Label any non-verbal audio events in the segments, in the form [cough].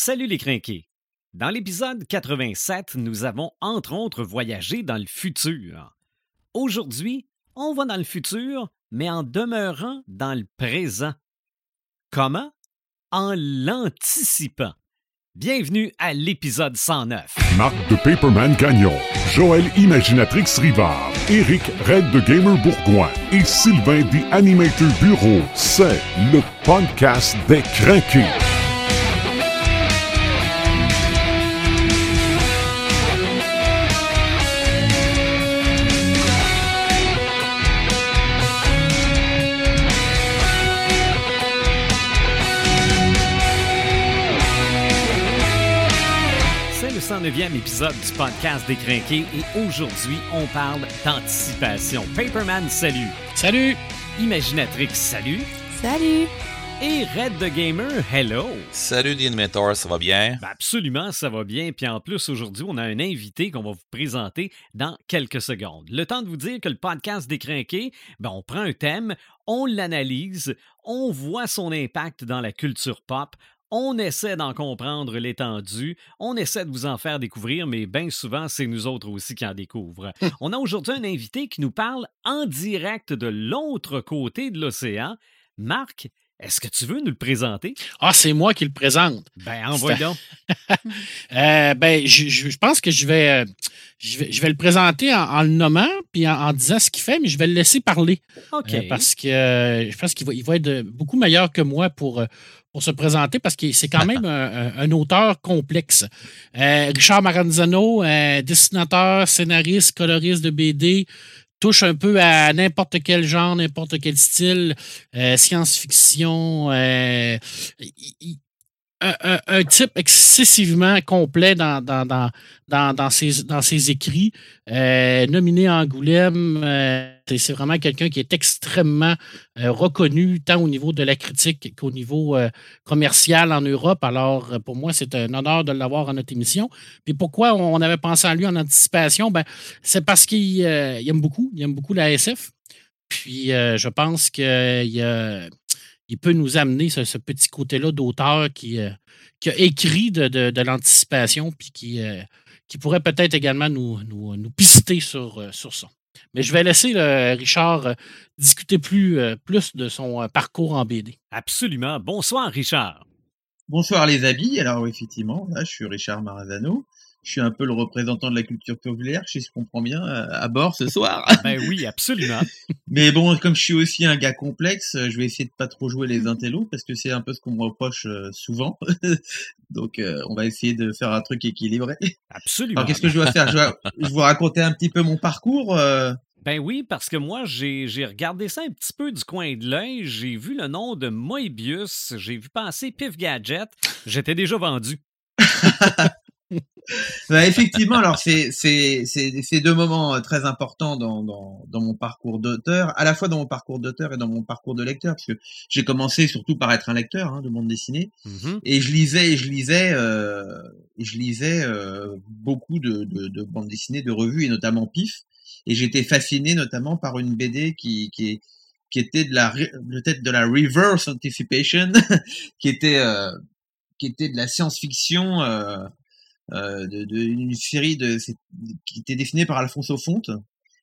Salut les crinqués! Dans l'épisode 87, nous avons entre autres voyagé dans le futur. Aujourd'hui, on va dans le futur, mais en demeurant dans le présent. Comment? En l'anticipant. Bienvenue à l'épisode 109. Marc de Paperman Gagnon, Joël Imaginatrix Rivard, Eric Red de Gamer Bourgoin et Sylvain des Animator Bureau, c'est le podcast des crinqués. épisode du podcast Décrinqué et aujourd'hui, on parle d'anticipation. Paperman, salut! Salut! Imaginatrix, salut! Salut! Et Red the Gamer, hello! Salut Dynamator, ça va bien? Ben, absolument, ça va bien. Puis en plus, aujourd'hui, on a un invité qu'on va vous présenter dans quelques secondes. Le temps de vous dire que le podcast Décrinqué, ben on prend un thème, on l'analyse, on voit son impact dans la culture pop, on essaie d'en comprendre l'étendue, on essaie de vous en faire découvrir, mais bien souvent, c'est nous autres aussi qui en découvrent. on a aujourd'hui un invité qui nous parle en direct de l'autre côté de l'océan. Marc, est-ce que tu veux nous le présenter? Ah, c'est moi qui le présente. Ben, envoie donc. [laughs] Euh, ben, je, je- je pense que je vais, je vais, je vais le présenter en, en le nommant puis en, en disant ce qu'il fait, mais je vais le laisser parler. OK. Euh, parce que euh, je pense qu'il va, il va être euh, beaucoup meilleur que moi pour, pour se présenter parce que c'est quand même un, un- auteur complexe. Euh, Richard Maranzano, euh, dessinateur, scénariste, coloriste de BD, touche un peu à n'importe quel genre, n'importe quel style, euh, science-fiction. euh, un, un- un type excessivement complet dans, dans, dans, dans, dans ses, dans ses écrits. Euh, nominé à Angoulême, c'est- vraiment quelqu'un qui est extrêmement euh, reconnu tant au niveau de la critique qu'au niveau euh, commercial en Europe. Alors, euh, pour moi, c'est un honneur de l'avoir à notre émission. Puis pourquoi on avait pensé à lui en anticipation? Ben, c'est parce qu'il il aime beaucoup, il aime beaucoup la SF. Puis je pense qu'il peut nous amener ce, ce petit côté-là d'auteur qui, a écrit de, l'anticipation, puis qui, pourrait peut-être également nous, pister sur, sur ça. Mais je vais laisser le Richard euh, discuter plus, euh, plus de son euh, parcours en BD. Absolument. Bonsoir, Richard. Bonsoir les amis. Alors effectivement, là, je suis Richard Marazano. Je suis un peu le représentant de la culture populaire, si je comprends bien, euh, à bord ce soir. [laughs] Ben oui, absolument. [laughs] Mais bon, comme je suis aussi un gars complexe, je vais essayer de pas trop jouer les intellos parce que c'est un peu ce qu'on me reproche euh, souvent. [laughs] Donc, euh, on va essayer de faire un truc équilibré. Absolument. Alors, qu'est-ce que je dois faire? Je vais, je vais vous raconter un petit peu mon parcours. euh, Ben oui, parce que moi, j'ai j'ai regardé ça un petit peu du coin de l'œil. J'ai vu le nom de Moebius. J'ai vu passer Pif Gadget. J'étais déjà vendu. Bah, effectivement, alors c'est c'est deux moments euh, très importants dans dans dans mon parcours d'auteur, à la fois dans mon parcours d'auteur et dans mon parcours de lecteur, parce que j'ai commencé surtout par être un lecteur hein, de bande dessinée, Mhm. et je lisais et je lisais euh, et je lisais euh, beaucoup de, de de bandes dessinées, de revues et notamment Pif, et j'étais fasciné notamment par une BD qui qui est qui était de la re- peut-être de la reverse anticipation, [laughs] qui était euh, qui était de la science-fiction. Euh, de, de une série de c'est- qui était dessinée par Alfonso Fonte.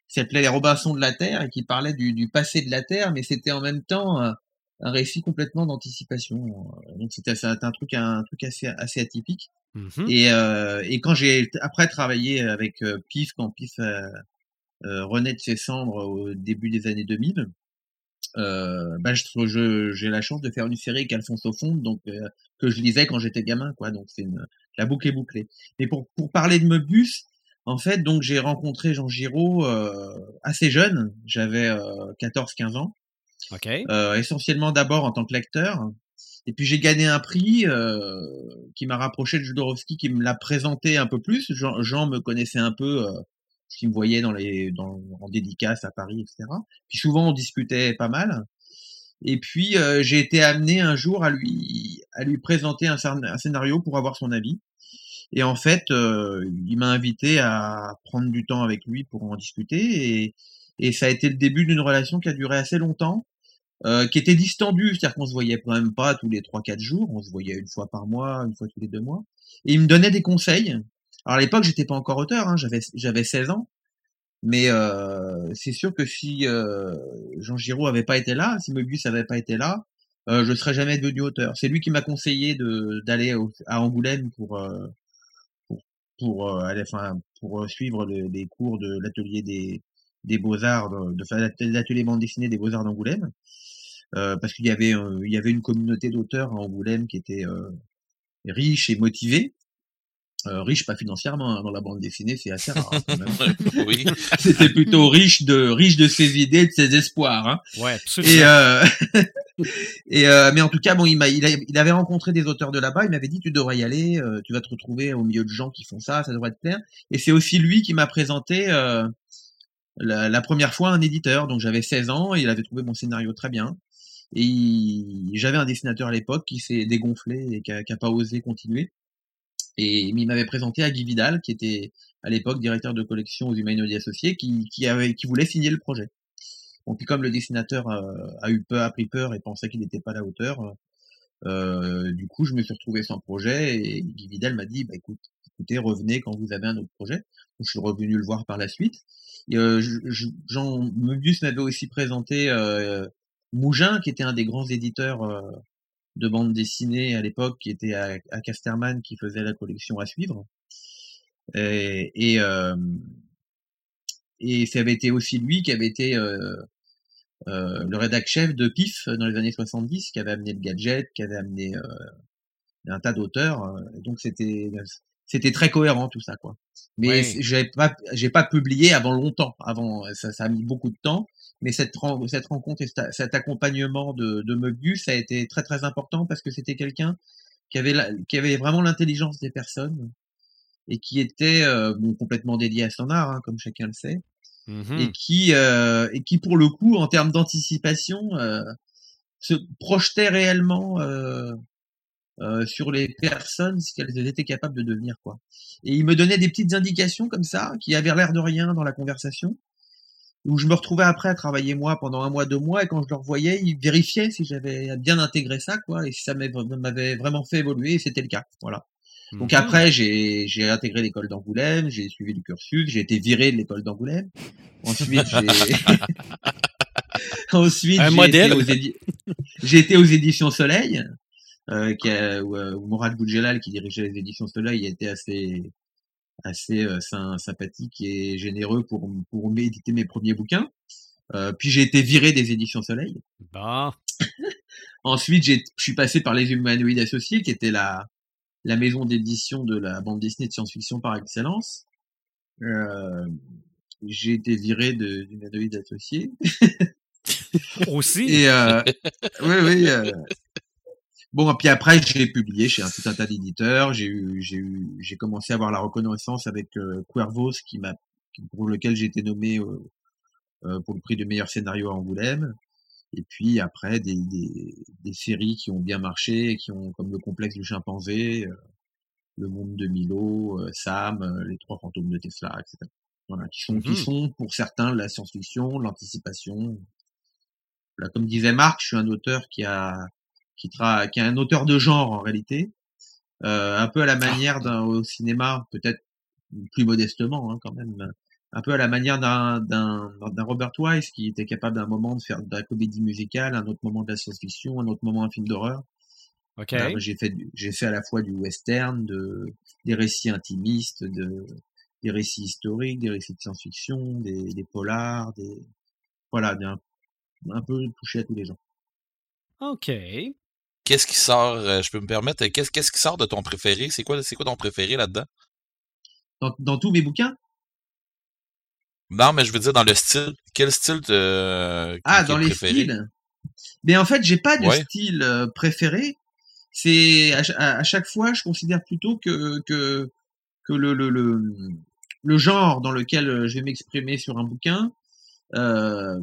Qui s'appelait Les Robinsons de la Terre et qui parlait du, du passé de la Terre mais c'était en même temps un, un récit complètement d'anticipation. Euh, donc c'était un truc un truc assez assez atypique. Mhm. et euh, et quand j'ai après travaillé avec euh, Pif quand Pif euh, euh, renaît de ses cendres au début des années 2000 euh, bah, je j'ai la chance de faire une série avec Alfonso Fonte donc euh, que je lisais quand j'étais gamin quoi donc c'est une la boucle est bouclée. Mais pour, pour parler de Möbius, en fait, donc j'ai rencontré Jean Giraud euh, assez jeune, j'avais euh, 14-15 ans, OK. essentiellement d'abord en tant que lecteur. Et puis j'ai gagné un prix euh, qui m'a rapproché de Jodorowsky, qui me l'a présenté un peu plus. Jean, Jean me connaissait un peu, euh, qu'il me voyait dans les, dans, en dédicace à Paris, etc. Puis souvent on discutait pas mal. Et puis euh, j'ai été amené un jour à lui à lui présenter un, scén- un scénario pour avoir son avis. Et en fait, euh, il m'a invité à prendre du temps avec lui pour en discuter. Et, et ça a été le début d'une relation qui a duré assez longtemps. euh, qui était distendu, c'est-à-dire qu'on se voyait quand même pas tous les trois quatre jours, on se voyait une fois par mois, une fois tous les deux mois, et il me donnait des conseils. Alors à l'époque, j'étais pas encore auteur, hein, j'avais j'avais 16 ans, mais euh, c'est sûr que si euh, Jean Giraud avait pas été là, si Moebius avait pas été là, euh, je serais jamais devenu auteur. C'est lui qui m'a conseillé d'aller à Angoulême pour euh, pour aller, enfin pour suivre les cours de l'atelier des des beaux-arts, de, l'atelier bande dessinée des beaux-arts d'Angoulême, parce qu'il y avait il y avait une communauté d'auteurs à Angoulême qui était riche et motivée. Euh, riche pas financièrement hein, dans la bande dessinée, c'est assez rare. Quand même. [laughs] oui. [laughs] C'était plutôt riche de riche de ses idées, de ses espoirs. Hein. Ouais, absolument. Et, euh, [laughs] et euh, mais en tout cas, bon, il, m'a, il, a- il avait rencontré des auteurs de là-bas. Il m'avait dit, tu devrais y aller. euh, tu vas te retrouver au milieu de gens qui font ça. Ça devrait te plaire. Et c'est aussi lui qui m'a présenté euh, la, la première fois un éditeur. Donc j'avais 16 ans. Et il avait trouvé mon scénario très bien. Et il- j'avais un dessinateur à l'époque qui s'est dégonflé et qui a, qui a pas osé continuer. Et il m'avait présenté à Guy Vidal, qui était à l'époque directeur de collection aux Humanoïdes Associés, qui, qui, avait, qui voulait signer le projet. Bon, puis comme le dessinateur euh, a eu peur, a pris peur et pensait qu'il n'était pas à la hauteur, euh, du coup, je me suis retrouvé sans projet et Guy Vidal m'a dit, bah, écoute, écoutez, revenez quand vous avez un autre projet. Donc, je suis revenu le voir par la suite. Euh, je- je- Jean Möbius m'avait aussi présenté euh, Mougin, qui était un des grands éditeurs euh, de bande dessinée à l'époque, qui était à, à Casterman, qui faisait la collection à suivre. Et, et, euh, et ça avait été aussi lui qui avait été euh, euh, le rédac chef de PIF dans les années 70, qui avait amené le gadget, qui avait amené euh, un tas d'auteurs. euh, donc c'était c'était très cohérent tout ça quoi. Mais j'ai pas j'ai pas publié avant longtemps. Avant ça, ça a mis beaucoup de temps. Mais cette, ren- cette rencontre et cet, accompagnement de, de Möbius a été très très important parce que c'était quelqu'un qui avait la- qui avait vraiment l'intelligence des personnes et qui était euh, bon, complètement dédié à son art, hein, comme chacun le sait Mhm. et qui euh, et qui pour le coup en termes d'anticipation euh, se projetait réellement sur les personnes ce qu'elles étaient capables de devenir quoi et il me donnait des petites indications comme ça qui avaient l'air de rien dans la conversation où je me retrouvais après à travailler moi pendant un mois deux mois et quand je le revoyais il vérifiait si j'avais bien intégré ça quoi et si ça m'avait vraiment fait évoluer et c'était le cas voilà donc Mhm. après, j'ai j'ai intégré l'école d'Angoulême, j'ai suivi le cursus, j'ai été viré de l'école d'Angoulême. Ensuite, j'ai [laughs] [laughs] ensuite j'ai été aux édi- j'ai été aux éditions Soleil, euh, qui a- où, euh, où Mourad Boudjelal, qui dirigeait les éditions Soleil, était assez assez euh, sym- sympathique et généreux pour pour m'éditer mes premiers bouquins. Euh, puis j'ai été viré des éditions Soleil. Bon. [laughs] Ensuite, j'ai, je suis passé par les Humanoïdes Associés, qui était la, la maison d'édition de la bande dessinée de science-fiction par excellence. Euh, j'ai été viré de d'Humanoïdes Associés. Aussi. Et euh, oui, oui. euh, [laughs] Bon, puis après, j'ai publié chez un tout un tas d'éditeurs. J'ai eu, j'ai eu, j'ai commencé à avoir la reconnaissance avec euh, Cuervos, qui m'a, pour lequel j'ai été nommé euh, euh, pour le prix de meilleur scénario à Angoulême. Et puis après, des, des, des séries qui ont bien marché, qui ont comme le complexe du chimpanzé, euh, le monde de Milo, euh, Sam, euh, les trois fantômes de Tesla, etc. Voilà, qui sont, qui Mhm. sont pour certains la science-fiction, l'anticipation. Voilà, comme disait Marc, je suis un auteur qui a qui, tra qui est un auteur de genre en réalité, euh, un peu à la manière d'un au cinéma, peut-être plus modestement hein, quand même, un peu à la manière d'un Robert Wise qui était capable d'un moment de faire de la comédie musicale, un autre moment de la science-fiction, un autre moment un film d'horreur. J'ai fait j'ai fait à la fois du western, de des récits intimistes, de des récits historiques, des récits de science-fiction, des, des polars, des voilà, d'un- un peu touché à tous les gens. OK. Qu'est-ce qui sort, euh, je peux me permettre, qu'est-ce qu'est-ce qui sort de ton préféré? C'est quoi, c'est quoi ton préféré là-dedans? Dans, dans tous mes bouquins, Non, mais je veux dire dans le style. Quel style te, Ah, dans les préféré? styles? Mais en fait, j'ai pas de Ouais. style euh, préféré. C'est à, cha- à- à chaque fois, je considère plutôt que que que le le le, le genre dans lequel euh, je vais m'exprimer sur un bouquin, euh,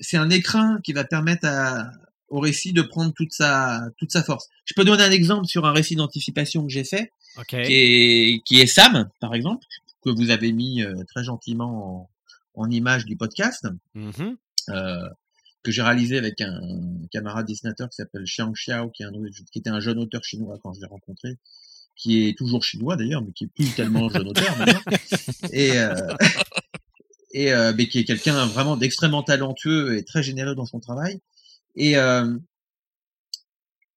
c'est un écrin qui va permettre à, au récit de prendre toute sa toute sa force. Je peux donner un exemple sur un récit d'anticipation que j'ai fait, qui est qui est Sam, par exemple, que vous avez mis euh, très gentiment en, en image du podcast. Mhm. Euh, que j'ai réalisé avec un camarade dessinateur qui s'appelle Xiang Xiao, qui, est un, qui était un jeune auteur chinois quand je l'ai rencontré, qui est toujours chinois d'ailleurs, mais qui est plus tellement jeune auteur [laughs] maintenant, et, euh, [laughs] et mais qui est quelqu'un vraiment d'extrêmement talentueux et très généreux dans son travail. Et euh,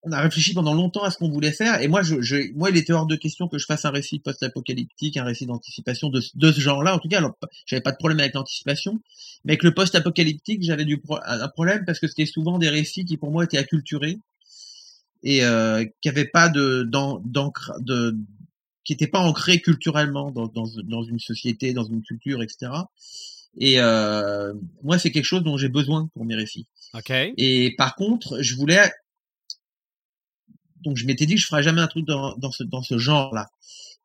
on a réfléchi pendant longtemps à ce qu'on voulait faire. Et moi, je, je, moi, il était hors de question que je fasse un récit post-apocalyptique, un récit d'anticipation de, ce genre-là. En tout cas, alors, j'avais pas de problème avec l'anticipation, mais avec le post-apocalyptique, j'avais du un problème parce que c'était souvent des récits qui, pour moi, étaient acculturés et euh, qui n'avaient pas de, d'encre, de, qui n'étaient pas ancrés culturellement dans, dans, dans, une société, dans une culture, etc. Et euh, moi, c'est quelque chose dont j'ai besoin pour mes récits. Et par contre, je voulais donc je m'étais dit que je ferais jamais un truc dans, dans ce, dans ce genre-là.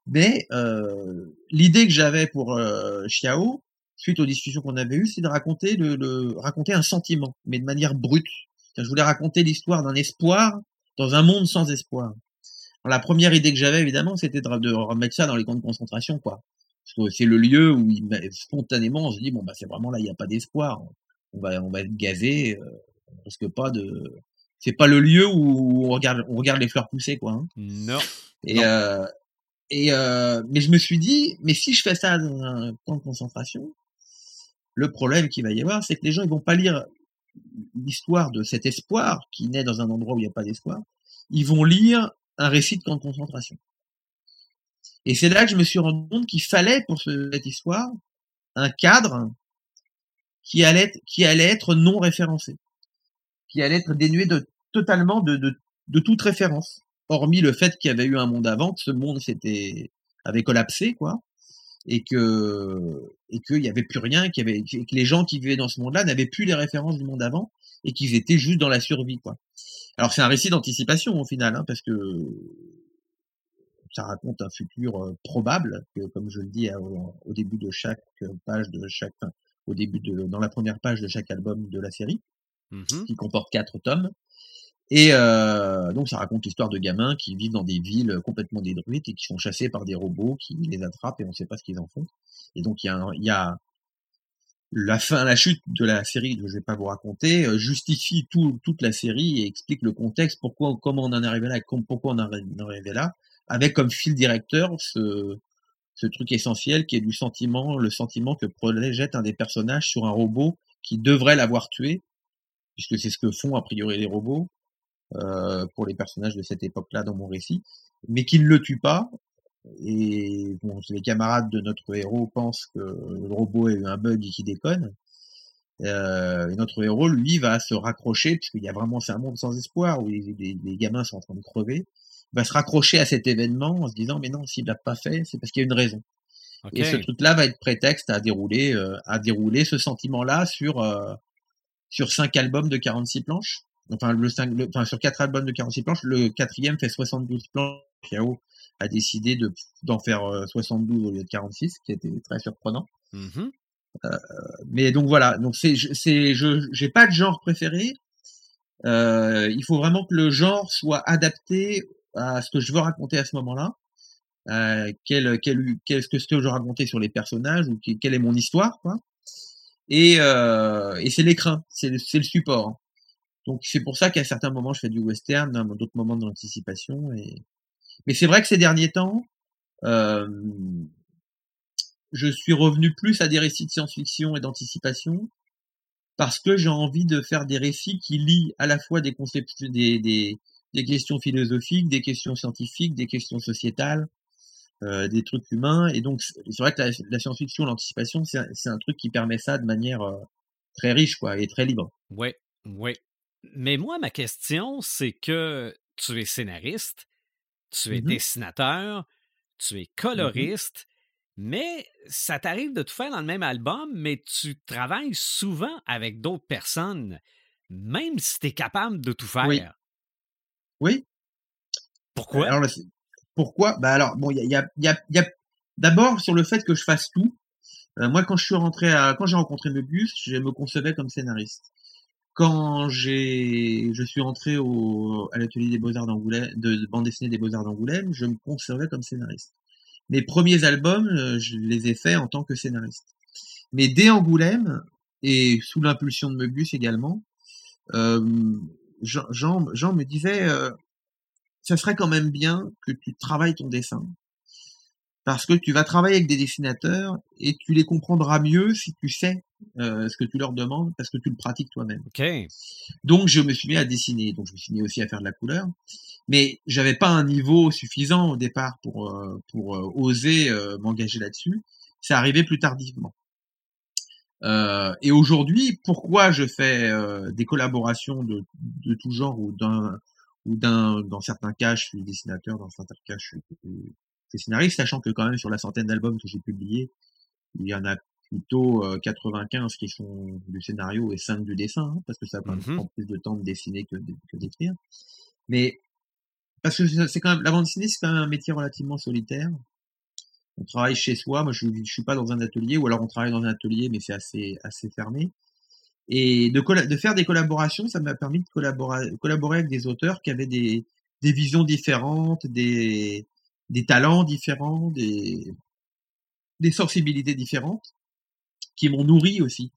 Mais euh, l'idée que j'avais pour euh, Xiao, suite aux discussions qu'on avait eues, c'est de raconter le, raconter un sentiment, mais de manière brute. Je voulais raconter l'histoire d'un espoir dans un monde sans espoir. La première idée que j'avais, évidemment, c'était de, de, remettre ça dans les camps de concentration, quoi. Parce que c'est le lieu où spontanément on se dit bon bah c'est vraiment là il n'y a pas d'espoir. On va on va être gavé, euh, on risque pas de c'est pas le lieu où on regarde, on regarde les fleurs pousser, quoi. Hein. Non. Et, Euh, et euh, mais je me suis dit, mais si je fais ça dans un camp de concentration, le problème qu'il va y avoir, c'est que les gens ils vont pas lire l'histoire de cet espoir qui naît dans un endroit où il n'y a pas d'espoir. Ils vont lire un récit de camp de concentration. Et c'est là que je me suis rendu compte qu'il fallait pour cette histoire un cadre qui allait, qui allait être non référencé, qui allait être dénué de totalement de, de, de toute référence, hormis le fait qu'il y avait eu un monde avant, que ce monde s'était avait collapsé, quoi, et que et qu'il y avait plus rien, qu'il y avait que les gens qui vivaient dans ce monde-là n'avaient plus les références du monde avant et qu'ils étaient juste dans la survie, quoi. Alors c'est un récit d'anticipation au final, hein, parce que ça raconte un futur probable, que, comme je le dis au, au, début de chaque page de chaque, au début de dans la première page de chaque album de la série, mmh qui comporte quatre tomes. Et euh, donc ça raconte l'histoire de gamins qui vivent dans des villes complètement détruites et qui sont chassés par des robots qui les attrapent et on ne sait pas ce qu'ils en font. Et donc il y a, il y a la fin, la chute de la série, que je vais pas vous raconter, justifie tout, toute la série et explique le contexte, pourquoi, comment on en est arrivé là, pourquoi on en est arrivé là, avec comme fil directeur ce, ce truc essentiel qui est du sentiment, le sentiment que projette un des personnages sur un robot qui devrait l'avoir tué, puisque c'est ce que font a priori les robots, euh, pour les personnages de cette époque-là dans mon récit, mais qui ne le tue pas. Et bon, les camarades de notre héros pensent que le robot a eu un bug et qui déconne. Euh, et notre héros, lui, va se raccrocher, puisqu'il y a vraiment, c'est un monde sans espoir, où les, gamins sont en train de crever, va se raccrocher à cet événement en se disant, mais non, s'il l'a pas fait, c'est parce qu'il y a une raison. Okay. Et ce truc-là va être prétexte à dérouler, euh, à dérouler ce sentiment-là sur, euh, sur cinq albums de 46 planches. Enfin, le 5, le, enfin, sur quatre albums de 46 planches, le quatrième fait 72 planches. Yao a décidé de, d'en faire 72 au lieu de 46, qui était très surprenant. Mmh mh. Euh, mais donc voilà, donc c'est, c'est, je, j'ai pas de genre préféré. Euh, il faut vraiment que le genre soit adapté à ce que je veux raconter à ce moment-là. Euh, quel, quel, qu'est-ce que ce que je veux sur les personnages ou quelle est mon histoire, quoi. Et, euh, c'est l'écran, c'est, le support. Donc c'est pour ça qu'à certains moments je fais du western, d'autres moments de l'anticipation. Mais c'est vrai que ces derniers temps, euh, je suis revenu plus à des récits de science-fiction et d'anticipation parce que j'ai envie de faire des récits qui lient à la fois des concepts, des, des, des questions philosophiques, des questions scientifiques, des questions sociétales, euh, des trucs humains. Et donc c'est vrai que la, la science-fiction, l'anticipation, c'est un, un, truc qui permet ça de manière euh, très riche quoi et très libre. Ouais, ouais. Mais moi, ma question, c'est que tu es scénariste, tu es Mmh dessinateur, tu es coloriste, mais ça t'arrive de tout faire dans le même album, mais tu travailles souvent avec d'autres personnes, même si tu es capable de tout faire. Oui. Oui. Pourquoi? Alors, pourquoi? Bah alors, bon, il y a, y a, y a d'abord sur le fait que je fasse tout. Euh, moi, quand je suis rentré à, quand j'ai rencontré Möbius, je me concevais comme scénariste quand j'ai, je suis entré au, à l'atelier des beaux-arts d'Angoulême, de, de, bande dessinée des beaux-arts d'Angoulême, je me concevais comme scénariste. Mes premiers albums, je les ai faits en tant que scénariste. Mais dès Angoulême, et sous l'impulsion de Möbius également, euh, Jean, Jean, Jean me disait, euh, ça serait quand même bien que tu travailles ton dessin. Parce que tu vas travailler avec des dessinateurs et tu les comprendras mieux si tu sais euh, ce que tu leur demandes parce que tu le pratiques toi-même. OK. Donc je me suis mis à dessiner, donc je me suis mis aussi à faire de la couleur, mais j'avais pas un niveau suffisant au départ pour euh, pour euh, oser euh, m'engager là-dessus. C'est arrivé plus tardivement. Euh, et aujourd'hui, pourquoi je fais euh, des collaborations de, de tout genre ou d'un ou d'un dans certains cas je suis dessinateur, dans certains cas je suis je suis scénariste, sachant que quand même sur la centaine d'albums que j'ai publiés, il y en a plutôt euh, 95 qui sont du scénario et 5 du dessin, hein, parce que ça prend Mhm. plus de temps de dessiner que que d'écrire. Mais parce que c'est c'est quand même la bande dessinée, c'est quand même un métier relativement solitaire. On travaille chez soi. Moi, je, je suis pas dans un atelier, ou alors on travaille dans un atelier, mais c'est assez assez fermé. Et de, de faire des collaborations, ça m'a permis de collaborer, collaborer avec des auteurs qui avaient des, des visions différentes, des, des talents différents, des, des sensibilités différentes, qui m'ont nourri aussi.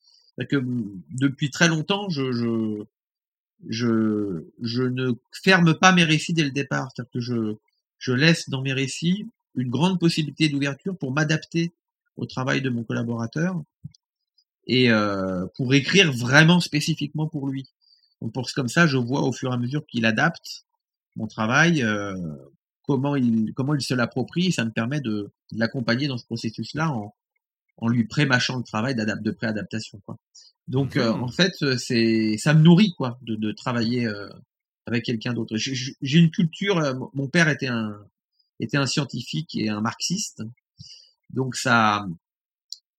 Que mm, depuis très longtemps, je, je, je, je ne ferme pas mes récits dès le départ. C'est-à-dire que je, je laisse dans mes récits une grande possibilité d'ouverture pour m'adapter au travail de mon collaborateur et euh, pour écrire vraiment spécifiquement pour lui. Donc pour comme ça, je vois au fur et à mesure qu'il adapte mon travail, euh, comment il comment il se l'approprie. Ça me permet de, de l'accompagner dans ce processus-là en, en lui prémâchant le travail de préadaptation. Quoi. Donc euh, Mhm. en fait, c'est ça me nourrit quoi de, de travailler avec quelqu'un d'autre. J'ai- une culture. mon père était un était un scientifique et un marxiste, donc ça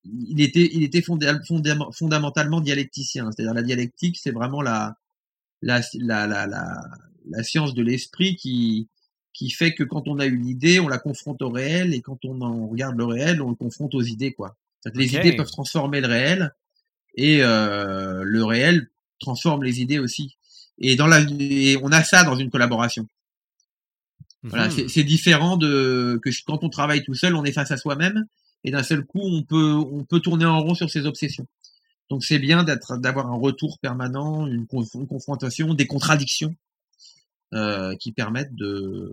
il était, il était fondam- fondamentalement dialecticien. C'est-à-dire la dialectique, c'est vraiment la, la, la, la, la, science de l'esprit qui, qui fait que quand on a une idée, on la confronte au réel, et quand on en regarde le réel, on le confronte aux idées, quoi. Les idées peuvent transformer le réel, et euh, le réel transforme les idées aussi. Et dans la, et on a ça dans une collaboration. Voilà, Mhm. c'est- différent de que quand on travaille tout seul, on est face à soi-même et d'un seul coup, on peut on peut tourner en rond sur ses obsessions. Donc c'est bien d'être d'avoir un retour permanent, une, conf- une confrontation, des contradictions euh, qui permettent de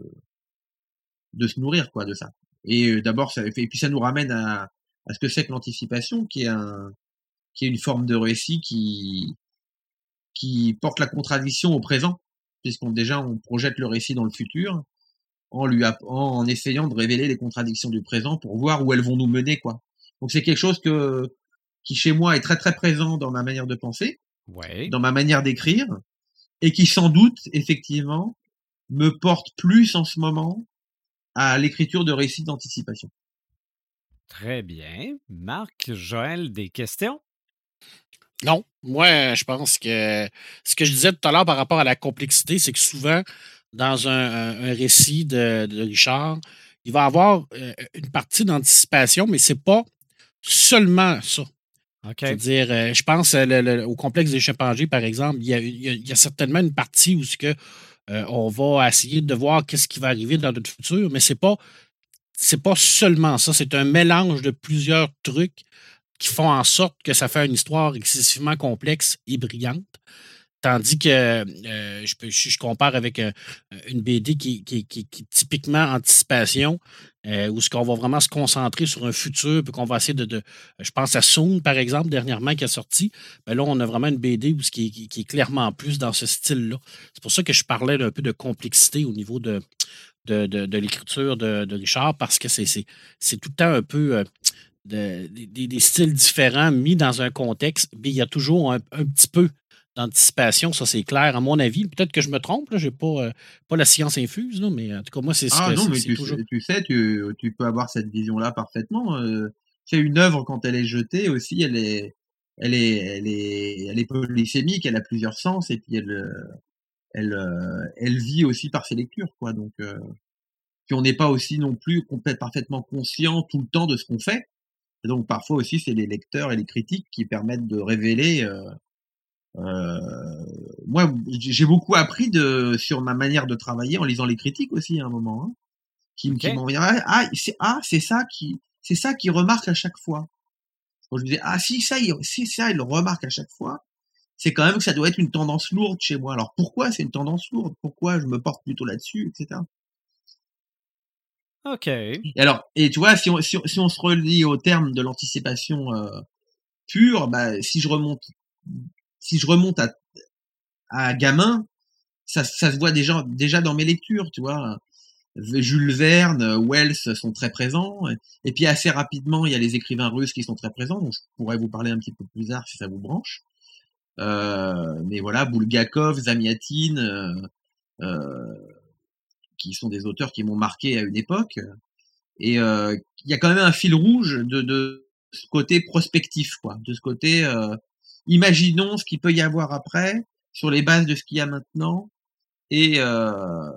de se nourrir quoi de ça. Et euh, d'abord ça et puis ça nous ramène à à ce que c'est que l'anticipation, qui est un qui est une forme de récit qui qui porte la contradiction au présent, puisqu'on déjà on projette le récit dans le futur en lui en essayant de révéler les contradictions du présent pour voir où elles vont nous mener quoi. Donc c'est quelque chose que qui chez moi est très très présent dans ma manière de penser, Ouais. dans ma manière d'écrire et qui sans doute effectivement me porte plus en ce moment à l'écriture de récits d'anticipation. Très bien. Marc, Joël, des questions? Non, moi, je pense que ce que je disais tout à l'heure par rapport à la complexité, c'est que souvent, dans un, récit de, de Richard, il va avoir euh, une partie d'anticipation, mais c'est pas seulement ça. C'est-à-dire, euh, je pense euh, le- le- au complexe des chimpanzés, par exemple, il y a, il y a- il y a certainement une partie où ce que, euh, on va essayer de voir qu'est-ce qui va arriver dans notre futur, mais c'est pas c'est pas seulement ça, c'est un mélange de plusieurs trucs qui font en sorte que ça fait une histoire excessivement complexe et brillante. Tandis que euh, je, compare avec euh, une BD qui, est typiquement anticipation, euh, où ce qu'on va vraiment se concentrer sur un futur, puis qu'on va essayer de, Je pense à Soon, par exemple, dernièrement, qui est sorti. Ben là, on a vraiment une BD où ce qui, est- clairement plus dans ce style-là. C'est pour ça que je parlais d'un peu de complexité au niveau de, l'écriture de, Richard, parce que c'est tout le temps un peu. euh, de- des, styles différents mis dans un contexte, mais il y a toujours un petit peu d'anticipation, ça c'est clair, à mon avis. Peut-être que je me trompe, je n'ai pas, euh, pas la science infuse, là, mais en tout cas, moi, c'est ce Ah que non, mais tu, toujours. sais, tu sais, tu, tu peux avoir cette vision-là parfaitement. Euh, c'est une œuvre quand elle est jetée aussi, elle est, elle est, elle est, elle est polysémique, elle a plusieurs sens et puis elle, euh, elle, euh, elle vit aussi par ses lectures, quoi. Donc, euh, puis on n'est pas aussi non plus complètement parfaitement conscient tout le temps de ce qu'on fait. Et donc parfois aussi, c'est les lecteurs et les critiques qui permettent de révéler. Euh, moi, j'ai beaucoup appris de sur ma manière de travailler en lisant les critiques aussi à un moment, hein, qui, Ok. qui ah ah, c'est ah c'est ça qui c'est ça qui remarque à chaque fois. Quand je disais ah si ça il, si ça il le remarque à chaque fois, c'est quand même que ça doit être une tendance lourde chez moi. Alors pourquoi c'est une tendance lourde? Pourquoi je me porte plutôt là-dessus, etc. OK. Et alors, et tu vois, si on, si, si on se relie au terme de l'anticipation euh, pure, bah, si je remonte, si je remonte à, gamin, ça, se voit déjà, dans mes lectures, tu vois. Jules Verne, Wells sont très présents. Et puis assez rapidement, il y a les écrivains russes qui sont très présents. Donc je pourrais vous parler un petit peu plus tard si ça vous branche. Euh, mais voilà, Bulgakov, Zamiatine, euh, euh, qui sont des auteurs qui m'ont marqué à une époque. Et il y a quand même un fil rouge de, de ce côté prospectif, quoi, de ce côté imaginons ce qu'il peut y avoir après sur les bases de ce qu'il y a maintenant et euh,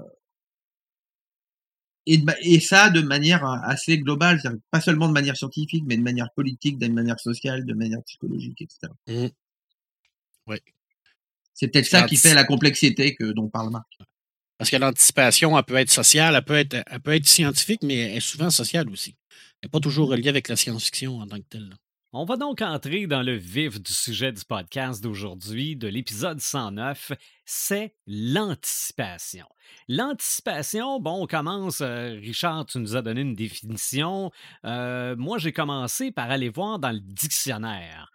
et, ça de manière assez globale, pas seulement de manière scientifique, mais de manière politique, de manière sociale, de manière psychologique, etc. Mmh. Oui. C'est peut-être ça qui fait la complexité que dont parle Marc. Parce que l'anticipation, elle peut être sociale, elle peut être, elle peut être scientifique, mais elle est souvent sociale aussi. Elle n'est pas toujours reliée avec la science-fiction en tant que telle. là. On va donc entrer dans le vif du sujet du podcast d'aujourd'hui, de l'épisode 109, c'est l'anticipation. L'anticipation, bon, on commence, euh, Richard, tu nous as donné une définition. Euh, moi, j'ai commencé par aller voir dans le dictionnaire.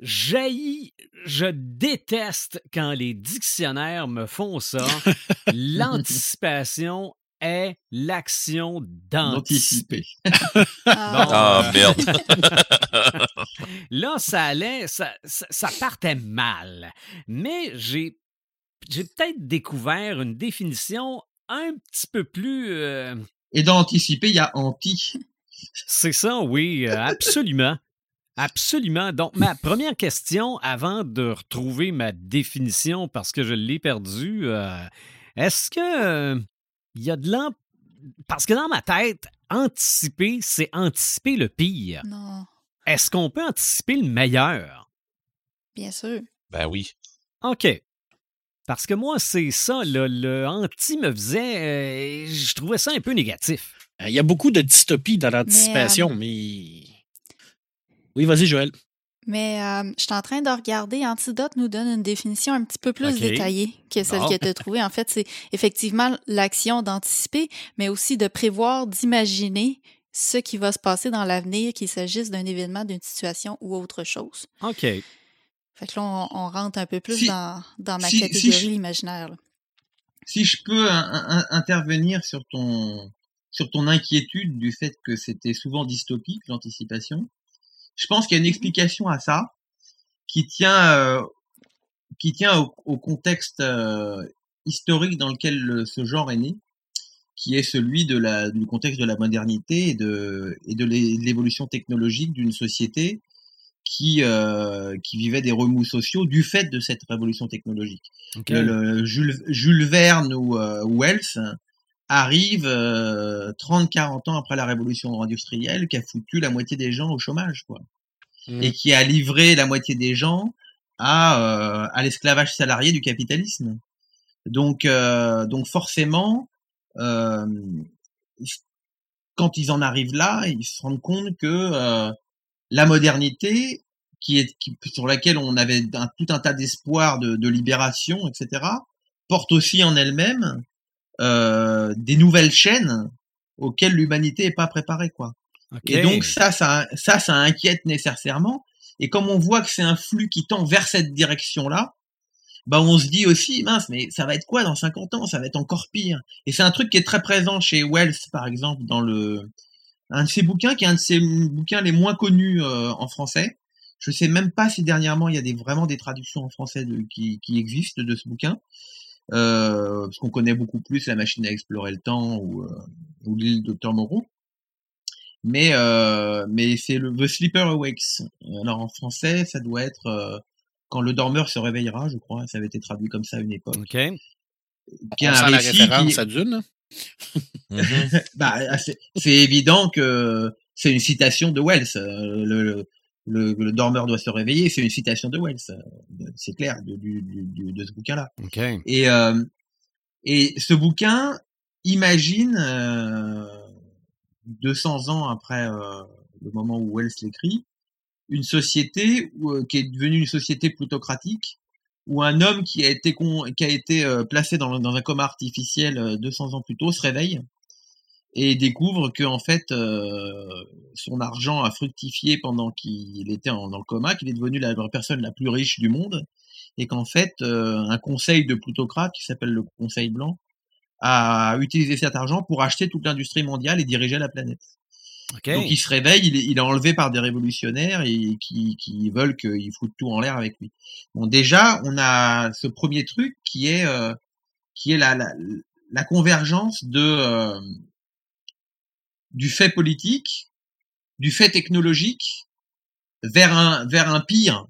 Jaillit, je déteste quand les dictionnaires me font ça. [laughs] L'anticipation est l'action d'anticiper. D'anticiper. Ah, [laughs] merde. [laughs] Là, ça allait, ça, ça, ça partait mal. Mais j'ai, j'ai peut-être découvert une définition un petit peu plus. euh, Et dans anticiper, il y a anti. c'est ça, oui, euh, absolument. Absolument. Donc, ma première question, avant de retrouver ma définition parce que je l'ai perdue, euh, est-ce que euh, il y a de l'an... Parce que dans ma tête, anticiper, c'est anticiper le pire. Non, Est-ce qu'on peut anticiper le meilleur? bien sûr. Ben oui. OK. Parce que moi, c'est ça, le, le anti me faisait. euh, je trouvais ça un peu négatif. Euh, Il y a beaucoup de dystopie dans l'anticipation, mais. Oui, vas-y, Joël. Mais euh, je suis en train de regarder. Antidote nous donne une définition un petit peu plus détaillée que celle Bon. que tu as trouvée. En fait, c'est effectivement l'action d'anticiper, mais aussi de prévoir, d'imaginer ce qui va se passer dans l'avenir, qu'il s'agisse d'un événement, d'une situation ou autre chose. OK. Fait que là, on, on rentre un peu plus Si- dans, dans ma si- si catégorie je- là. Si je peux un- un- intervenir sur ton sur ton inquiétude du fait que c'était souvent dystopique l'anticipation, je pense qu'il y a une explication à ça qui tient euh, qui tient au, au contexte euh, historique dans lequel le- ce genre est né, qui est celui de la du contexte de la modernité et de et l'évolution technologique d'une société qui euh, qui vivait des remous sociaux du fait de cette révolution technologique. Le, le Jules, Jules Verne ou euh, Wells arrive euh, 30-40 ans après la révolution industrielle qui a foutu la moitié des gens au chômage quoi Mm. et qui a livré la moitié des gens à, euh, à l'esclavage salarié du capitalisme donc euh, donc forcément euh, quand ils en arrivent là ils se rendent compte que euh, la modernité qui est qui, sur laquelle on avait un, tout un tas d'espoirs de, de libération, etc., porte aussi en elle-même euh, des nouvelles chaînes auxquelles l'humanité est pas préparée, quoi. Et donc ça, ça, ça, ça inquiète nécessairement. Et comme on voit que c'est un flux qui tend vers cette direction-là, bah on se dit aussi, mince, mais ça va être quoi dans 50 ans? Ça va être encore pire. Et c'est un truc qui est très présent chez Wells, par exemple, dans le un de ses bouquins, qui est un de ses bouquins les moins connus euh, en français. Je sais même pas si dernièrement il y a des, vraiment des traductions en français de, qui, qui existent de ce bouquin. Euh, parce qu'on connaît beaucoup plus La machine à explorer le temps ou, euh, ou l'île Docteur Moreau. Mais, euh, mais c'est le The Sleeper Awakes. Alors en français, ça doit être euh, Quand le dormeur se réveillera, je crois. Ça avait été traduit comme ça à une époque. OK. Qui est On un sent la référence qui- à Dune. [laughs] bah, c'est évident que c'est une citation de Wells. Le, le, le, le dormeur doit se réveiller, c'est une citation de Wells. Euh, C'est clair, de, du, du, du- de ce bouquin-là. OK. Et, euh, et ce bouquin imagine, euh, 200 ans après euh, le moment où Wells l'écrit, une société où, qui est devenue une société plutocratique, où un homme qui a été, con- qui a été placé dans, dans un coma artificiel euh, 200 ans plus tôt se réveille et découvre que en fait euh, son argent a fructifié pendant qu'il était en, dans le coma, qu'il est devenu la personne la plus riche du monde et qu'en fait euh, un conseil de plutocrates qui s'appelle le Conseil blanc a utilisé cet argent pour acheter toute l'industrie mondiale et diriger la planète. OK. Donc il se réveille, il est, il est enlevé par des révolutionnaires et qui, qui veulent qu'il foute tout en l'air avec lui. Bon, déjà, on a ce premier truc qui est euh, qui est la, la, la convergence de euh, du fait politique, du fait technologique vers un vers un pire,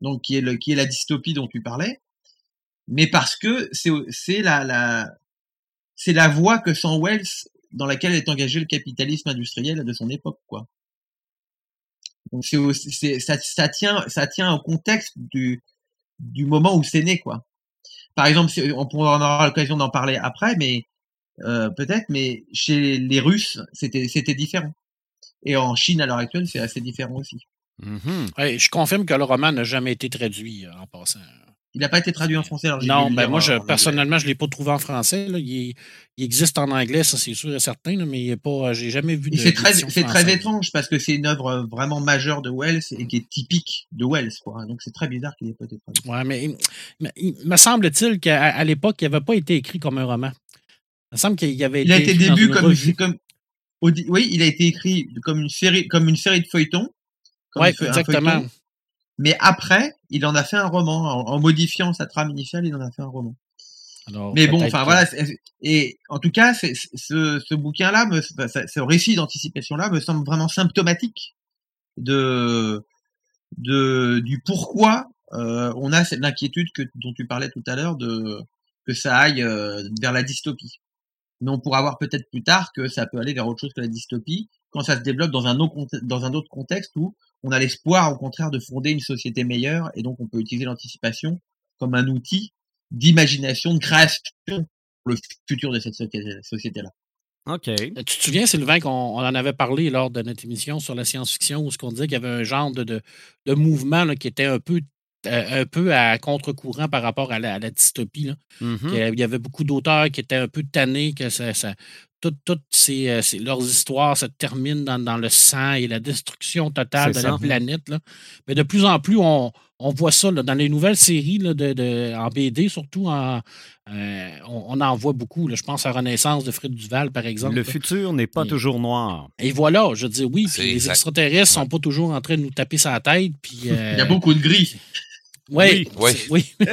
donc qui est le qui est la dystopie dont tu parlais, mais parce que c'est la la c'est la voie que sent Wells dans laquelle est engagé le capitalisme industriel de son époque, quoi. Donc c'est, ça, ça tient, ça tient au contexte du du moment où c'est né, quoi. Par exemple, on aura l'occasion d'en parler après, mais euh, peut-être, mais chez les Russes, c'était c'était différent. Et en Chine à l'heure actuelle, c'est assez différent aussi. Mhm. Ouais, je confirme que le roman n'a jamais été traduit euh, en passant. Il n'a pas été traduit en français. Alors Non, ben moi, je, personnellement, je ne l'ai pas trouvé en français. là. Il, existe en anglais, ça c'est sûr et certain, là, mais il est pas. J'ai jamais vu de. C'est très, c'est étrange parce que c'est une œuvre vraiment majeure de Wells et qui est typique de Wells, quoi. Donc c'est très bizarre qu'il ait pas été traduit. Ouais, mais, mais il me semble-t-il qu'à à l'époque, il n'avait pas été écrit comme un roman. Il me semble qu'il avait Il a été début comme, oui, il a été écrit comme une série, comme une série de feuilletons. Oui, exactement. feuilleton. Mais après, il en a fait un roman en, en modifiant sa trame initiale, il en a fait un roman. Alors, Mais bon, enfin voilà. Et en tout cas, ce, ce bouquin-là, ce récit d'anticipation-là, me semble vraiment symptomatique de, de du pourquoi euh, on a cette inquiétude que dont tu parlais tout à l'heure de que ça aille euh, vers la dystopie. Mais on pourra voir peut-être plus tard que ça peut aller vers autre chose que la dystopie quand ça se développe dans un autre dans un autre contexte où on a l'espoir au contraire de fonder une société meilleure et donc on peut utiliser l'anticipation comme un outil d'imagination, de création pour le futur de cette société- société-là. OK. Euh, Tu te souviens, Sylvain, qu'on on en avait parlé lors de notre émission sur la science-fiction, où ce qu'on disait qu'il y avait un genre de, de, de mouvement là, qui était un peu, euh, un peu à contre-courant par rapport à la, à la dystopie. là. Mhm. Avait- Il y avait beaucoup d'auteurs qui étaient un peu tannés que ça, ça- tout- toutes ces, euh, ces- leurs histoires se terminent dans, dans le sang et la destruction totale de la planète. là. Mais de plus en plus, on, on voit ça là, dans les nouvelles séries là, de, de- en BD, surtout. En, euh, on, on en voit beaucoup. là. Je pense à Renaissance de Fred Duval, par exemple. Le futur n'est pas Et- toujours noir. Et voilà, je dis oui, les exact. extraterrestres sont pas toujours en train de nous taper sa tête. Puis, euh, [laughs] Il y a beaucoup de gris. Oui, Oui. [laughs]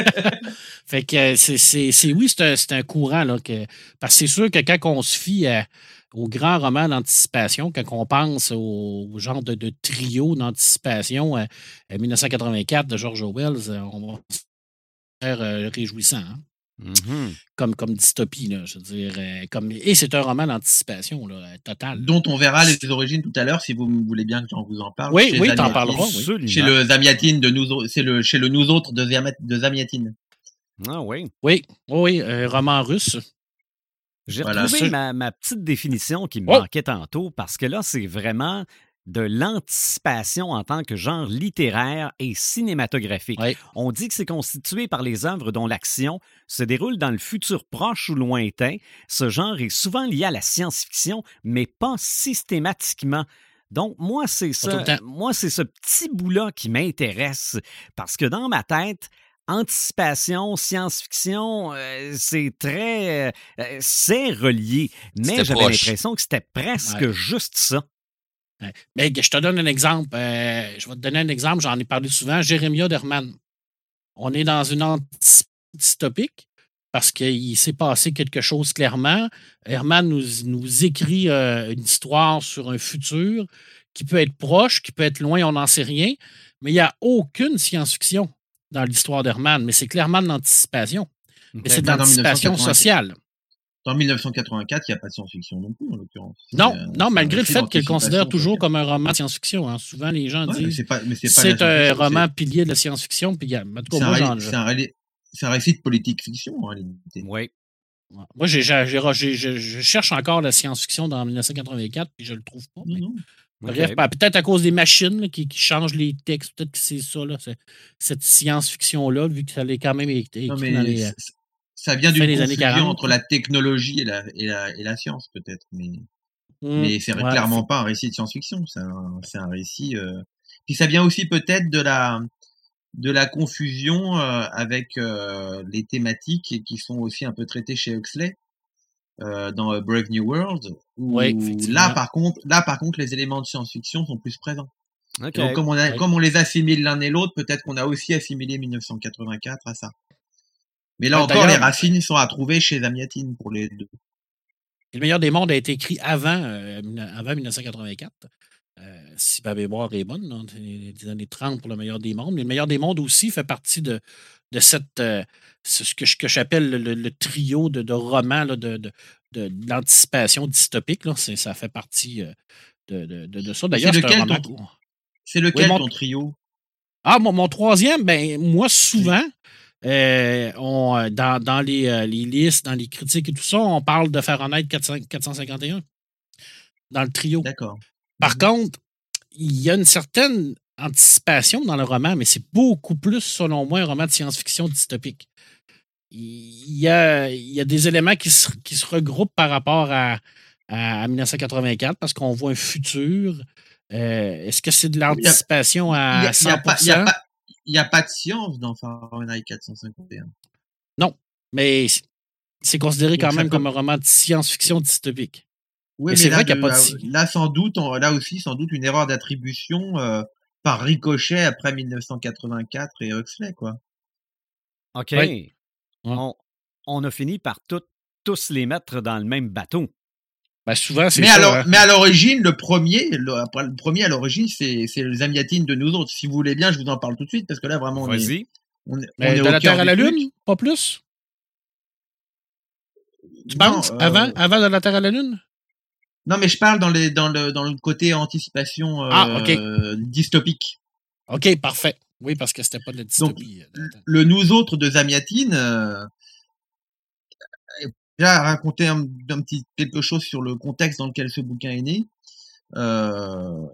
fait que euh, c'est, c'est, c'est- oui, c'est un, c'est un courant là, que, parce que c'est sûr que quand on se fie à- au grand roman d'anticipation, quand on pense au, au genre de, de trio d'anticipation euh, euh, 1984 de George Orwell, euh, on va se faire euh, réjouissant, hein, Mhm. comme, comme dystopie, là, je veux dire. euh, comme, et c'est un roman d'anticipation là, euh, total. dont on verra les origines tout à l'heure si vous voulez bien que j'en vous en parle. Oui, Chez oui, t'en parleras, oui. Chez le Zamiatine de nous, c'est le chez le nous autres de, Zamiat- de Zamiatine. Ah oui. Oui, oui, un roman russe. J'ai Voilà. retrouvé ma petite définition qui me Oh! manquait tantôt parce que là, c'est vraiment de l'anticipation en tant que genre littéraire et cinématographique. On dit que c'est constitué par les œuvres dont l'action se déroule dans le futur proche ou lointain. Ce genre est souvent lié à la science-fiction, mais pas systématiquement. Donc, moi, c'est ça. Moi, c'est ce petit bout-là qui m'intéresse parce que dans ma tête, anticipation, science-fiction, euh, c'est très. euh, c'est relié. Mais j'avais l'impression que c'était presque Ouais. juste ça. Mais je te donne un exemple. euh, je vais te donner un exemple, j'en ai parlé souvent. Jérémia Derman. On est dans une anti- dystopique parce qu'il s'est passé quelque chose clairement. Herman nous, nous écrit euh, une histoire sur un futur qui peut être proche, qui peut être loin, on n'en sait rien. Mais il n'y a aucune science-fiction dans l'histoire d'Herman. Mais c'est clairement de l'anticipation. Mais c'est de Ben, l'anticipation 1984. sociale. Dans 1984, il n'y a pas de science-fiction non plus, en l'occurrence. Non, euh, non, malgré le fait qu'il considère toujours comme un roman de science-fiction. hein. Souvent, les gens Ouais, disent c'est un roman pilier de la science-fiction. Puis, en tout C'est cas, un, moi, c'est récit de politique fiction, en réalité. Oui. Moi, je je cherche encore la science-fiction dans 1984, puis je le trouve pas. mais- Non, non. Bref, Ok. ben, peut-être à cause des machines là, qui, qui changent les textes, peut-être que c'est ça, là, cette science-fiction-là, vu que ça l'est quand même écrit Non, dans les. Ça vient d'une confusion 40. entre la technologie et la, et la, et la science, peut-être. Mais, Hmm, mais c'est ouais, clairement pas un récit de science-fiction. C'est un, récit. euh, Puis ça vient aussi peut-être de la de la confusion euh, avec euh, les thématiques qui sont aussi un peu traitées chez Huxley euh, dans Brave New World. Où Ouais, là, par contre, là, par contre, les éléments de science-fiction sont plus présents. OK. Et donc, comme on, a, Ouais. comme on les assimile l'un et l'autre, peut-être qu'on a aussi assimilé 1984 à ça. Mais là Ouais, encore, les racines sont à trouver chez Zamiatine pour les deux. Le meilleur des mondes a été écrit avant, euh, avant 1984. Euh, si ma mémoire est bonne, dans les les années 30 pour le meilleur des mondes. Mais le meilleur des mondes aussi fait partie de, de cette, euh, ce que, que j'appelle le, trio de, de romans là, de, de, l'anticipation dystopique. Là. Ça fait partie de, ça. D'ailleurs, c'est lequel roman ton- C'est lequel mon- ton trio? Ah, mon, mon troisième, ben, moi, souvent, euh, on, euh, dans, dans les, euh, les listes, dans les critiques et tout ça, on parle de Fahrenheit 400 451 dans le trio. D'accord. Par Mhm. contre, il y a une certaine anticipation dans le roman, mais c'est beaucoup plus, selon moi, un roman de science-fiction dystopique. Il y a, il y a des éléments qui se, qui se regroupent par rapport à, à 1984 parce qu'on voit un futur. Euh, Est-ce que c'est de l'anticipation à a, il y a 100 il y a pas- il y a pas de science dans Fahrenheit 451. Mais c'est considéré Donc, quand même peut- comme un roman de science-fiction dystopique. Oui, Mais c'est là, vrai qu'il y a pas de là, sans doute, on- là aussi, sans doute une erreur d'attribution euh, par ricochet après 1984 et Huxley, quoi. OK. On, on a fini par tout- tous les mettre dans le même bateau. Ben, souvent, c'est Mais, ça. alors, hein. mais à l'origine, le premier, le, le premier à l'origine, c'est c'est les Amiatines de nous autres. Si vous voulez bien, je vous en parle tout de suite parce que là, vraiment, on est, Vas-y. on est, on est de au la Terre à la. Lune, pas plus? Tu Non, penses? euh, Avant, avant de la Terre à la Lune? Non, mais je parle dans, les, dans, le, dans le côté anticipation euh, Ah, ok. dystopique. OK, parfait. Oui, parce que c'était pas de la dystopie. euh, Le nous autres de Zamiatine, euh, déjà raconter un, petit quelque chose sur le contexte dans lequel ce bouquin est né. Euh,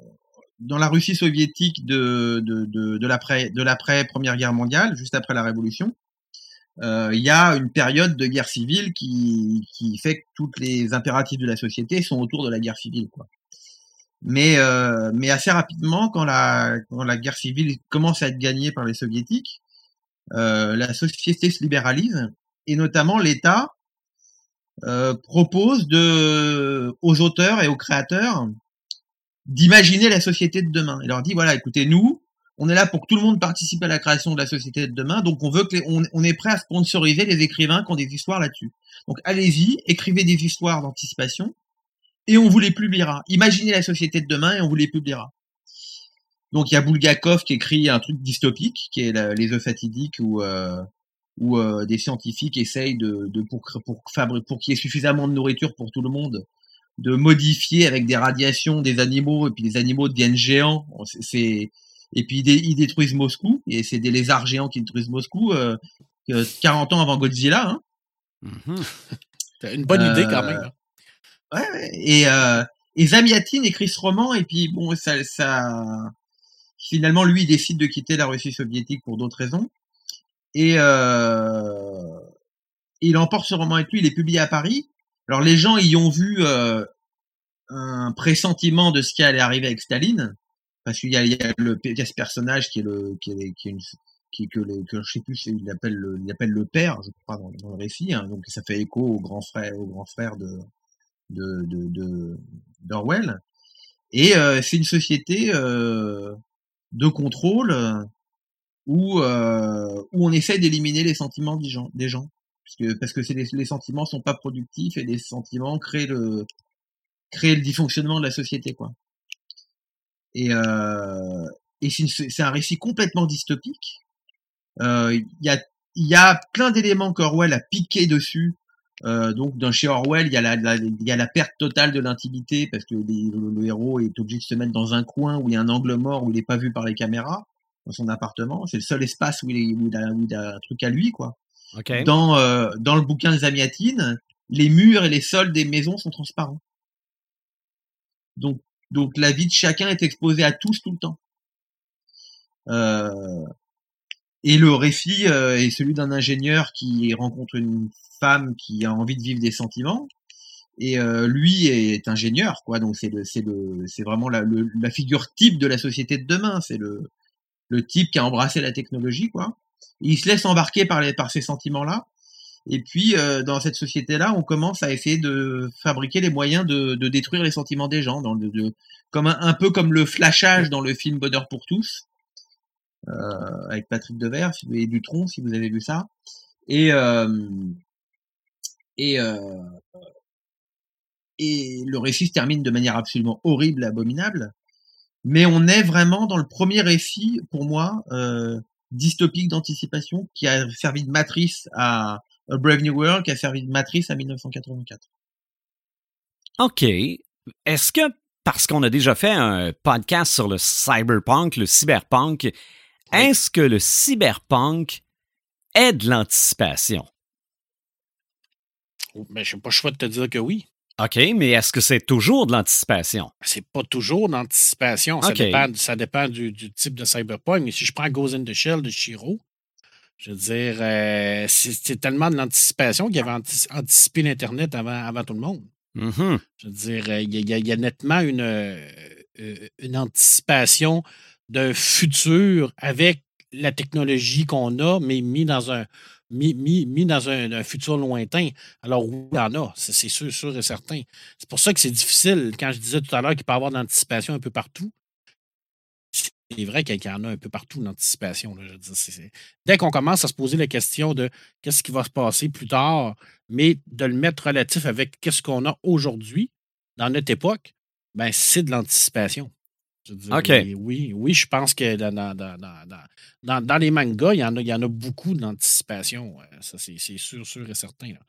dans la Russie soviétique de, de, de, de l'après de l'après Première Guerre mondiale, juste après la Révolution, euh, il y a une période de guerre civile qui, qui fait que toutes les impératifs de la société sont autour de la guerre civile. Quoi. Mais, euh, mais assez rapidement, quand la, quand la guerre civile commence à être gagnée par les soviétiques, euh, la société se libéralise et notamment l'État euh, propose de, aux auteurs et aux créateurs d'imaginer la société de demain. Il leur dit voilà, écoutez, nous, on est là pour que tout le monde participe à la création de la société de demain, donc on veut que les- on, est prêt à sponsoriser les écrivains qui ont des histoires là-dessus. Donc allez-y, écrivez des histoires d'anticipation et on vous les publiera. Imaginez la société de demain et on vous les publiera. Donc il y a Bulgakov qui écrit un truc dystopique, qui est les œufs fatidiques où euh, où euh, des scientifiques essayent de, de pour qu'il y ait suffisamment de nourriture pour tout le monde, de modifier avec des radiations des animaux et puis les animaux deviennent géants. C'est- et puis ils, dé- ils détruisent Moscou et c'est des lézards géants qui détruisent Moscou euh, euh, 40 ans avant Godzilla. Hein. [laughs] Mhm. C'est une bonne idée quand Euh, même. hein. Ouais. Et, euh, et Zamiatine écrit ce roman et puis bon, ça, ça, finalement lui il décide de quitter la Russie soviétique pour d'autres raisons et euh, il emporte ce roman avec lui. Il est publié à Paris. Alors les gens y ont vu euh, un pressentiment de ce qui allait arriver avec Staline parce qu'il y y y a ce personnage qui est le qui est, qui est une qui que, le, que je sais plus il appelle le, il appelle le père je crois dans, le récit hein. donc ça fait écho au grand frère au grand frère de de de d'Orwell et euh, c'est une société euh, de contrôle où euh, où on essaie d'éliminer les sentiments des gens des gens. Parce que les, les sentiments sont pas productifs et les sentiments créent le créent le dysfonctionnement de la société quoi. Et euh, et c'est un récit complètement dystopique. Euh, il y a y a plein d'éléments qu'Orwell a piqué dessus. Donc dans chez Orwell, il y a la, y a la perte totale de l'intimité parce que le, le héros est obligé de se mettre dans un coin où il y a un angle mort où il n'est pas vu par les caméras dans son appartement. C'est le seul espace où il, est, où il, a, où il a un truc à lui, quoi. Dans, euh, dans le bouquin de Zamiatine, les murs et les sols des maisons sont transparents. Donc, donc la vie de chacun est exposée à tous tout le temps. Euh, et le récit euh, est celui d'un ingénieur qui rencontre une femme qui a envie de vivre des sentiments. Et euh, lui est ingénieur, quoi. Donc c'est le, c'est le, c'est vraiment la, le- la figure type de la société de demain. C'est le, le type qui a embrassé la technologie, quoi. Il se laisse embarquer par les, ces sentiments-là. Et puis euh, dans cette société-là, on commence à essayer de fabriquer les moyens de, détruire les sentiments des gens, dans de, comme un, peu comme le flashage dans le film Bonheur pour tous, euh, avec Patrick Devers et Dutronc, si vous avez vu ça. Et euh, et et le récit se termine de manière absolument horrible, abominable. Mais on est vraiment dans le premier récit, pour moi, euh, dystopique d'anticipation, qui a servi de matrice à A Brave New World, qui a servi de matrice à 1984. OK. Est-ce que, parce qu'on a déjà fait un podcast sur le cyberpunk, le cyberpunk, est-ce que le cyberpunk est de l'anticipation? Ben, je n'ai pas le choix de te dire que oui. OK, mais est-ce que c'est toujours de l'anticipation? C'est pas toujours d'anticipation. Ça OK. dépend, ça dépend du, du type de cyberpunk. Mais si je prends Ghost in the Shell de Shiro, je veux dire, euh, c'est tellement de l'anticipation qu'il avait anti- anticipé l'Internet avant, avant tout le monde. Mhm. Je veux dire, euh, il y, a- il y nettement une, euh, une anticipation d'un futur avec la technologie qu'on a, mais mis dans un mis, mis- mis dans un, futur lointain. Alors oui, il y en a, c'est sûr, sûr et certain. C'est pour ça que c'est difficile. Quand je disais tout à l'heure qu'il peut y avoir de l'anticipation un peu partout, c'est vrai qu'il y en a un peu partout l'anticipation. Dès qu'on commence à se poser la question de qu'est-ce qui va se passer plus tard, mais de le mettre relatif avec qu'est-ce qu'on a aujourd'hui, dans notre époque, ben c'est de l'anticipation. Je dire, oui, Oui, je pense que dans, dans, dans, dans- dans- dans- dans les mangas, il y en a, il y en a beaucoup d'anticipation. Ça, c'est c'est sûr, sûr et certain. là.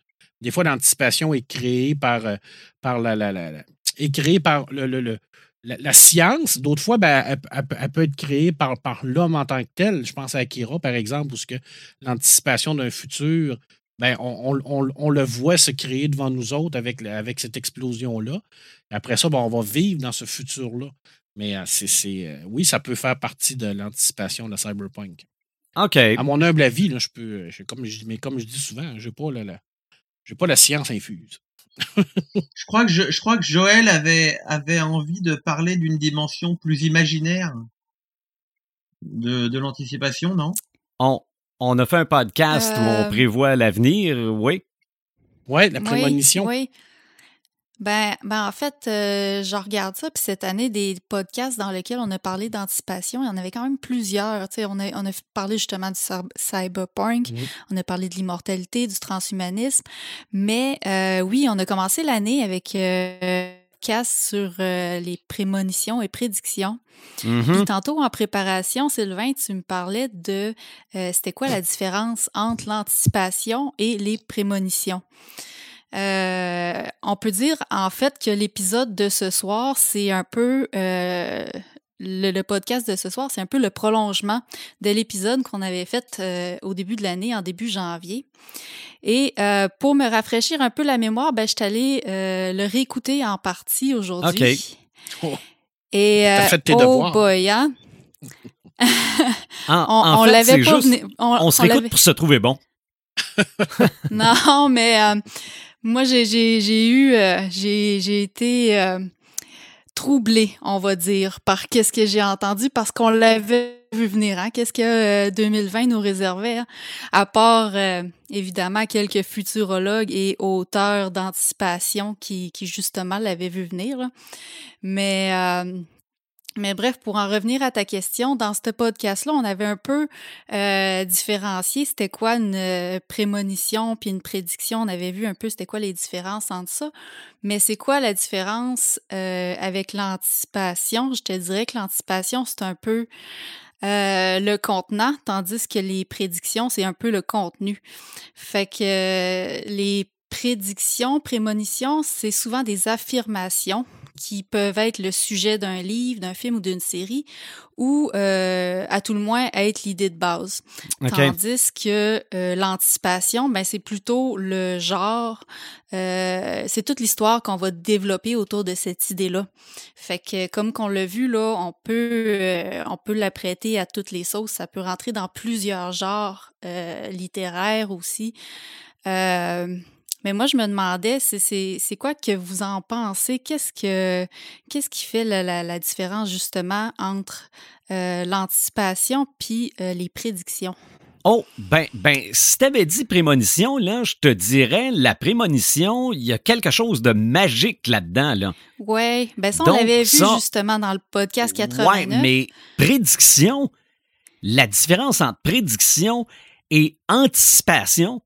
Des fois, l'anticipation est créée par, euh, par la, la- la- la- est créée par le, le- le- la, la science. D'autres fois, ben, elle, elle peut- elle peut être créée par, par l'homme en tant que tel. Je pense à Akira, par exemple, où que l'anticipation d'un futur, ben, on, on- on- on le voit se créer devant nous autres avec, avec cette explosion-là. Après ça, ben, on va vivre dans ce futur-là. Mais euh, c'est, c'est, euh, oui, ça peut faire partie de l'anticipation de cyberpunk. OK. À mon humble avis, là, je peux, euh, je- comme je, mais comme je dis souvent, je n'ai pas, la, pas la science infuse. [laughs] Je crois que je, je crois que Joël avait avait envie de parler d'une dimension plus imaginaire de, de l'anticipation, non? On, on a fait un podcast où on Euh, prévoit l'avenir, oui. Ouais, la Oui, prémonition. Oui. Ben, ben, en fait, euh, je regarde ça, puis cette année, des podcasts dans lesquels on a parlé d'anticipation, il y en avait quand même plusieurs. On, a, on a parlé justement du cyber- cyberpunk, Mhm. on a parlé de l'immortalité, du transhumanisme, mais euh, oui, on a commencé l'année avec euh, un podcast sur euh, les prémonitions et prédictions. Puis tantôt, en préparation, Sylvain, tu me parlais de euh, c'était quoi la différence entre l'anticipation et les prémonitions? Euh, on peut dire en fait que l'épisode de ce soir, c'est un peu euh, le, le podcast de ce soir, c'est un peu le prolongement de l'épisode qu'on avait fait euh, au début de l'année, en début janvier. Et pour me rafraîchir un peu la mémoire, ben, je suis allée le réécouter en partie aujourd'hui. Oh. Et euh, fait tes oh devoirs. boy, hein? En, [laughs] On, en on l'avait pas juste, on, on se réécoute pour se trouver bon. [laughs] Non, mais euh, moi, j'ai, eu, euh, j'ai, été euh, troublée, on va dire, par qu'est-ce que j'ai entendu, parce qu'on l'avait vu venir. Hein? Qu'est-ce que euh, 2020 nous réservait, hein? à part euh, évidemment quelques futurologues et auteurs d'anticipation qui, qui justement l'avaient vu venir. là. Mais euh, mais bref, pour en revenir à ta question, dans ce podcast-là, on avait un peu euh, différencié c'était quoi une euh, prémonition puis une prédiction. On avait vu un peu c'était quoi les différences entre ça. Mais c'est quoi la différence euh, avec l'anticipation? Je te dirais que l'anticipation, c'est un peu euh, le contenant, tandis que les prédictions, c'est un peu le contenu. Fait que euh, les prédictions, prémonitions, c'est souvent des affirmations qui peuvent être le sujet d'un livre, d'un film ou d'une série, ou euh, à tout le moins être l'idée de base. Tandis que euh, l'anticipation, ben, c'est plutôt le genre, euh, c'est toute l'histoire qu'on va développer autour de cette idée-là. Fait que comme qu'on l'a vu là, on peut on peut la prêter à toutes les sauces. Ça peut rentrer dans plusieurs genres littéraires aussi. Mais moi, je me demandais, c'est- quoi que vous en pensez? Qu'est-ce que qu'est-ce qui fait la, la- la différence justement entre euh, l'anticipation puis euh, les prédictions? Oh, ben, ben, si t'avais dit prémonition, là, je te dirais, la prémonition, il y a quelque chose de magique là-dedans, là. Ouais, ben ça, on l'avait vu ça- justement dans le podcast 89. Ouais, mais prédiction, la différence entre prédiction et anticipation,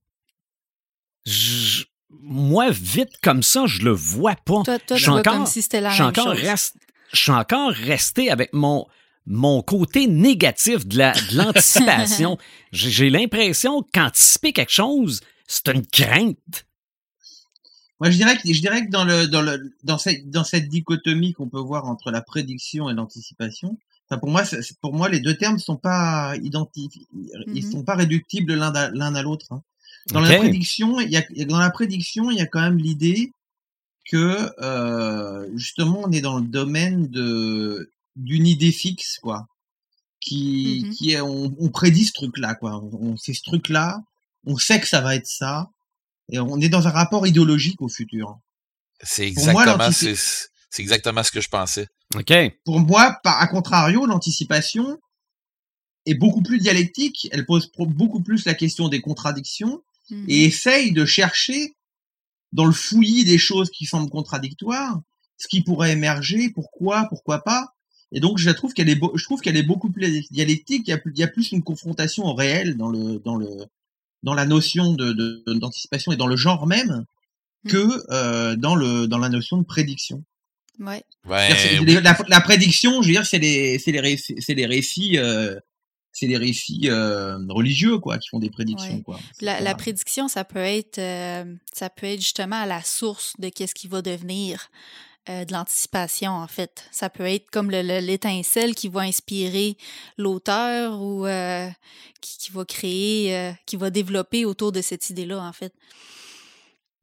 je- moi, vite comme ça, je le vois pas. Toi, toi, je suis encore, comme si c'était la je suis même encore chose. rest- je suis encore resté avec mon, mon côté négatif de la- de l'anticipation. [laughs] J'ai j'ai l'impression qu'anticiper quelque chose, c'est une crainte. Moi, je dirais que je dirais que dans le dans le dans cette dans cette dichotomie qu'on peut voir entre la prédiction et l'anticipation, enfin pour moi c'est- pour moi les deux termes sont pas identifiés, ils Mhm. sont pas réductibles l'un à, l'un à l'autre. hein. Dans la prédiction, il y a dans la prédiction, il y a quand même l'idée que euh, justement on est dans le domaine de d'une idée fixe quoi, qui Mhm. qui est on, on prédit ce truc là quoi, on, on sait ce truc là, on sait que ça va être ça. Et on est dans un rapport idéologique au futur. C'est exactement, c'est c'est exactement ce que je pensais. OK. Pour moi, par, à contrario, l'anticipation est beaucoup plus dialectique. Elle pose beaucoup plus la question des contradictions Mhm. et essaye de chercher dans le fouillis des choses qui semblent contradictoires ce qui pourrait émerger, pourquoi, pourquoi pas. Et donc, je la trouve qu'elle est, je trouve qu'elle est beaucoup plus dialectique. Il y a, plus- il y a plus une confrontation au réel dans le, dans le, dans la notion de, d'anticipation et dans le genre même Mhm. que euh, dans le, dans la notion de prédiction. Ouais. Oui. la, la prédiction, je veux dire, c'est les, c'est les les récits, euh, c'est les récits euh, religieux, quoi, qui font des prédictions, Ouais. quoi. La, prédiction, ça peut être, euh, ça peut être justement à la source de qu'est-ce qui va devenir euh, de l'anticipation, en fait. Ça peut être comme le- le- l'étincelle qui va inspirer l'auteur ou euh, qui, qui va créer, euh, qui va développer autour de cette idée-là, en fait.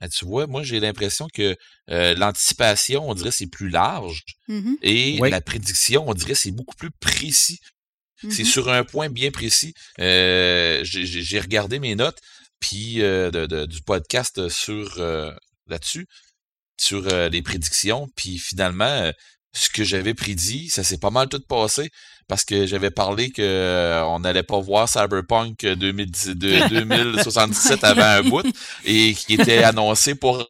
Ben, tu vois, moi, j'ai l'impression que euh, l'anticipation, on dirait, c'est plus large. Mhm, Et Oui. la prédiction, on dirait, c'est beaucoup plus précis. C'est mhm. sur un point bien précis. Euh, j'ai regardé mes notes puis euh, de- de- du podcast sur euh, là-dessus, sur les prédictions. Puis finalement, ce que j'avais prédit, ça s'est pas mal tout passé parce que j'avais parlé que euh, on n'allait pas voir Cyberpunk 2010 de- 2077 avant un bout et qui était [laughs] annoncé pour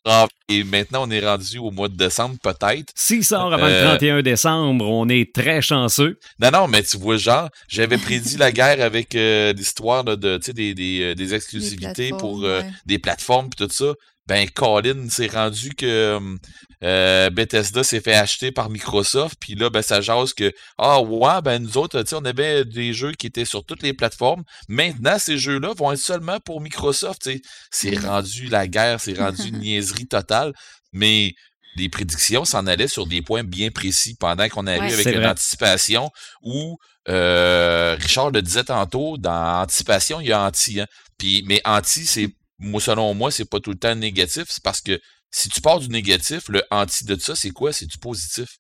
et maintenant on est rendu au mois de décembre peut-être. S'il sort avant le Euh, 31 décembre, on est très chanceux. Non, non, mais tu vois, genre, j'avais prédit la guerre avec euh, l'histoire de, tu sais, des, des, euh, des exclusivités pour euh, ouais. des plateformes et tout ça. Ben, Colin s'est rendu que hum, euh, Bethesda s'est fait acheter par Microsoft, puis là, ben, ça jase que, ah ouais, ben, nous autres, tu sais, on avait des jeux qui étaient sur toutes les plateformes. Maintenant, ces jeux-là vont être seulement pour Microsoft, tu sais. C'est Mm. rendu la guerre, c'est rendu une [laughs] niaiserie totale, mais les prédictions s'en allaient sur des points bien précis pendant qu'on arrive Ouais. avec une vrai. anticipation où euh, Richard le disait tantôt, dans anticipation, il y a anti. Hein. Puis, mais anti, c'est moi selon moi, c'est pas tout le temps négatif. C'est parce que si tu pars du négatif, le anti de ça, c'est quoi? C'est du positif.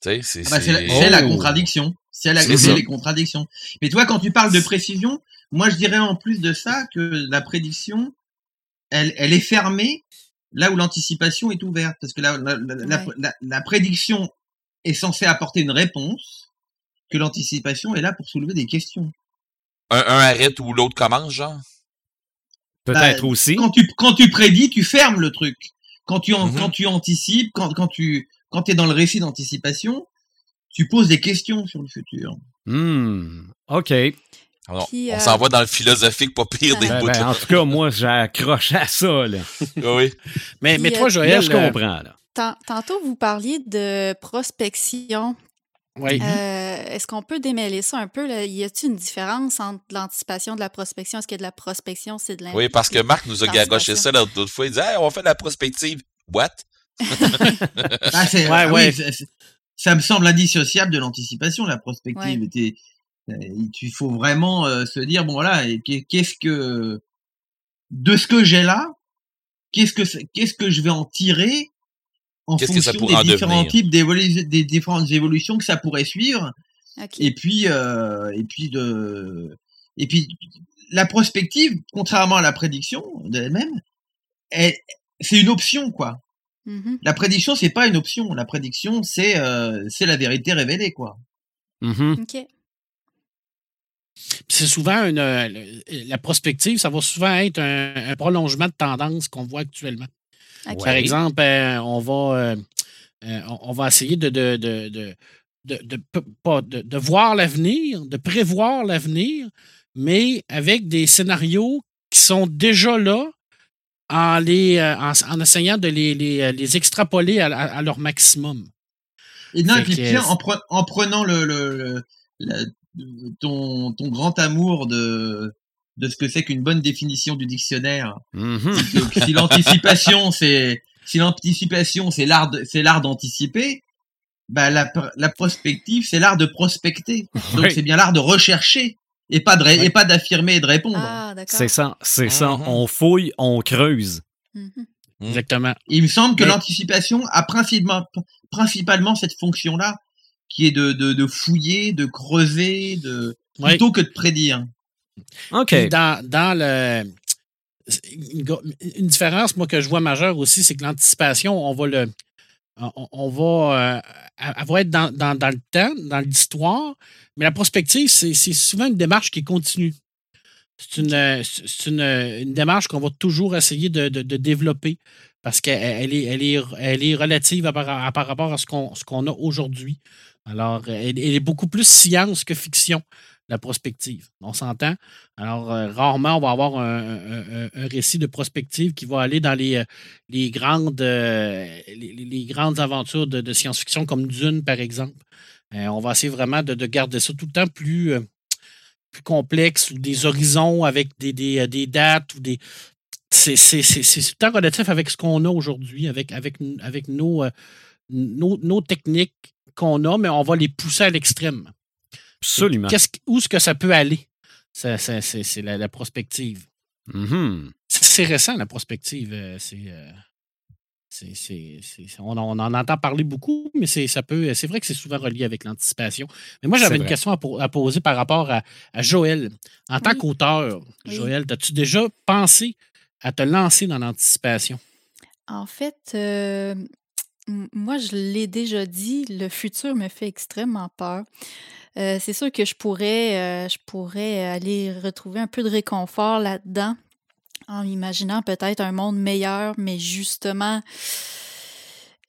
Tu sais, c'est. Ah bah, c'est la, c'est la Oh. contradiction. C'est les contradictions. Mais toi, quand tu parles de précision, moi, je dirais en plus de ça que la prédiction, elle, elle est fermée là où l'anticipation est ouverte. Parce que la, Ouais. la- la prédiction est censée apporter une réponse, que l'anticipation est là pour soulever des questions. un, un arrête ou l'autre commence, genre? Peut-être Bah, aussi. Quand tu, quand tu prédis, tu fermes le truc. Quand tu, en- Mhm. quand tu anticipes, quand, quand tu, quand es dans le récit d'anticipation, tu poses des questions sur le futur. Hmm, OK. On, Puis, on euh, s'en va dans le philosophique, pas pire des Ben, bouts. ben, en tout cas, moi, j'accroche à ça. Là. [laughs] oui. Mais, Puis, mais euh, toi, Là, Joël, je euh, comprends. Là. Tant- Tantôt, vous parliez de prospection. Oui. Euh, Est-ce qu'on peut démêler ça un peu? Là? Y a-t-il une différence entre l'anticipation de la prospection? Est-ce que de la prospection, c'est de Oui, parce que Marc nous a garoché ça l'autre fois. Il disait, hey, on fait de la prospective. What? Ah, [laughs] c'est- [laughs] Ouais, ah ouais. c'est- ça me semble indissociable de l'anticipation, la prospective. Ouais. Euh, Il faut vraiment euh, se dire, bon voilà, qu'est-ce que de ce que j'ai là, qu'est-ce que qu'est-ce que je vais en tirer en que ça fonction en des différents types des différentes évolutions que ça pourrait suivre et puis euh, et puis de et puis la prospective contrairement à la prédiction d'elle-même elle- c'est une option quoi Mhm. la prédiction c'est pas une option la prédiction c'est euh, c'est la vérité révélée quoi Mhm. OK. C'est souvent une, euh, la prospective, ça va souvent être un, un prolongement de tendance qu'on voit actuellement. Par exemple, euh, on va euh, euh, on va essayer de, de, de, de, de, voir l'avenir, de prévoir l'avenir, mais avec des scénarios qui sont déjà là en, les, en, en essayant de les, les, les extrapoler à, à- à leur maximum. et non et puis en, pre- en prenant le, le, le- ton ton grand amour de de ce que c'est qu'une bonne définition du dictionnaire Mhm. Donc, si l'anticipation [laughs] c'est si l'anticipation c'est l'art de- c'est l'art d'anticiper bah la, pr- la prospective c'est l'art de prospecter donc Oui. c'est bien l'art de rechercher et pas de Ouais. et pas d'affirmer et de répondre Ah. C'est ça, c'est ça. Mhm. On fouille, on creuse. Mhm. Mm. Exactement. il me semble que Mais- l'anticipation a principalement principalement cette fonction là qui est de, de, de fouiller de creuser de plutôt que de prédire Dans, dans le. Une, différence, moi, que je vois majeure aussi, c'est que l'anticipation, on va le. On, va. euh, elle va être dans, dans- dans le temps, dans l'histoire, mais la prospective, c'est souvent une démarche qui continue. C'est une, une, une démarche qu'on va toujours essayer de, de- développer parce qu'elle elle est, elle est, elle est relative à par, par rapport à ce qu'on a aujourd'hui. Alors, elle est beaucoup plus science que fiction la prospective. On s'entend? Alors, euh, rarement, on va avoir un, un- récit de prospective qui va aller dans les, euh, les, grandes, euh, les, grandes aventures de, science-fiction comme Dune, par exemple. On va essayer vraiment de, de garder ça tout le temps plus, plus complexe ou des horizons avec des, des, dates ou des. C'est tout le temps relatif avec ce qu'on a aujourd'hui, avec, avec, avec nos, nos, nos techniques qu'on a, mais on va les pousser à l'extrême. Absolument. Où est-ce que ça peut aller? C'est la, la prospective. Mhm. C'est c'est récent, la prospective. euh, C'est. euh, c'est- on, en- on en entend parler beaucoup, mais c'est ça peut. C'est vrai que c'est souvent relié avec l'anticipation. Mais moi, j'avais une question à, po- à poser par rapport à, à Joël. En tant Oui. qu'auteur, Oui. Joël, as-tu déjà pensé à te lancer dans l'anticipation? En fait, euh, moi, je l'ai déjà dit, le futur me fait extrêmement peur. Euh, c'est sûr que je pourrais, euh, je pourrais aller retrouver un peu de réconfort là-dedans en imaginant peut-être un monde meilleur, mais justement,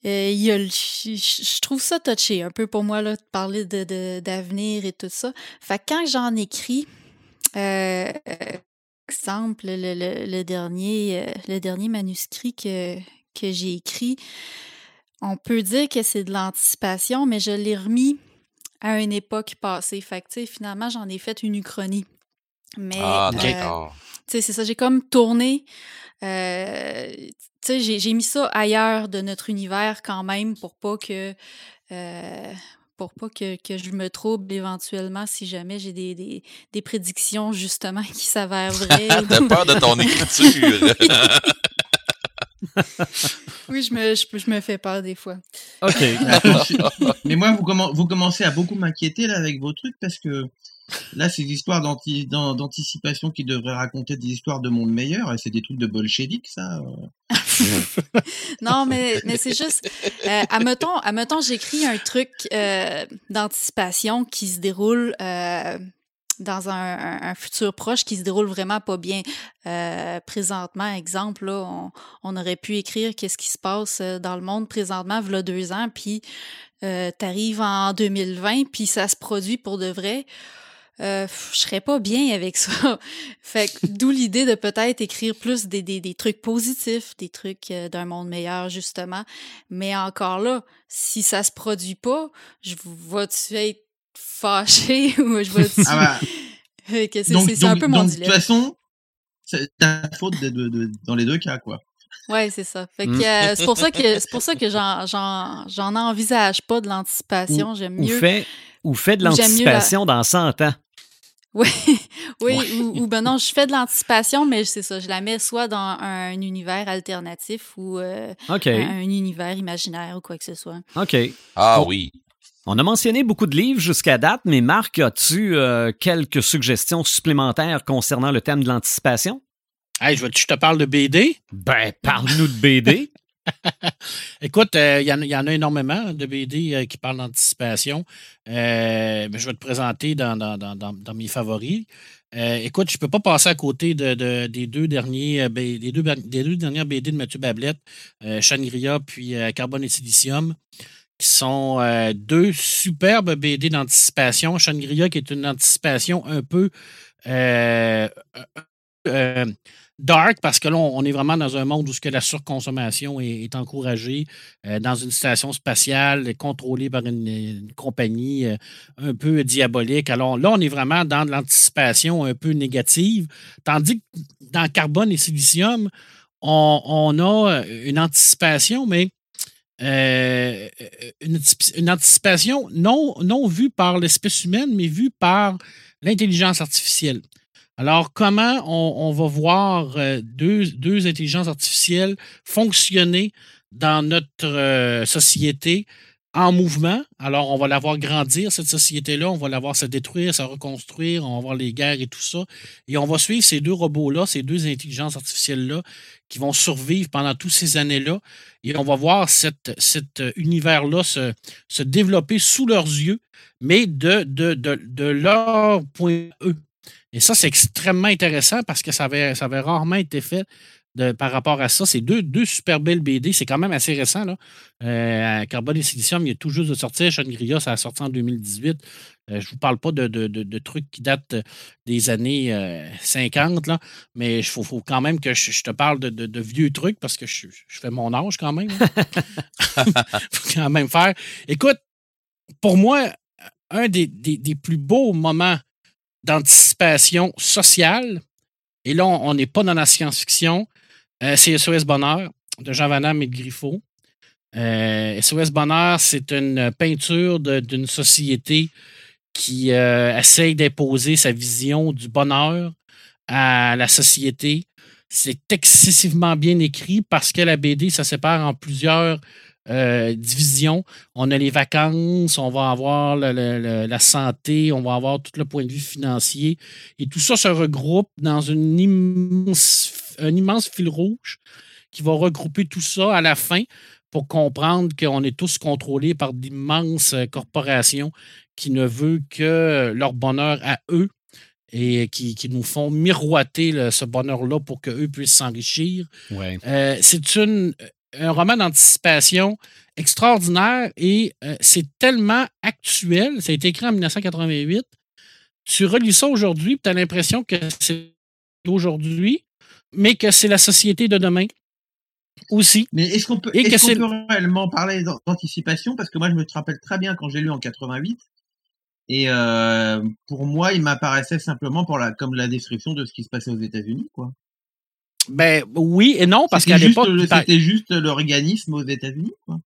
euh, je, trouve ça touché un peu pour moi là, de parler de, d'avenir et tout ça. Fait que quand j'en écris, exemple, le, le- dernier, le dernier manuscrit que, que j'ai écrit, on peut dire que c'est de l'anticipation, mais je l'ai remis à une époque passée. Fait que, finalement, j'en ai fait une uchronie. Mais, Ah, euh, d'accord. tu sais, c'est ça, j'ai comme tourné. euh, tu sais, j'ai, j'ai mis ça ailleurs de notre univers quand même pour pas que. euh, pour pas que, que je me trouble éventuellement si jamais j'ai des, des, des prédictions justement [laughs] qui s'avèrent vraies. [laughs] T'as peur de ton [laughs] écriture. Oui, je me, je, je me fais peur des fois. OK. [laughs] Mais moi, vous, commen- vous commencez à beaucoup m'inquiéter là avec vos trucs parce que là, ces histoires d'anti- d'an- d'anticipation qui devraient raconter des histoires de monde meilleur, et c'est des trucs de bolchevique, ça. euh. [laughs] Non, mais, mais c'est juste. Euh, admettons, admettons, j'écris un truc euh, d'anticipation qui se déroule euh, dans un, futur proche qui se déroule vraiment pas bien. Euh, présentement, exemple, là, on, aurait pu écrire qu'est-ce qui se passe euh, dans le monde présentement, voilà deux ans, puis euh, t'arrives en 2020, puis ça se produit pour de vrai. Euh, je serais pas bien avec [laughs] ça. fait d'où l'idée de peut-être écrire plus des, des, des trucs positifs, des trucs euh, d'un monde meilleur, justement. Mais encore là, si ça se produit pas, je vais-tu être fâché [laughs] ou je vais-tu... Ah Euh, que c'est donc, un donc- peu mon donc, de toute dilemme. façon, c'est ta faute de, de- de- dans les deux cas, quoi. Oui, c'est ça. Fait que, euh, c'est pour ça que c'est pour ça que j'en, j'en, j'en envisage pas de l'anticipation. J'aime Ou mieux. fait, ou fait de Ou mieux la- l'anticipation dans 100 ans. [laughs] Oui, oui ou, ou ben non, je fais de l'anticipation, mais c'est ça, je la mets soit dans un, univers alternatif ou euh, OK. un, un univers imaginaire ou quoi que ce soit. OK. Ah oui. On a mentionné beaucoup de livres jusqu'à date, mais Marc, as-tu euh, quelques suggestions supplémentaires concernant le thème de l'anticipation? Hey, je, veux- je te parle de BD. Ben, parle-nous de BD. [laughs] Écoute, euh, il y, en a- il y en a énormément de BD euh, qui parlent d'anticipation. Mais je vais te présenter dans, dans- dans- dans- dans mes favoris. Euh, écoute, je ne peux pas passer à côté de, de- des, deux derniers, B- des, deux, des deux dernières BD de Mathieu Bablette, euh, puis euh, Carbone et Silicium, qui sont euh, deux superbes BD d'anticipation. Shangri-La qui est une anticipation un peu euh, euh, dark parce que là, on est vraiment dans un monde où ce que la surconsommation est, encouragée, dans une station spatiale contrôlée par une, compagnie un peu diabolique. Alors là, on est vraiment dans de l'anticipation un peu négative, tandis que dans Carbone et Silicium, on a une anticipation, mais euh, une, anticipation non, non vue par l'espèce humaine, mais vue par l'intelligence artificielle. Alors, comment on, on va voir euh, deux, deux intelligences artificielles fonctionner dans notre euh, société en mouvement? Alors, on va la voir grandir, cette société-là, on va la voir se détruire, se reconstruire, on va voir les guerres et tout ça. Et on va suivre ces deux robots-là, ces deux intelligences artificielles-là, qui vont survivre pendant toutes ces années-là. Et on va voir cet univers-là se, se développer sous leurs yeux, mais de, de, de, de leur point de vue. Et ça, c'est extrêmement intéressant parce que ça avait, ça avait rarement été fait de, par rapport à ça. C'est deux, deux super belles BD. C'est quand même assez récent. Là. Euh, Carbone et Silicium, il est tout juste de sortir. Shangri-La, ça a sorti en 2018. Euh, je ne vous parle pas de, de, de, trucs qui datent des années euh, 50, là, mais il faut, faut, quand même que je, je te parle de, de, vieux trucs parce que je, je fais mon âge quand même. Il [laughs] [laughs] faut quand même faire. Écoute, pour moi, un des, des, des plus beaux moments d'anticipation sociale. Et là, on n'est pas dans la science-fiction. Euh, c'est SOS Bonheur de Jean Van Damme et de Griffo. Euh, SOS Bonheur, c'est une peinture d'une société qui euh, essaye d'imposer sa vision du bonheur à la société. C'est excessivement bien écrit parce que la BD, ça sépare en plusieurs divisions. On a les vacances, on va avoir la santé, on va avoir tout le point de vue financier. Et tout ça se regroupe dans une immense, un immense fil rouge qui va regrouper tout ça à la fin pour comprendre qu'on est tous contrôlés par d'immenses corporations qui ne veulent que leur bonheur à eux et qui, qui nous font miroiter le, ce bonheur-là pour qu'eux puissent s'enrichir. Ouais. Euh, c'est une, un roman d'anticipation extraordinaire et euh, c'est tellement actuel. Ça a été écrit en 1988. Tu relis ça aujourd'hui, tu as l'impression que c'est d'aujourd'hui, mais que c'est la société de demain aussi. Mais est-ce qu'on peut, est peut réellement parler d'an- d'anticipation? Parce que moi, je me rappelle très bien quand j'ai lu en 88. Et euh, pour moi, il m'apparaissait simplement pour la, comme la description de ce qui se passait aux États-Unis, quoi. Ben oui et non, parce qu'à l'époque, c'était juste l'organisme aux États-Unis, quoi.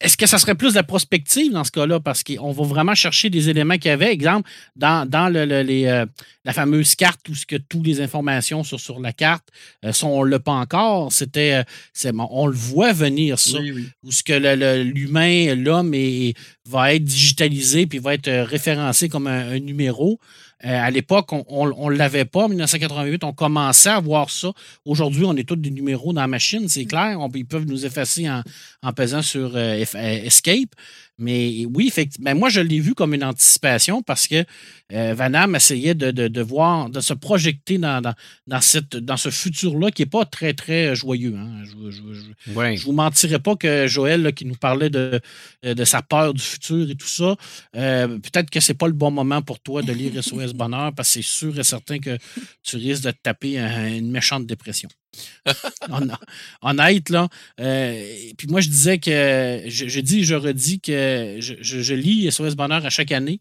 Est-ce que ça serait plus de la prospective dans ce cas-là? Parce qu'on va vraiment chercher des éléments qu'il y avait. Exemple, dans, dans le, le- les, euh, la fameuse carte où ce que toutes les informations sur, sur la carte, euh, ça, on ne l'a pas encore. C'était, euh, on le voit venir, ça. Oui, oui. Où ce que l'humain, l'homme est- va être digitalisé puis va être euh, référencé comme un, un numéro. Euh, à l'époque, on ne l'avait pas. En 1988, on commençait à voir ça. Aujourd'hui, on est tous des numéros dans la machine, c'est clair. On- ils peuvent nous effacer en, en pesant sur euh, euh, Escape. Mais oui, effectivement, moi, je l'ai vu comme une anticipation parce que euh, Van Damme essayait de, de- de voir, de se projeter dans, dans, dans cette, dans ce futur-là qui n'est pas très, très joyeux. hein. Je- je- je- Ouais. je vous mentirais pas que Joël, là, qui nous parlait de, euh, de sa peur du futur et tout ça, euh, peut-être que c'est pas le bon moment pour toi de lire SOS Bonheur parce que c'est sûr et certain que tu risques de te taper un- une méchante dépression. [laughs] Hon- Honnête, là. Euh, puis moi, je disais que, je, je dis, je redis que je, lis SOS Bonheur à chaque année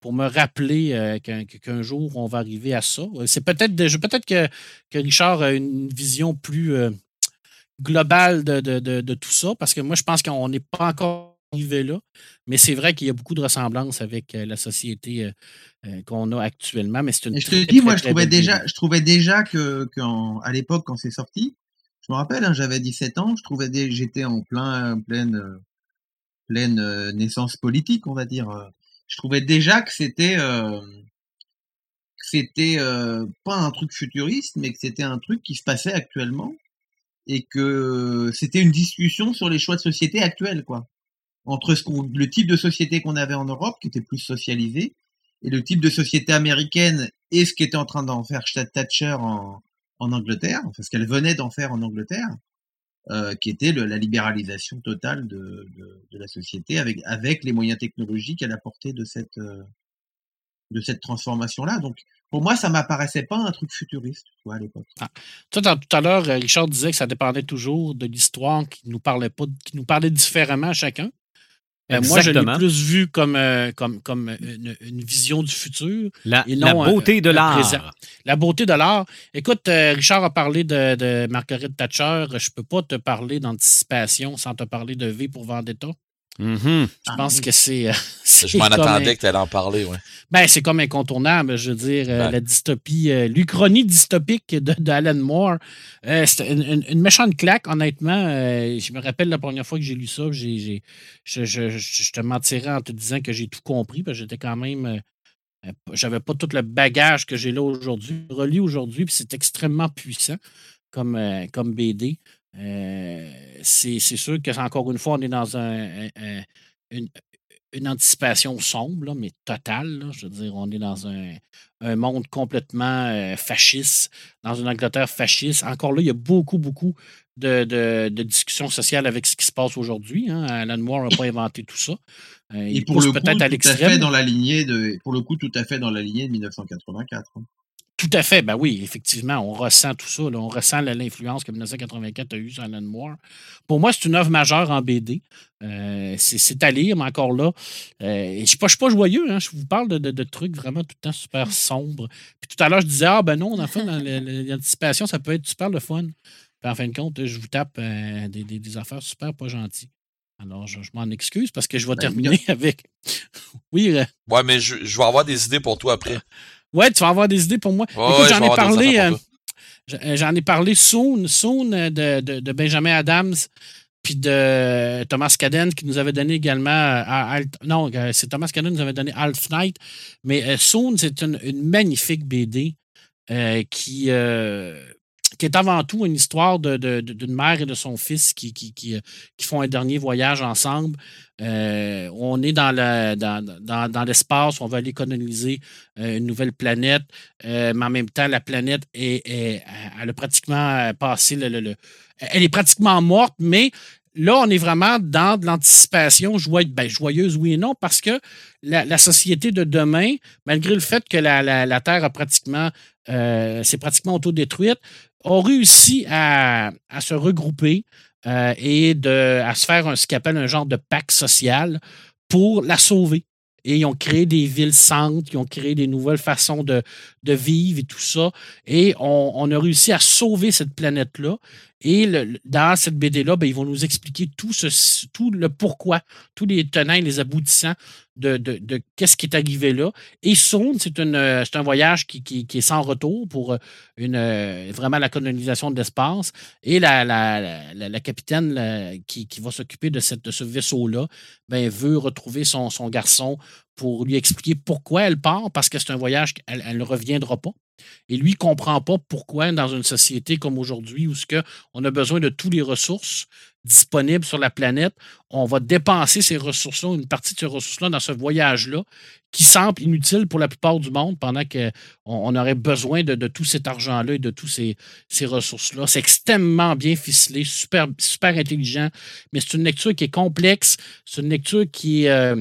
pour me rappeler euh, qu'un jour, on va arriver à ça. C'est peut-être peut-être que, que Richard a une vision plus euh, global de, de, de, de tout ça, parce que moi, je pense qu'on n'est pas encore arrivé là, mais c'est vrai qu'il y a beaucoup de ressemblances avec euh, la société euh, euh, qu'on a actuellement. Mais c'est une Et je très, te dis, très, moi, je trouvais déjà, BD. je trouvais déjà que, qu'en- à l'époque, quand c'est sorti, je me rappelle, hein, j'avais 17 ans, je trouvais des, j'étais en plein, pleine, pleine naissance politique, on va dire. Je trouvais déjà que c'était, euh, c'était euh, pas un truc futuriste, mais que c'était un truc qui se passait actuellement et que c'était une discussion sur les choix de société actuels, quoi. Entre le type de société qu'on avait en Europe, qui était plus socialisé, et le type de société américaine et ce qu'était en train d'en faire Thatcher en, en Angleterre, enfin ce qu'elle venait d'en faire en Angleterre, euh, qui était la libéralisation totale de, de, la société avec, avec les moyens technologiques à la portée de cette, euh, de cette transformation-là. Donc, pour moi, ça m'apparaissait pas un truc futuriste, tu vois, à l'époque. Dans- tout à l'heure, Richard disait que ça dépendait toujours de l'histoire qui qui nous parlait différemment à chacun. Euh, moi, je l'ai plus vu comme, euh, comme, comme une, une vision du futur. La, Et la non, beauté euh, de l'art. La beauté de l'art. Écoute, euh, Richard a parlé de, de Margaret Thatcher. Je peux pas te parler d'anticipation sans te parler de V pour Vendetta. Mhm. Je Ah, pense oui. que c'est. euh, [laughs] Je m'en attendais un- que tu allais en parler, ouais. Ben, c'est comme incontournable, je veux dire, euh, Ben. la dystopie, euh, l'Uchronie dystopique de, d'Alan Moore. Euh, c'était une, une- une méchante claque, honnêtement. Euh, je me rappelle la première fois que j'ai lu ça, je, je- je- je te mentirais en te disant que j'ai tout compris, parce que j'étais quand même. j'avais pas tout le bagage que j'ai là aujourd'hui. Je relis aujourd'hui, puis c'est extrêmement puissant comme, euh, comme BD. Euh, c'est, sûr que, encore une fois, on est dans un, un- un- une, une anticipation sombre, là, mais totale. là. Je veux dire, on est dans un, un monde complètement euh, fasciste, dans une Angleterre fasciste. Encore là, il y a beaucoup, beaucoup de, de- de discussions sociales avec ce qui se passe aujourd'hui. Hein. Alan Moore n'a pas inventé tout ça. Euh, Et il pour le coup, peut-être à tout à fait l'extrême. dans la lignée de, pour le coup, tout à fait dans la lignée de 1984. hein. Tout à fait, ben oui, effectivement, on ressent tout ça. là. On ressent l'influence que 1984 a eue sur Alan Moore. Pour moi, c'est une œuvre majeure en BD. Euh, c'est à lire, mais encore là, euh, je ne suis, pas- joyeux. hein. Je vous parle de, de- de trucs vraiment tout le temps super [laughs] sombres. Puis tout à l'heure, je disais, ah ben non, en fait, dans l'anticipation, ça peut être super le fun. Puis en fin de compte, je vous tape euh, des, des- des affaires super pas gentilles. Alors, je, je m'en excuse parce que je vais Ben, terminer [laughs] avec. oui, Ouais, mais je, je vais avoir des idées pour toi après. Ouais, tu vas avoir des idées pour moi. Ouais, Écoute, ouais, j'en ai parlé. euh, euh, J'en ai parlé soon, soon euh, de, de- de Benjamin Adams, puis de Thomas Caden qui nous avait donné également. euh, non, c'est Thomas Caden qui nous avait donné Half Night. Mais euh, Soon, c'est une, une magnifique BD euh, qui, qui est avant tout une histoire de- de- d'une mère et de son fils qui, qui, qui, euh, qui font un dernier voyage ensemble. Euh, on est dans, dans, dans, dans l'espace, on va aller coloniser euh, une nouvelle planète, mais en même temps, la planète est, elle a pratiquement passé le, le- le- Elle est pratiquement morte, mais là, on est vraiment dans de l'anticipation joyeuse, ben, joyeuse, oui et non, parce que la, société de demain, malgré le fait que la, la- Terre a pratiquement s'est pratiquement autodétruite, a réussi à, se regrouper euh, et à se faire ce qu'on appelle un genre de pacte social pour la sauver. Et ils ont créé des villes centres, ils ont créé des nouvelles façons de, vivre et tout ça. Et on, on a réussi à sauver cette planète-là. Et dans cette BD-là, ben, ils vont nous expliquer tout, ce, tout le pourquoi, tous les tenants et les aboutissants de, de, qu'est-ce qui est arrivé là. Et Sound, euh, c'est un voyage qui, qui- est sans retour pour euh, une, euh, vraiment la colonisation de l'espace. Et la, la, la- la- capitaine qui, qui va s'occuper de, de ce vaisseau-là ben, veut retrouver son, son garçon pour lui expliquer pourquoi elle part, parce que c'est un voyage qu'elle elle ne reviendra pas. Et lui ne comprend pas pourquoi, dans une société comme aujourd'hui, où on a besoin de toutes les ressources disponibles sur la planète, on va dépenser ces ressources-là, une partie de ces ressources-là, dans ce voyage-là, qui semble inutile pour la plupart du monde, pendant qu'on on aurait besoin de, tout cet argent-là et de toutes ces, ces ressources-là. C'est extrêmement bien ficelé, super, super intelligent, mais c'est une lecture qui est complexe, c'est une lecture qui est euh,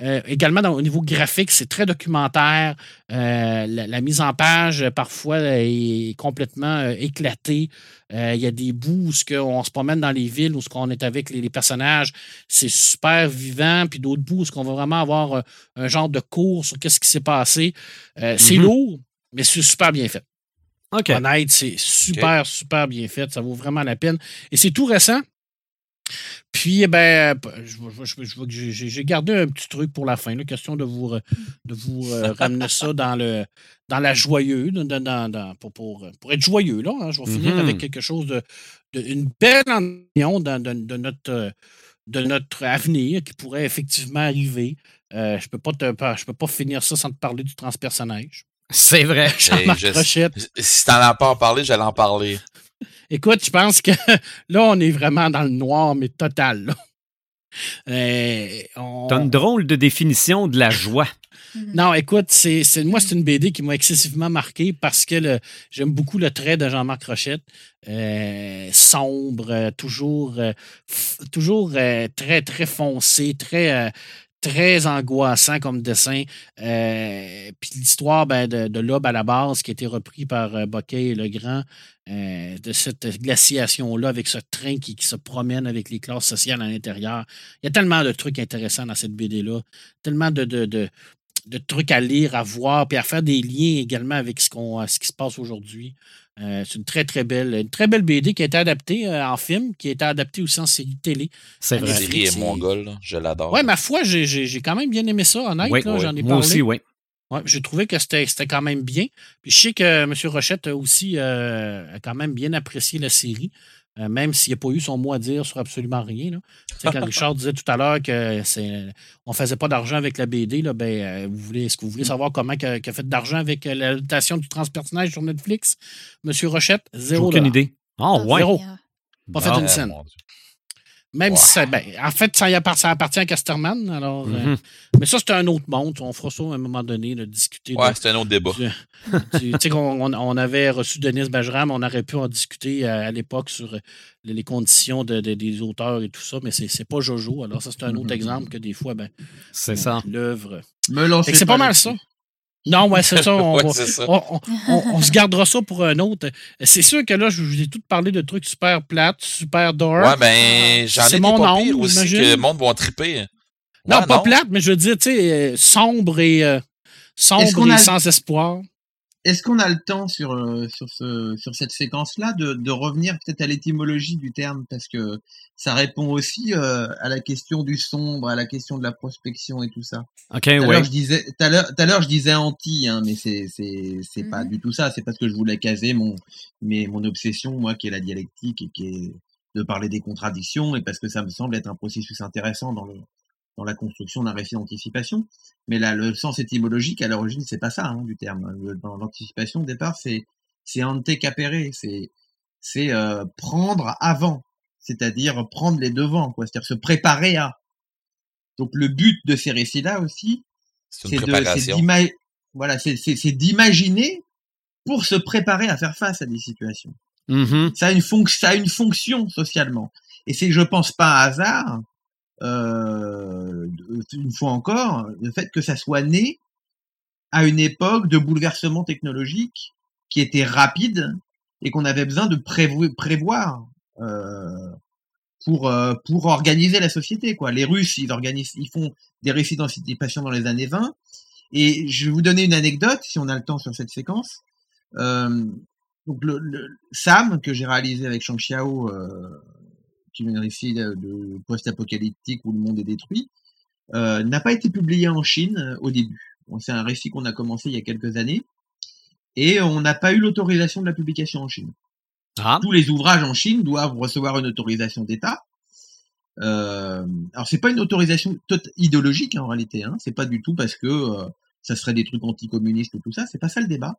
euh, également au niveau graphique, c'est très documentaire. Euh, la, mise en page, parfois, est complètement éclatée. Il y a des bouts où on se promène dans les villes, où ce qu'on est avec les, les personnages, c'est super vivant. Puis d'autres bouts où qu'on va vraiment avoir un genre de cours sur qu'est-ce qui s'est passé. Euh, C'est Mhm. lourd, mais c'est super bien fait. OK. Honnête, c'est super, super bien fait. Ça vaut vraiment la peine. Et c'est tout récent. Puis, eh ben, je, je- je- je- j'ai gardé un petit truc pour la fin. Là, question de vous, de vous euh, [laughs] ramener ça dans, le, dans la joyeuse, dans- dans- dans- pour, pour, pour être joyeux. Là, hein. Je vais finir Mhm. avec quelque chose de, de- une belle ambition de, de notre, de notre avenir qui pourrait effectivement arriver. Euh, je ne peux, pas te- je peux pas finir ça sans te parler du transpersonnage. C'est vrai. [laughs] Jean-Marc je- Rochette. Si t'en as pas parlé, j'allais en parler. [laughs] Écoute, je pense que [laughs] là, on est vraiment dans le noir, mais total. là. Euh, on- T'as une drôle de définition de la joie. Mhm. Non, écoute, c'est, c'est- moi, c'est une BD qui m'a excessivement marqué parce que le- j'aime beaucoup le trait de Jean-Marc Rochette. Euh, sombre, toujours, euh, toujours euh, très, très foncé, très, euh, très angoissant comme dessin. Euh, Puis l'histoire ben, de, de à la base qui a été repris par euh, Bocquet et Legrand, euh, de cette glaciation-là avec ce train qui, se promène avec les classes sociales à l'intérieur. Il y a tellement de trucs intéressants dans cette BD-là, tellement de, de, de, de trucs à lire, à voir, puis à faire des liens également avec ce qui se passe aujourd'hui. Euh, c'est une très, très belle, une très belle BD qui a été adaptée euh, en film, qui a été adaptée aussi en série télé. C'est La vrai. série est mongole, je l'adore. Ouais, ma foi, j'ai, j'ai, j'ai quand même bien aimé ça, honnête. Oui, là, oui. j'en ai Moi parlé. aussi, oui. Ouais, j'ai trouvé que c'était, c'était quand même bien. Puis je sais que M. Rochette a aussi euh, a quand même bien apprécié la série, euh, même s'il n'a pas eu son mot à dire sur absolument rien. Là. Quand Richard disait tout à l'heure que c'est, on faisait pas d'argent avec la BD, là, ben, euh, vous voulez, est-ce que vous voulez savoir comment il a, qu'il a fait d'argent avec euh, l'adaptation du transpersonnage sur Netflix? M. Rochette, J'ai zéro aucune idée. Ah, Ah, ouais. zéro. Pas fait Bon. une Ah, scène. Même si ça, ben, en fait, ça ça appartient à Casterman. Alors, euh, Mhm. mais ça, c'est un autre monde. On fera ça à un moment donné, de discuter Ouais, c'est un autre débat. tu sais qu'on on, avait reçu Denis Bajram, on aurait pu en discuter à, à l'époque sur euh, les, conditions de- de- des auteurs et tout ça, mais c'est pas Jojo. Alors ça, c'est un autre Mhm. exemple que des fois, ben, C'est ça. l'œuvre. C'est pas mal ça. Non, ouais, c'est ça. [laughs] On, Ouais, va- c'est ça. on- on- on- on se gardera ça pour un autre. C'est sûr que là, je vous ai tout parlé de trucs super plates, super dark. Ouais, ben, j'en C'est ai des mon pas pires aussi que le monde va triper. non, Ouais, pas plate, mais je veux dire, tu sais, euh, sombre et, euh, sombre et a- sans espoir. Est-ce qu'on a le temps sur euh, sur ce sur cette séquence-là de, de revenir peut-être à l'étymologie du terme? Parce que ça répond aussi euh, à la question du sombre, à la question de la prospection et tout ça. OK, Tout à ouais. l'heure je disais tout à l'heure je disais anti hein, mais c'est c'est c'est pas Mhm. du tout ça, c'est parce que je voulais caser mon mais mon obsession moi qui est la dialectique et qui est de parler des contradictions et parce que ça me semble être un processus intéressant dans le dans la construction d'un récit d'anticipation. Mais là, le sens étymologique, à l'origine, c'est pas ça hein, du terme. Le- Dans l'anticipation, au départ, c'est c'est ante capere, c'est c'est euh, prendre avant, c'est-à-dire prendre les devants, quoi, c'est-à-dire se préparer à. Donc le but de ces récits-là aussi, C'est voilà, d'imaginer pour se préparer à faire face à des situations Mhm. ça a une fonction, ça a une fonction socialement. Et c'est, je pense pas un hasard, euh, une fois encore, le fait que ça soit né à une époque de bouleversement technologique qui était rapide et qu'on avait besoin de prévo- prévoir euh, pour euh, pour organiser la société. Quoi. Les Russes, ils organisent, ils font des récits d'anticipation dans les années 20. Et je vais vous donner une anecdote, si on a le temps sur cette séquence. Euh, donc le, le Sam que j'ai réalisé avec Shang Xiao, euh, qui est un récit de, post-apocalyptique où le monde est détruit, euh, n'a pas été publié en Chine euh, au début. Bon, c'est un récit qu'on a commencé il y a quelques années et on n'a pas eu l'autorisation de la publication en Chine. Ah, Tous les ouvrages en Chine doivent recevoir une autorisation d'État. Euh, alors c'est pas une autorisation idéologique hein, en réalité, hein. c'est pas du tout parce que euh, ça serait des trucs anticommunistes ou tout ça, c'est pas ça le débat.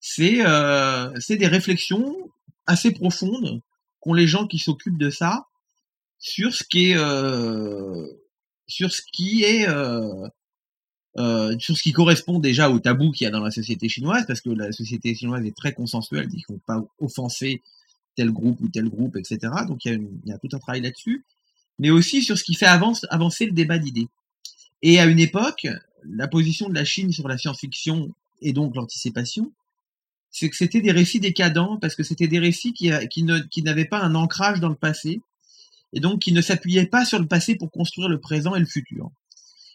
C'est euh, c'est des réflexions assez profondes qu'ont les gens qui s'occupent de ça sur ce qui est euh, sur ce qui est euh, euh, sur ce qui correspond déjà au tabou qu'il y a dans la société chinoise, parce que la société chinoise est très consensuelle, il ne faut pas offenser tel groupe ou tel groupe, etc. Donc il y a, tout un travail là-dessus, mais aussi sur ce qui fait avance, avancer le débat d'idées. Et à une époque, la position de la Chine sur la science-fiction et donc l'anticipation, c'est que c'était des récits décadents, parce que c'était des récits qui, a- qui ne- qui n'avaient pas un ancrage dans le passé, et donc qui ne s'appuyaient pas sur le passé pour construire le présent et le futur.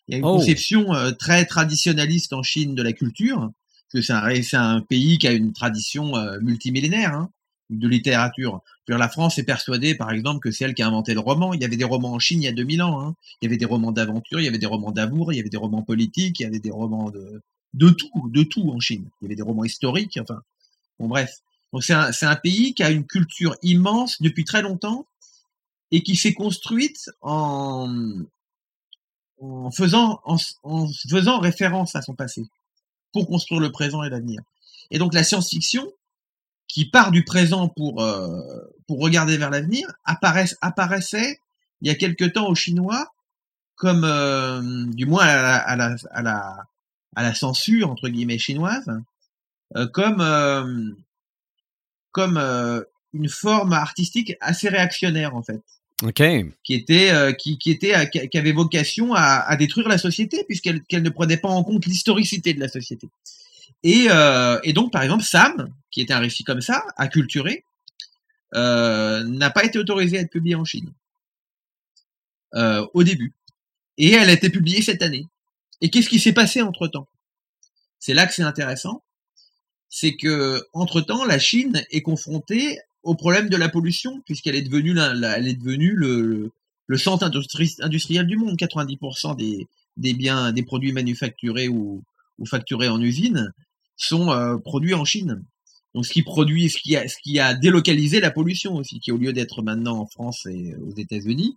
Il y a une Oh. conception euh, très traditionnaliste en Chine de la culture, que c'est un, c'est un pays qui a une tradition euh, multimillénaire hein, de littérature. la France est persuadée, par exemple, que c'est elle qui a inventé le roman. Il y avait des romans en Chine il y a 2000 ans. Hein. Il y avait des romans d'aventure, il y avait des romans d'amour, il y avait des romans politiques, il y avait des romans de, de tout, de tout en Chine. Il y avait des romans historiques, enfin. Bon, bref. Donc c'est un, un pays qui a une culture immense depuis très longtemps et qui s'est construite en, en faisant, en, en faisant référence à son passé pour construire le présent et l'avenir. Et donc la science-fiction, qui part du présent pour, euh, pour regarder vers l'avenir, apparaissait il y a quelque temps aux Chinois comme, euh, du moins à la, à la, à la, à la censure, entre guillemets, chinoise, euh, comme, comme une forme artistique assez réactionnaire, en fait. Ok. Qui était, qui, qui était, qui avait vocation à, à détruire la société puisqu'elle qu'elle ne prenait pas en compte l'historicité de la société. Et, euh, et, donc, par exemple, Sam, qui était un récit comme ça, acculturé, euh, n'a pas été autorisé à être publié en Chine euh, au début. Et elle a été publiée cette année. Et qu'est-ce qui s'est passé entre temps C'est là que c'est intéressant. C'est que entre temps, la Chine est confrontée au problème de la pollution, puisqu'elle est devenue, la, elle est devenue le, centre industriel du monde. 90% des, des biens, des produits manufacturés ou, ou facturés en usine sont euh, produits en Chine. Donc ce qui produit, ce qui a, ce qui a délocalisé la pollution aussi, qui au lieu d'être maintenant en France et aux États-Unis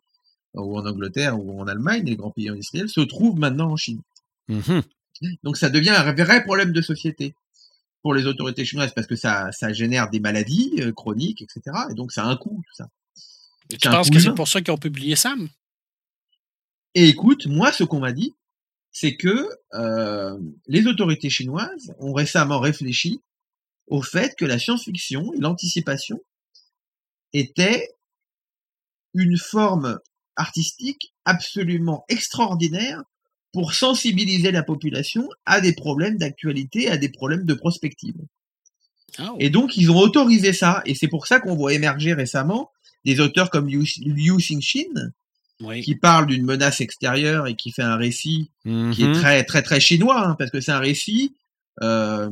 ou en Angleterre ou en Allemagne, les grands pays industriels, se trouve maintenant en Chine. Mmh Donc ça devient un vrai problème de société pour les autorités chinoises parce que ça, ça génère des maladies euh, chroniques, etc. Et donc ça a un coût tout ça. Et tu penses que c'est pour ça qu'ils ont publié Sam? Et écoute, moi ce qu'on m'a dit, c'est que euh, les autorités chinoises ont récemment réfléchi au fait que la science-fiction et l'anticipation étaient une forme artistique absolument extraordinaire pour sensibiliser la population à des problèmes d'actualité, à des problèmes de prospective. Oh. Et donc, ils ont autorisé ça, et c'est pour ça qu'on voit émerger récemment des auteurs comme Liu, Liu Xingxin, qui parle d'une menace extérieure et qui fait un récit qui est mm-hmm. très très très chinois, hein, parce que c'est un récit, euh,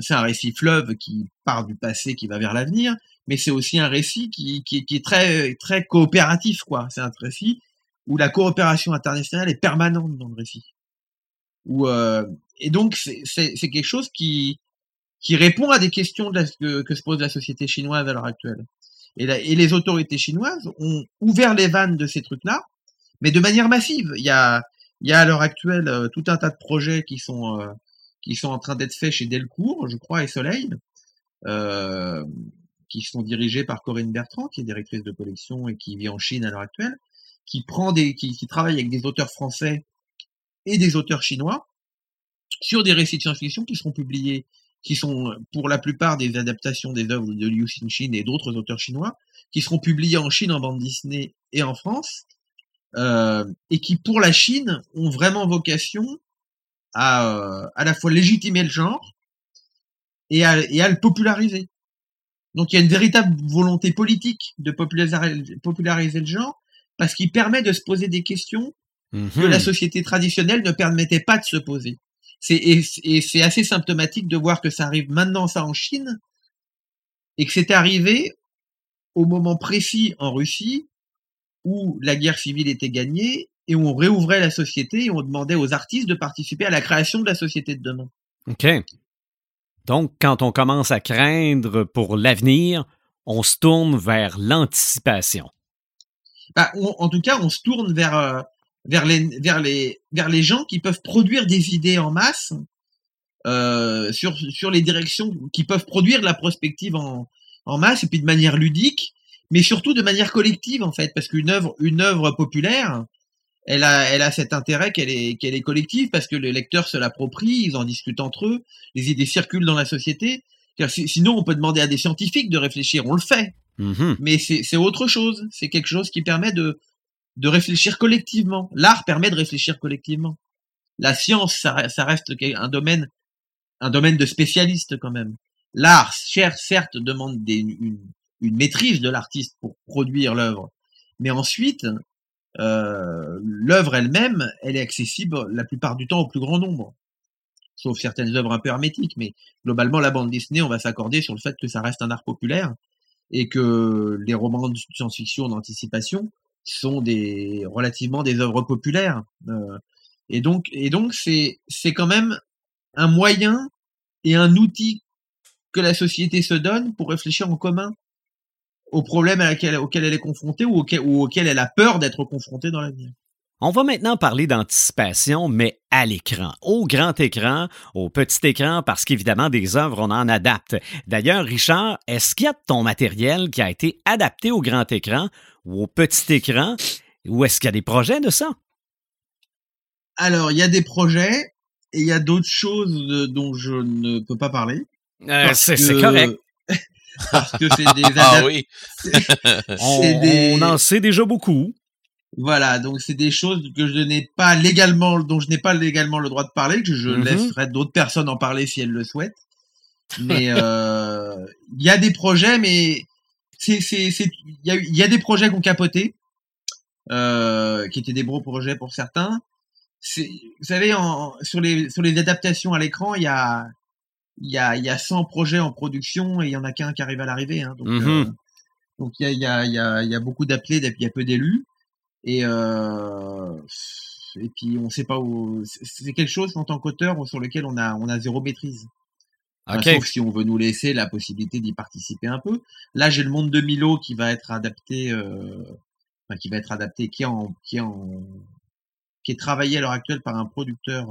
c'est un récit fleuve qui part du passé, qui va vers l'avenir, mais c'est aussi un récit qui, qui, qui, est très très coopératif, quoi. C'est un récit où la coopération internationale est permanente dans le récit. Où, euh, et donc c'est quelque chose qui qui répond à des questions de que, que se pose la société chinoise à l'heure actuelle. Et, les autorités chinoises ont ouvert les vannes de ces trucs-là, mais de manière massive. Il y a, il y a à l'heure actuelle euh, tout un tas de projets qui sont euh, qui sont en train d'être faits chez Delcourt, je crois, et Soleil, euh, qui sont dirigés par Corinne Bertrand, qui est directrice de collection et qui vit en Chine à l'heure actuelle, qui prend des, qui, travaille avec des auteurs français et des auteurs chinois sur des récits de science-fiction qui seront publiés qui sont pour la plupart des adaptations des œuvres de Liu Xixin et d'autres auteurs chinois, qui seront publiés en Chine en bande Disney et en France, euh, et qui pour la Chine ont vraiment vocation à euh, à la fois légitimer le genre et à, et à le populariser. Donc il y a une véritable volonté politique de populariser, populariser le genre, parce qu'il permet de se poser des questions que la mhm. société traditionnelle ne permettait pas de se poser. C'est, et, c'est assez symptomatique de voir que ça arrive maintenant ça en Chine et que c'est arrivé au moment précis en Russie où la guerre civile était gagnée et où on réouvrait la société et on demandait aux artistes de participer à la création de la société de demain. OK. Donc, quand on commence à craindre pour l'avenir, on se tourne vers l'anticipation. Bah, en tout cas, on se tourne vers, euh, vers les, vers les, vers les gens qui peuvent produire des idées en masse euh, sur, sur les directions qui peuvent produire de la prospective en, en masse et puis de manière ludique, mais surtout de manière collective en fait, parce qu'une œuvre, une œuvre populaire, elle a, elle a cet intérêt qu'elle est, qu'elle est collective parce que les lecteurs se l'approprient, ils en discutent entre eux, les idées circulent dans la société. Sinon, on peut demander à des scientifiques de réfléchir, on le fait. Mm-hmm. Mais c'est autre chose. C'est quelque chose qui permet de, de réfléchir collectivement. L'art permet de réfléchir collectivement. La science, ça, reste un domaine, un domaine de spécialistes quand même. L'art, certes, demande une, maîtrise de l'artiste pour produire l'œuvre, mais ensuite, euh, l'œuvre elle-même, elle est accessible la plupart du temps au plus grand nombre. sauf certaines œuvres un peu hermétiques, mais globalement, la bande dessinée, on va s'accorder sur le fait que ça reste un art populaire et que les romans de science-fiction d'anticipation sont des relativement des œuvres populaires. Euh, et donc, et donc, c'est c'est quand même un moyen et un outil que la société se donne pour réfléchir en commun aux problèmes à laquelle, auxquels elle est confrontée ou auxquels, ou elle a peur d'être confrontée dans l'avenir. On va maintenant parler d'anticipation, mais à l'écran, au grand écran, au petit écran, parce qu'évidemment, des œuvres, on en adapte. D'ailleurs, Richard, est-ce qu'il y a ton matériel qui a été adapté au grand écran ou au petit écran, ou est-ce qu'il y a des projets de ça? Alors, il y a des projets et il y a d'autres choses dont je ne peux pas parler. Euh, c'est correct. [laughs] parce que c'est des Ah oui. [laughs] on, des- on en sait déjà beaucoup. Voilà, donc c'est des choses que je n'ai pas légalement, dont je n'ai pas légalement le droit de parler, que je Mhm. laisserai d'autres personnes en parler si elles le souhaitent. Mais euh, il y a des projets, mais c'est c'est c'est il y a y a des projets qui ont capoté, euh, qui étaient des gros projets pour certains. C'est vous savez en, sur les sur les adaptations à l'écran, il y a il y a il y a 100 projets en production et il y en a qu'un qui arrive à l'arrivée. Hein, donc Mhm. euh, donc il y a il y a il y a il y a beaucoup d'appelés, il y a peu d'élus. Et, euh, et puis on sait pas où. c'est- quelque chose en tant qu'auteur sur lequel on a on a zéro maîtrise. Enfin, OK. sauf si on veut nous laisser la possibilité d'y participer un peu. Là, j'ai le monde de Milo qui va être adapté, euh, enfin, qui va être adapté, qui est en, qui est en, qui est travaillé à l'heure actuelle par un producteur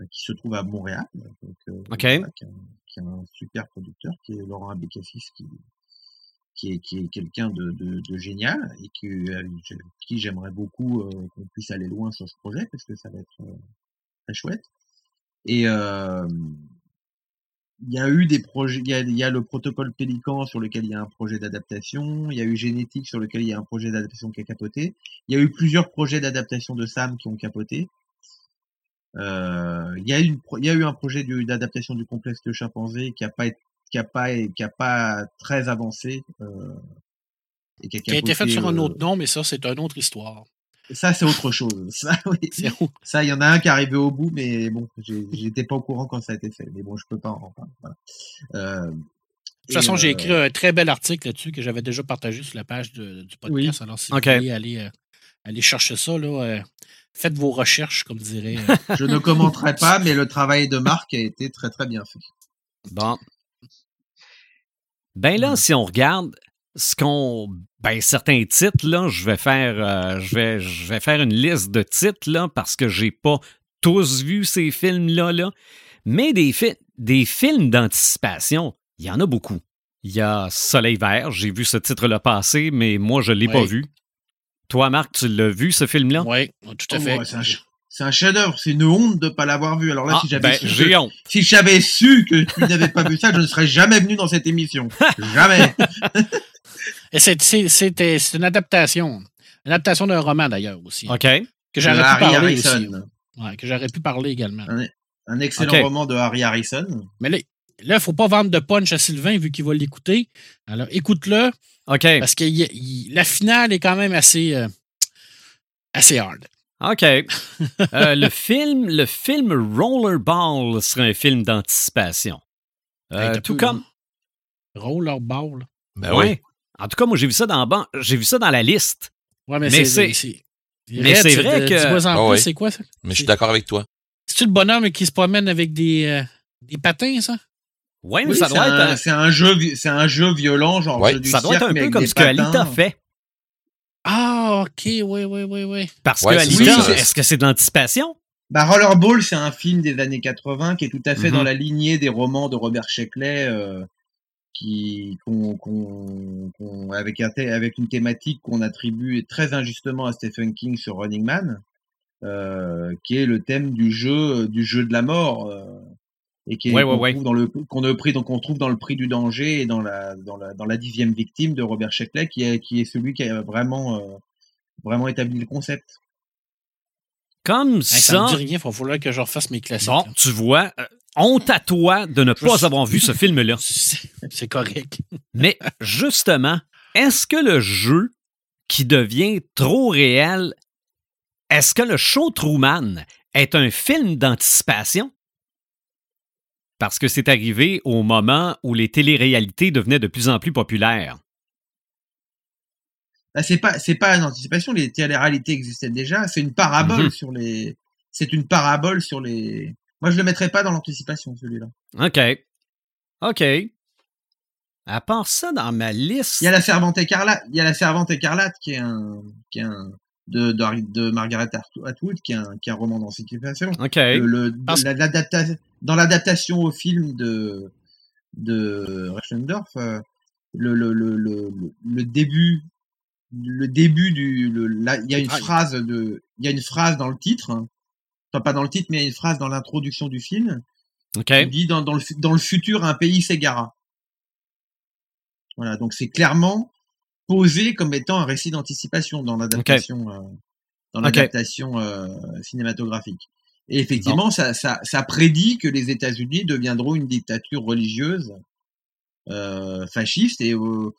euh, qui se trouve à Montréal. Donc, euh, OK. voilà, qui, est un, qui est un super producteur, qui est Laurent Abécassis, qui, qui est, quelqu'un de, génial et qui, qui j'aimerais beaucoup euh, qu'on puisse aller loin sur ce projet parce que ça va être euh, très chouette. Et euh, il y a eu des projets, il y a, le protocole Pélican sur lequel il y a un projet d'adaptation, il y a eu Génétique sur lequel il y a un projet d'adaptation qui a capoté, il y a eu plusieurs projets d'adaptation de Sam qui ont capoté. Euh, il, y a eu un projet d'adaptation du complexe de chimpanzé qui a pas été- qui a pas qui a pas très avancé euh, et qui a, Qui a été fait capoté, sur un euh, autre nom, mais ça, c'est une autre histoire. ça c'est autre chose [laughs] ça oui ça il y en a un qui est arrivé au bout mais bon j'étais pas au courant quand ça a été fait mais bon je peux pas en parler voilà. Euh, De toute façon, j'ai écrit un très bel article là-dessus que j'avais déjà partagé sur la page de- du podcast. Alors, si vous voulez aller, aller chercher ça, là, faites vos recherches, comme dirait. [laughs] je ne commenterai pas [laughs] mais le travail de Marc a été très très bien fait Bon. Ben là, si on regarde ce qu'on. Ben, certains titres, là, je vais faire. euh, je, vais, je vais faire une liste de titres, là, parce que j'ai pas tous vu ces films-là, là. Mais des, fi- des films d'anticipation, il y en a beaucoup. Il y a Soleil vert, j'ai vu ce titre-là passer, mais moi, je l'ai pas vu. Toi, Marc, tu l'as vu, ce film-là? Oui, tout à Oh, fait. ouais, c'est un, chef-d'œuvre c'est une honte de pas l'avoir vu alors là Ah, si j'avais ben, su, si j'avais su que tu n'avais pas vu ça je ne serais jamais venu dans cette émission [laughs] jamais Et c'est, c'était- une adaptation. Une adaptation d'un roman, d'ailleurs, aussi. OK. Que j'aurais pu Harry parler Harrison aussi. Ouais, que j'aurais pu parler également. un excellent roman de Harry Harrison Mais là, il ne faut pas vendre de punch à Sylvain vu qu'il va l'écouter. Alors, écoute-le, OK. parce que la finale est quand même assez, euh, assez hard. OK. Euh, le [laughs] film, le film Rollerball serait un film d'anticipation. Euh, Hey, tout peu, comme. Rollerball. Ben Ouais. oui. En tout cas, moi, j'ai vu ça dans ban- j'ai vu ça dans la liste. Ouais, mais, Mais c'est. mais c'est vrai que- en Ah ouais. c'est quoi ça? Mais je suis d'accord avec toi. C'est-tu le bonhomme qui se promène avec des, euh, des patins, ça? Ouais, mais Oui, ça c'est doit un, être. c'est un jeu un jeu violent genre Ouais, jeu du Ça doit être un mais peu comme ce que Alita fait. Ah, ok, oui, oui, oui, oui. Parce Ouais, que c'est Alita, est-ce que c'est de l'anticipation? Bah, Rollerball, c'est un film des années 80 qui est tout à fait Mhm. dans la lignée des romans de Robert Sheckley, euh, qui, qu'on, qu'on, qu'on- avec, un avec une thématique qu'on attribue très injustement à Stephen King sur Running Man, euh, qui est le thème du jeu, du jeu de la mort, euh, et qui est, Ouais, ouais, qu'on ouais. trouve dans le, qu'on a pris, donc on trouve dans le prix du danger et dans la, dans la, dans la dixième victime de Robert Sheckley, qui est, qui est celui qui a vraiment, euh, vraiment établi le concept. Comme Hey, ça ça. me dit rien, il falloir que je refasse mes classiques. Bon, là. tu vois, euh, honte à toi de ne Je pas avoir vu ce film-là. [laughs] C'est correct. Mais justement, est-ce que le jeu qui devient trop réel, est-ce que le show Truman est un film d'anticipation? Parce que c'est arrivé au moment où les téléréalités devenaient de plus en plus populaires. Bah, c'est pas c'est pas une anticipation, les télé-réalités existaient déjà, c'est une parabole Mhm. sur les c'est une parabole sur les Moi je le mettrais pas dans l'anticipation celui-là. OK. OK. À part ça, dans ma liste. Il y a la servante écarlate, il y a la servante écarlate qui est un qui est un de de, de Margaret Atwood qui est un qui est un roman d'anticipation. OK. Le, le- Parce- la- dans l'adaptation au film de de Reichendorf, euh, le, le, le, le, le début le début du il y a une Ah, phrase de il y a une phrase dans le titre hein. enfin pas dans le titre mais il y a une phrase dans l'introduction du film OK. qui dit dans, dans le dans le futur un pays s'égara voilà donc c'est clairement posé comme étant un récit d'anticipation dans l'adaptation euh, dans l'adaptation euh, cinématographique. Et effectivement ça, ça ça prédit que les États-Unis deviendront une dictature religieuse euh, fasciste. Et euh,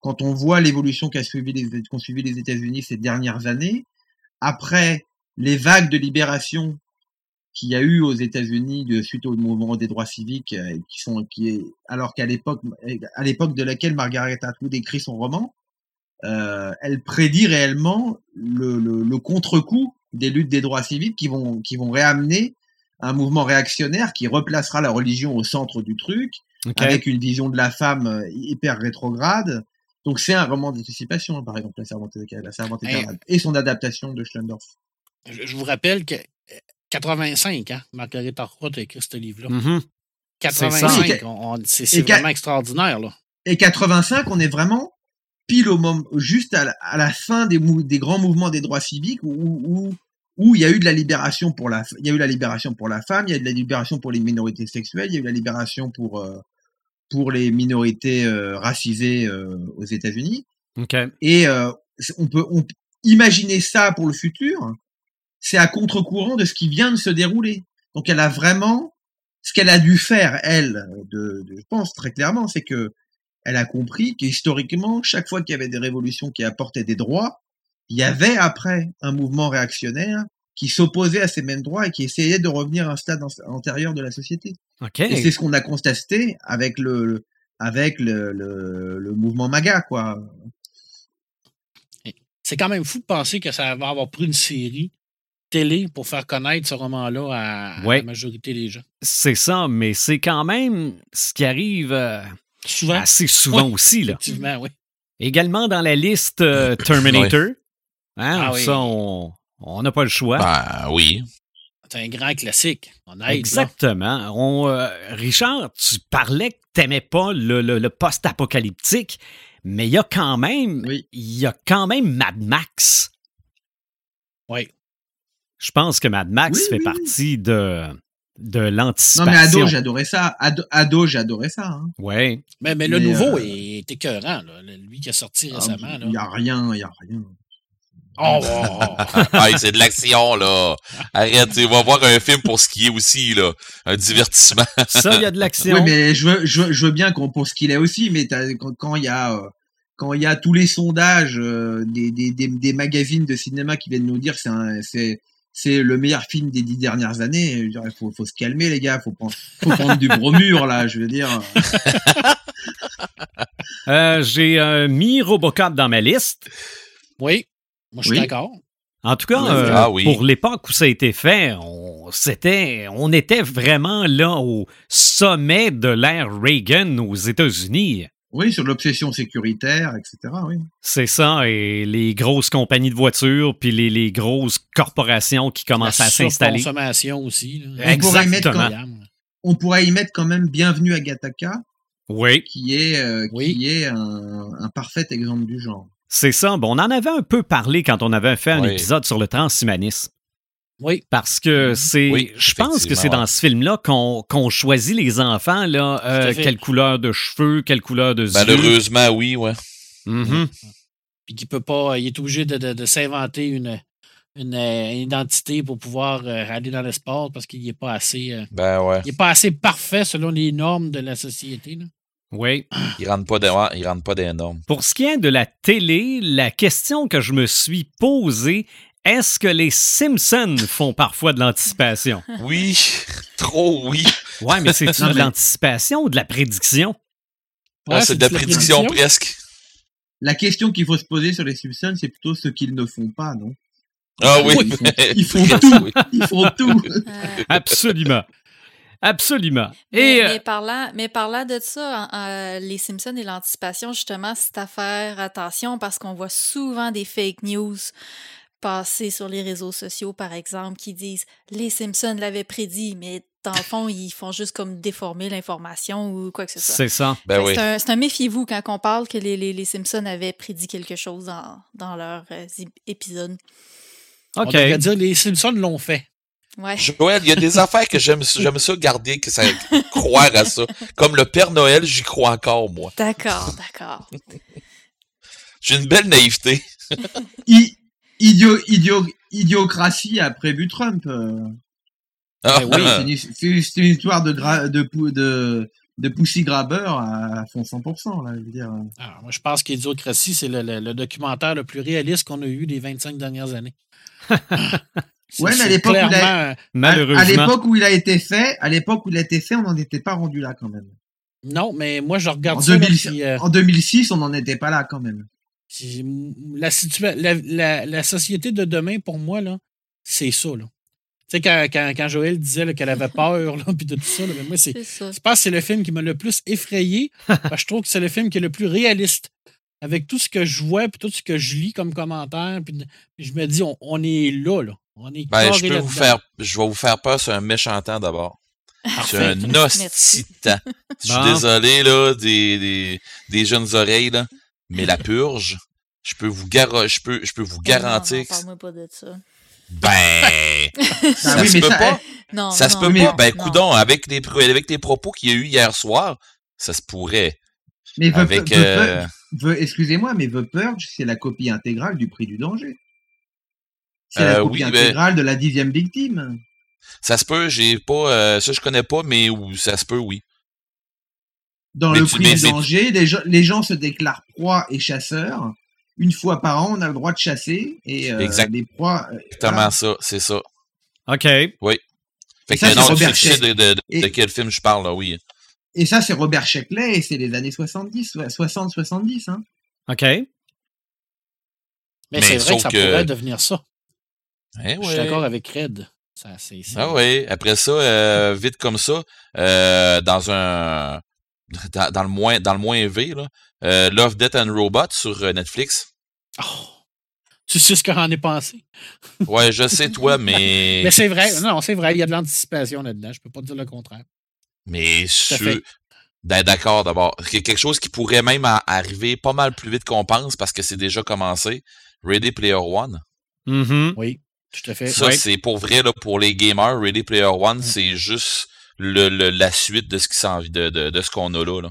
quand on voit l'évolution qu'a suivi les qu'ont suivi les États-Unis ces dernières années après les vagues de libération qu'il y a eu aux États-Unis suite au mouvement des droits civiques euh, qui sont qui est alors qu'à l'époque à l'époque de laquelle Margaret Atwood écrit son roman euh, elle prédit réellement le, le, le contre-coup des luttes des droits civiques qui vont qui vont réamener un mouvement réactionnaire qui replacera la religion au centre du truc avec une vision de la femme euh, hyper rétrograde. Donc c'est un roman d'anticipation, hein, par exemple, La Servante, la Servante Hey. écarlate, et son adaptation de Schlendorf. Je, je vous rappelle que euh, 85, hein, Marguerite Atwood a écrit ce livre-là. Mhm. 85, Oui, et- on- on- c'est vraiment extraordinaire. Là. Et 85, on est vraiment pile au moment, juste à la, à la fin des, mou- des grands mouvements des droits civiques où, où, où il y a eu de la libération pour la, il y a eu la libération pour la femme, il y a eu de la libération pour les minorités sexuelles, il y a eu la libération pour, euh, pour les minorités euh, racisées euh, aux États-Unis. Et on peut on, imaginer ça pour le futur. C'est à contre-courant de ce qui vient de se dérouler. Donc elle a vraiment ce qu'elle a dû faire elle, de, de- je pense très clairement, c'est que elle a compris qu'historiquement, chaque fois qu'il y avait des révolutions qui apportaient des droits, il y avait après un mouvement réactionnaire qui s'opposait à ces mêmes droits et qui essayait de revenir à un stade an- antérieur de la société. OK. Et c'est ce qu'on a constaté avec le, le- avec le, le, le mouvement MAGA, quoi. C'est quand même fou de penser que ça va avoir pris une série télé pour faire connaître ce roman-là à, la majorité des gens. C'est ça, mais c'est quand même ce qui arrive euh, Souvent, assez souvent aussi. Là. effectivement, oui. Également dans la liste euh, Terminator. Hein, Ah. Ça, on on n'a pas le choix. Ben oui. C'est un grand classique. On aide, là. Exactement. On, euh, Richard, tu parlais que t'aimais pas le, le- le post-apocalyptique, mais il y a quand même, Oui. il y a quand même Mad Max. Oui. Je pense que Mad Max Oui, fait oui. partie de, de Non, l'anticipation. mais ado, j'adorais ça. Ado, adoré ça. Hein. Ouais. Mais, mais le Mais, nouveau euh, est écœurant. Là. Lui qui a sorti récemment. Il y a rien, il y a rien. Oh, oh, oh. [laughs] Ah, c'est de l'action, là. Arrête, tu vas voir un film pour ce qui est aussi, là. Un divertissement. Ça, il y a de l'action. Oui, mais je veux, je veux, je veux bien qu'on pour ce qu'il est aussi, mais quand il y a euh, quand il y a tous les sondages euh, des, des, des, des magazines de cinéma qui viennent nous dire que c'est un- c'est le meilleur film des dix dernières années, je dirais, faut, faut se calmer les gars, faut prendre, faut prendre du bromure là, je veux dire. [laughs] Euh, J'ai euh, mis Robocop dans ma liste. Oui, moi je suis Oui. d'accord. En tout cas, Oui. euh, Ah oui. pour l'époque où ça a été fait, on, c'était, on était vraiment là au sommet de l'ère Reagan aux États-Unis. Oui, sur l'obsession sécuritaire, etc. Oui. C'est ça, et les grosses compagnies de voitures, puis les, les grosses corporations qui commencent La à s'installer. consommation aussi. Là. On pourrait y mettre Exactement. On pourrait y mettre quand même Bienvenue à Gattaca, Oui, qui est euh, Oui. qui est un, un parfait exemple du genre. c'est ça. Bon, on en avait un peu parlé quand on avait fait un Oui. épisode sur le transhumanisme. Oui, Parce que c'est. Oui, je pense que c'est dans ce film-là qu'on qu'on choisit les enfants, là, euh, quelle couleur de cheveux, quelle couleur de yeux. Malheureusement, oui, ouais. Mhm. puis qu'il peut pas, il est obligé de, de- de s'inventer une, une, euh, identité pour pouvoir euh, aller dans le sport parce qu'il n'est pas assez, euh, Ben ouais. il est pas assez parfait selon les normes de la société. là. Oui. Il rentre pas il rentre pas des normes. Pour ce qui est de la télé, la question que je me suis posée, est-ce que les Simpsons font parfois de l'anticipation? Oui, trop oui. Ouais, mais c'est-tu Non, de l'anticipation ou de la prédiction? Ah, c'est de la prédiction presque. La question qu'il faut se poser sur les Simpsons, c'est plutôt ce qu'ils ne font pas, non? Ah oui. Ils font, [laughs] ils font Presque, tout. oui. Ils font tout. Euh, Absolument. Absolument. Mais, Et euh, mais parlant, mais parlant de ça, en- les Simpsons et l'anticipation, justement, c'est à faire attention parce qu'on voit souvent des fake news passer sur les réseaux sociaux, par exemple, qui disent les Simpsons l'avaient prédit, mais dans le fond, ils font juste comme déformer l'information ou quoi que ce soit. c'est ça. Ben oui. C'est un, méfiez-vous quand on parle que les, les, les Simpsons avaient prédit quelque chose dans, dans leur euh, zi- épisode. On OK. devrait dire les Simpsons l'ont fait. Ouais. Joël, il y a des affaires que j'aime j'aime ça garder, que ça [laughs] croire à ça. Comme le Père Noël, j'y crois encore, moi. D'accord, d'accord. J'ai une belle naïveté. I- [laughs] idio, idio, idiocratie a prévu Trump. euh. Ah, oui, C'est une, histoire de, gra, de, de, de Pussy Grabber à fond 100%. Là, je veux dire. Alors, moi, je pense qu'Idiocratie, c'est le, le- le documentaire le plus réaliste qu'on a eu les 25 dernières années. [laughs] C'est- Ouais, mais à l'époque où il a- clairement- À, Malheureusement. à l'époque où il a été fait, à l'époque où il a été fait, on n'en était pas rendu là quand même. Non, mais moi, je regarde En, ça. là, 2000 puis, euh, en 2006, on n'en était pas là quand même. C'est- la, situa- la, la- la société de demain, pour moi, là, c'est ça. Là. Tu sais, quand, quand, quand Joël disait là, qu'elle avait [laughs] peur, là, puis de tout ça, là, mais moi, c'est. C'est ça. Je pense que c'est le film qui m'a le plus effrayé. [laughs] parce que je trouve que c'est le film qui est le plus réaliste. Avec tout ce que je vois, puis tout ce que je lis comme commentaire, puis, puis je me dis, on, on est là, là. On est Ben, je peux vous faire, je vais vous faire peur sur un méchant temps d'abord. Parfait. un Merci. hostie de temps. Je suis désolé, là, des, des, des jeunes oreilles, là. Mais la purge, je peux vous garo- je peux, je peux vous garantir Non, non, que, pas de ça. ben, ça [laughs] Ah oui, se peut ça, pas. Non, Ça se peut mais- pas. Ben, coudon, avec les, avec les propos qu'il y a eu hier soir, ça se pourrait. Mais The- Avec, The- euh, The- excusez-moi, mais The Purge, c'est la copie intégrale du prix du danger. C'est Euh, la copie oui, ben- intégrale de la dixième victime. ça se peut, j'ai pas, euh, ça je connais pas, mais ou- ça se peut, oui. Dans Mais le prix du danger, les gens, les gens se déclarent proies et chasseurs. Une fois par an, on a le droit de chasser et euh, Exact. les proies. euh, Exactement voilà. ça, c'est ça. OK. Fait Et que ça, c'est non, tu Robert sais de, de, de, Et- de quel film je parle, là, oui. Et ça, c'est Robert Sheckley et c'est les années 70, 60-70. Hein. OK. Mais, Mais c'est vrai que ça que- pourrait devenir ça. Eh Je suis ouais. d'accord avec Red. Ça, Ah oui. Après ça, euh, vite comme ça, euh, dans un dans, dans le moins dans le moins V, là, euh, Love, Death and Robot sur euh, Netflix. Oh. Tu sais ce qu'on en est pensé? Ouais, je sais toi, mais [laughs] Mais c'est vrai. Non, c'est vrai. Il y a de l'anticipation là-dedans. Je peux pas dire le contraire. mais. Ben, d'accord d'abord. Quelque chose qui pourrait même arriver pas mal plus vite qu'on pense parce que c'est déjà commencé. Ready Player One. Mhm. Oui, tout à fait. Ça, Ouais. c'est pour vrai là, pour les gamers. Ready Player One, c'est juste le, le- la suite de ce qui s'en de, de, de ce qu'on a là. là.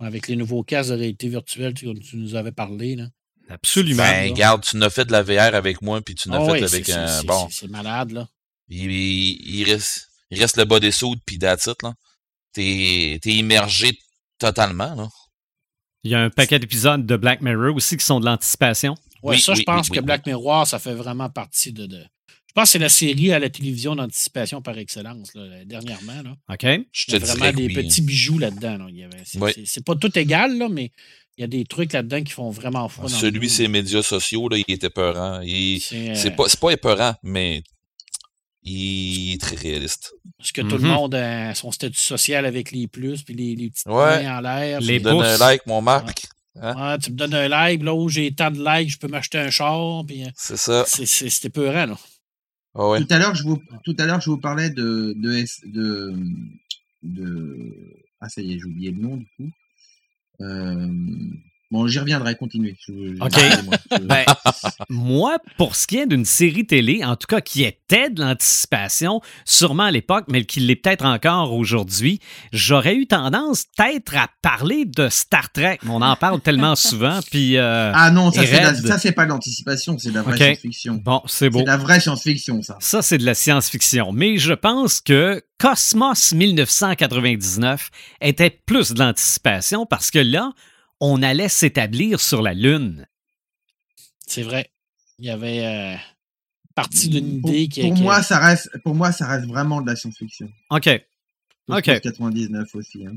Avec les nouveaux casques de réalité virtuelle, tu, tu nous avais parlé. Là. Absolument. Ben, là. regarde, tu n'as fait de la VR avec moi, puis tu n'as Ah fait avec un. c'est- Bon, c'est- malade, là. il, il, il reste, il reste le bodysuit, puis that's it, là. T'es, t'es immergé totalement, là. Il y a un paquet d'épisodes de Black Mirror aussi qui sont de l'anticipation. Ouais, Oui, ça, je pense oui, que oui, Black Mirror, ça fait vraiment partie de. Pense que c'est la série à la télévision d'anticipation par excellence, là, dernièrement. Là. OK? Je Il y a vraiment des oui. hein. petits bijoux là-dedans. là. C'est, pas tout égal, là, mais il y a des trucs là-dedans qui font vraiment froid. dans le Celui, ses médias sociaux, là, il était peurant. Il, C'est, euh, pas, c'est pas épeurant, mais il est très réaliste. Parce que tout le monde a son statut social avec les plus, puis les, les petites Ouais. mains en l'air. Les Donne un like, mon Marc. Ouais, tu me donnes un like, là où j'ai tant de likes, je peux m'acheter un char, puis euh, C'est ça. c'est, c'est, c'est épeurant, là. Ah. Tout à l'heure, je vous, tout à l'heure, je vous parlais de, de, de, ah, ça y est, j'ai oublié le nom, du coup. Euh, bon, j'y reviendrai, continuez. Ok. Je- Ben, moi, pour ce qui est d'une série télé, en tout cas qui était de l'anticipation, sûrement à l'époque, mais qui l'est peut-être encore aujourd'hui, j'aurais eu tendance peut-être à parler de Star Trek. On en parle tellement souvent, [laughs] puis euh, ah non, ça, c'est, la- ça, pas de l'anticipation, c'est de la vraie science-fiction. bon, c'est beau. C'est de la vraie science-fiction, ça. Ça, c'est de la science-fiction. Mais je pense que Cosmos 1999 était plus de l'anticipation parce que là, on allait s'établir sur la Lune. C'est vrai. Il y avait euh, partie d'une Pour, idée qui pour qui- moi, ça reste, pour moi, ça reste vraiment de la science-fiction. OK. Ok. Cosmos 99 aussi. hein.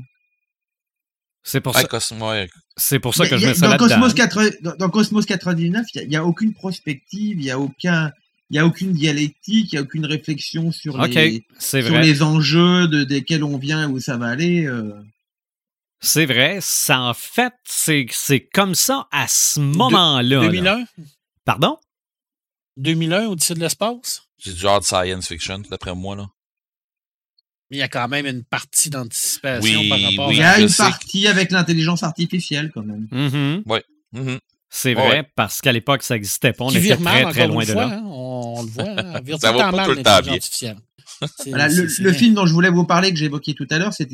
C'est pour, Ouais, ça- ouais. c'est pour ça Mais que je mets ça dans. Cosmos 80 dans, dans Cosmos 99, il n'y a, aucune prospective, il n'y a aucun, il y a aucune dialectique, il n'y a aucune réflexion sur, OK, les, sur les enjeux de, desquels on vient et où ça va aller. euh. C'est vrai. Ça, en fait, c'est c'est comme ça à ce moment-là. là. 2001? Pardon? 2001, Odyssée de l'espace? C'est du hard science fiction, d'après moi, là. Mais il y a quand même une partie d'anticipation Oui, par rapport oui. Il y à... a une partie avec l'intelligence artificielle quand même. Mhm. Mhm. C'est Ouais, vrai, ouais. parce qu'à l'époque, ça n'existait pas. On qui était très, très encore loin de fois, là. hein, on, on le voit. [laughs] hein, Ça va pas tout le temps bien. artificielle. [laughs] C'est- Voilà, c'est- le, c'est film dont je voulais vous parler, que j'évoquais tout à l'heure, c'est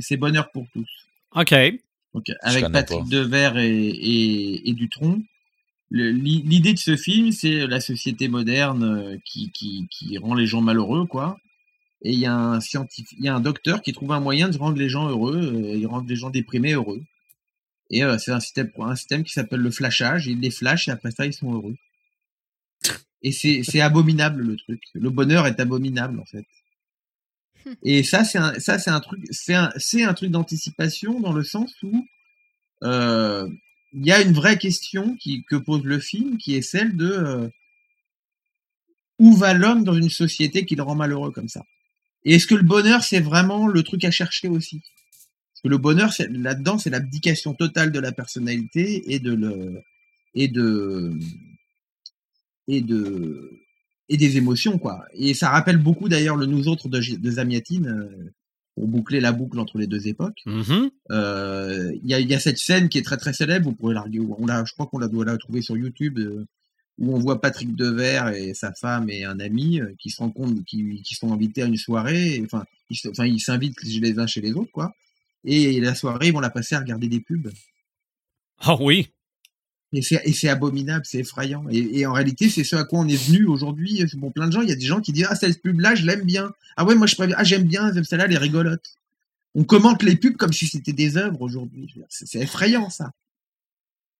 c'est Bonheur pour tous. OK. Donc, avec Patrick pas. Devers et, et, et Dutronc. L'idée de ce film, c'est la société moderne euh, qui, qui, qui rend les gens malheureux, quoi. Et il y a un scientifique, il y a un docteur qui trouve un moyen de rendre les gens heureux, euh, il rend les gens déprimés heureux. Et euh, c'est un système, un système qui s'appelle le flashage. Il les flash et après ça, ils sont heureux. Et c'est c'est abominable le truc. Le bonheur est abominable en fait. Et ça, c'est un, ça, c'est un truc, c'est un, c'est un truc d'anticipation dans le sens où euh, il y a une vraie question qui, que pose le film, qui est celle de euh, où va l'homme dans une société qui le rend malheureux comme ça? Et est-ce que le bonheur, c'est vraiment le truc à chercher aussi? Parce que le bonheur, là-dedans, c'est l'abdication totale de la personnalité et de le et de et de et des émotions quoi. Et ça rappelle beaucoup d'ailleurs le nous autres de, de Zamiatine euh, pour boucler la boucle entre les deux époques. Mhm. Euh, Il y, a, y a cette scène qui est très très célèbre. Vous pourrez la regarder. On l'a, je crois qu'on la doit la trouver sur YouTube euh, où on voit Patrick Devers et sa femme et un ami qui se rencontrent, qui, qui sont invités à une soirée. et, Enfin, ils, se- enfin, ils s'invitent les uns chez les autres quoi. Et la soirée, ils vont la passer à regarder des pubs. Ah oui. Et c'est, abominable, c'est effrayant. Et, en réalité, c'est ce à quoi on est venu aujourd'hui. Bon, plein de gens, il y a des gens qui disent Ah, cette pub-là, je l'aime bien. Ah ouais, moi je préfère. Ah, j'aime bien, j'aime celle-là, elle est rigolote. On commente les pubs comme si c'était des œuvres aujourd'hui. C'est effrayant, ça.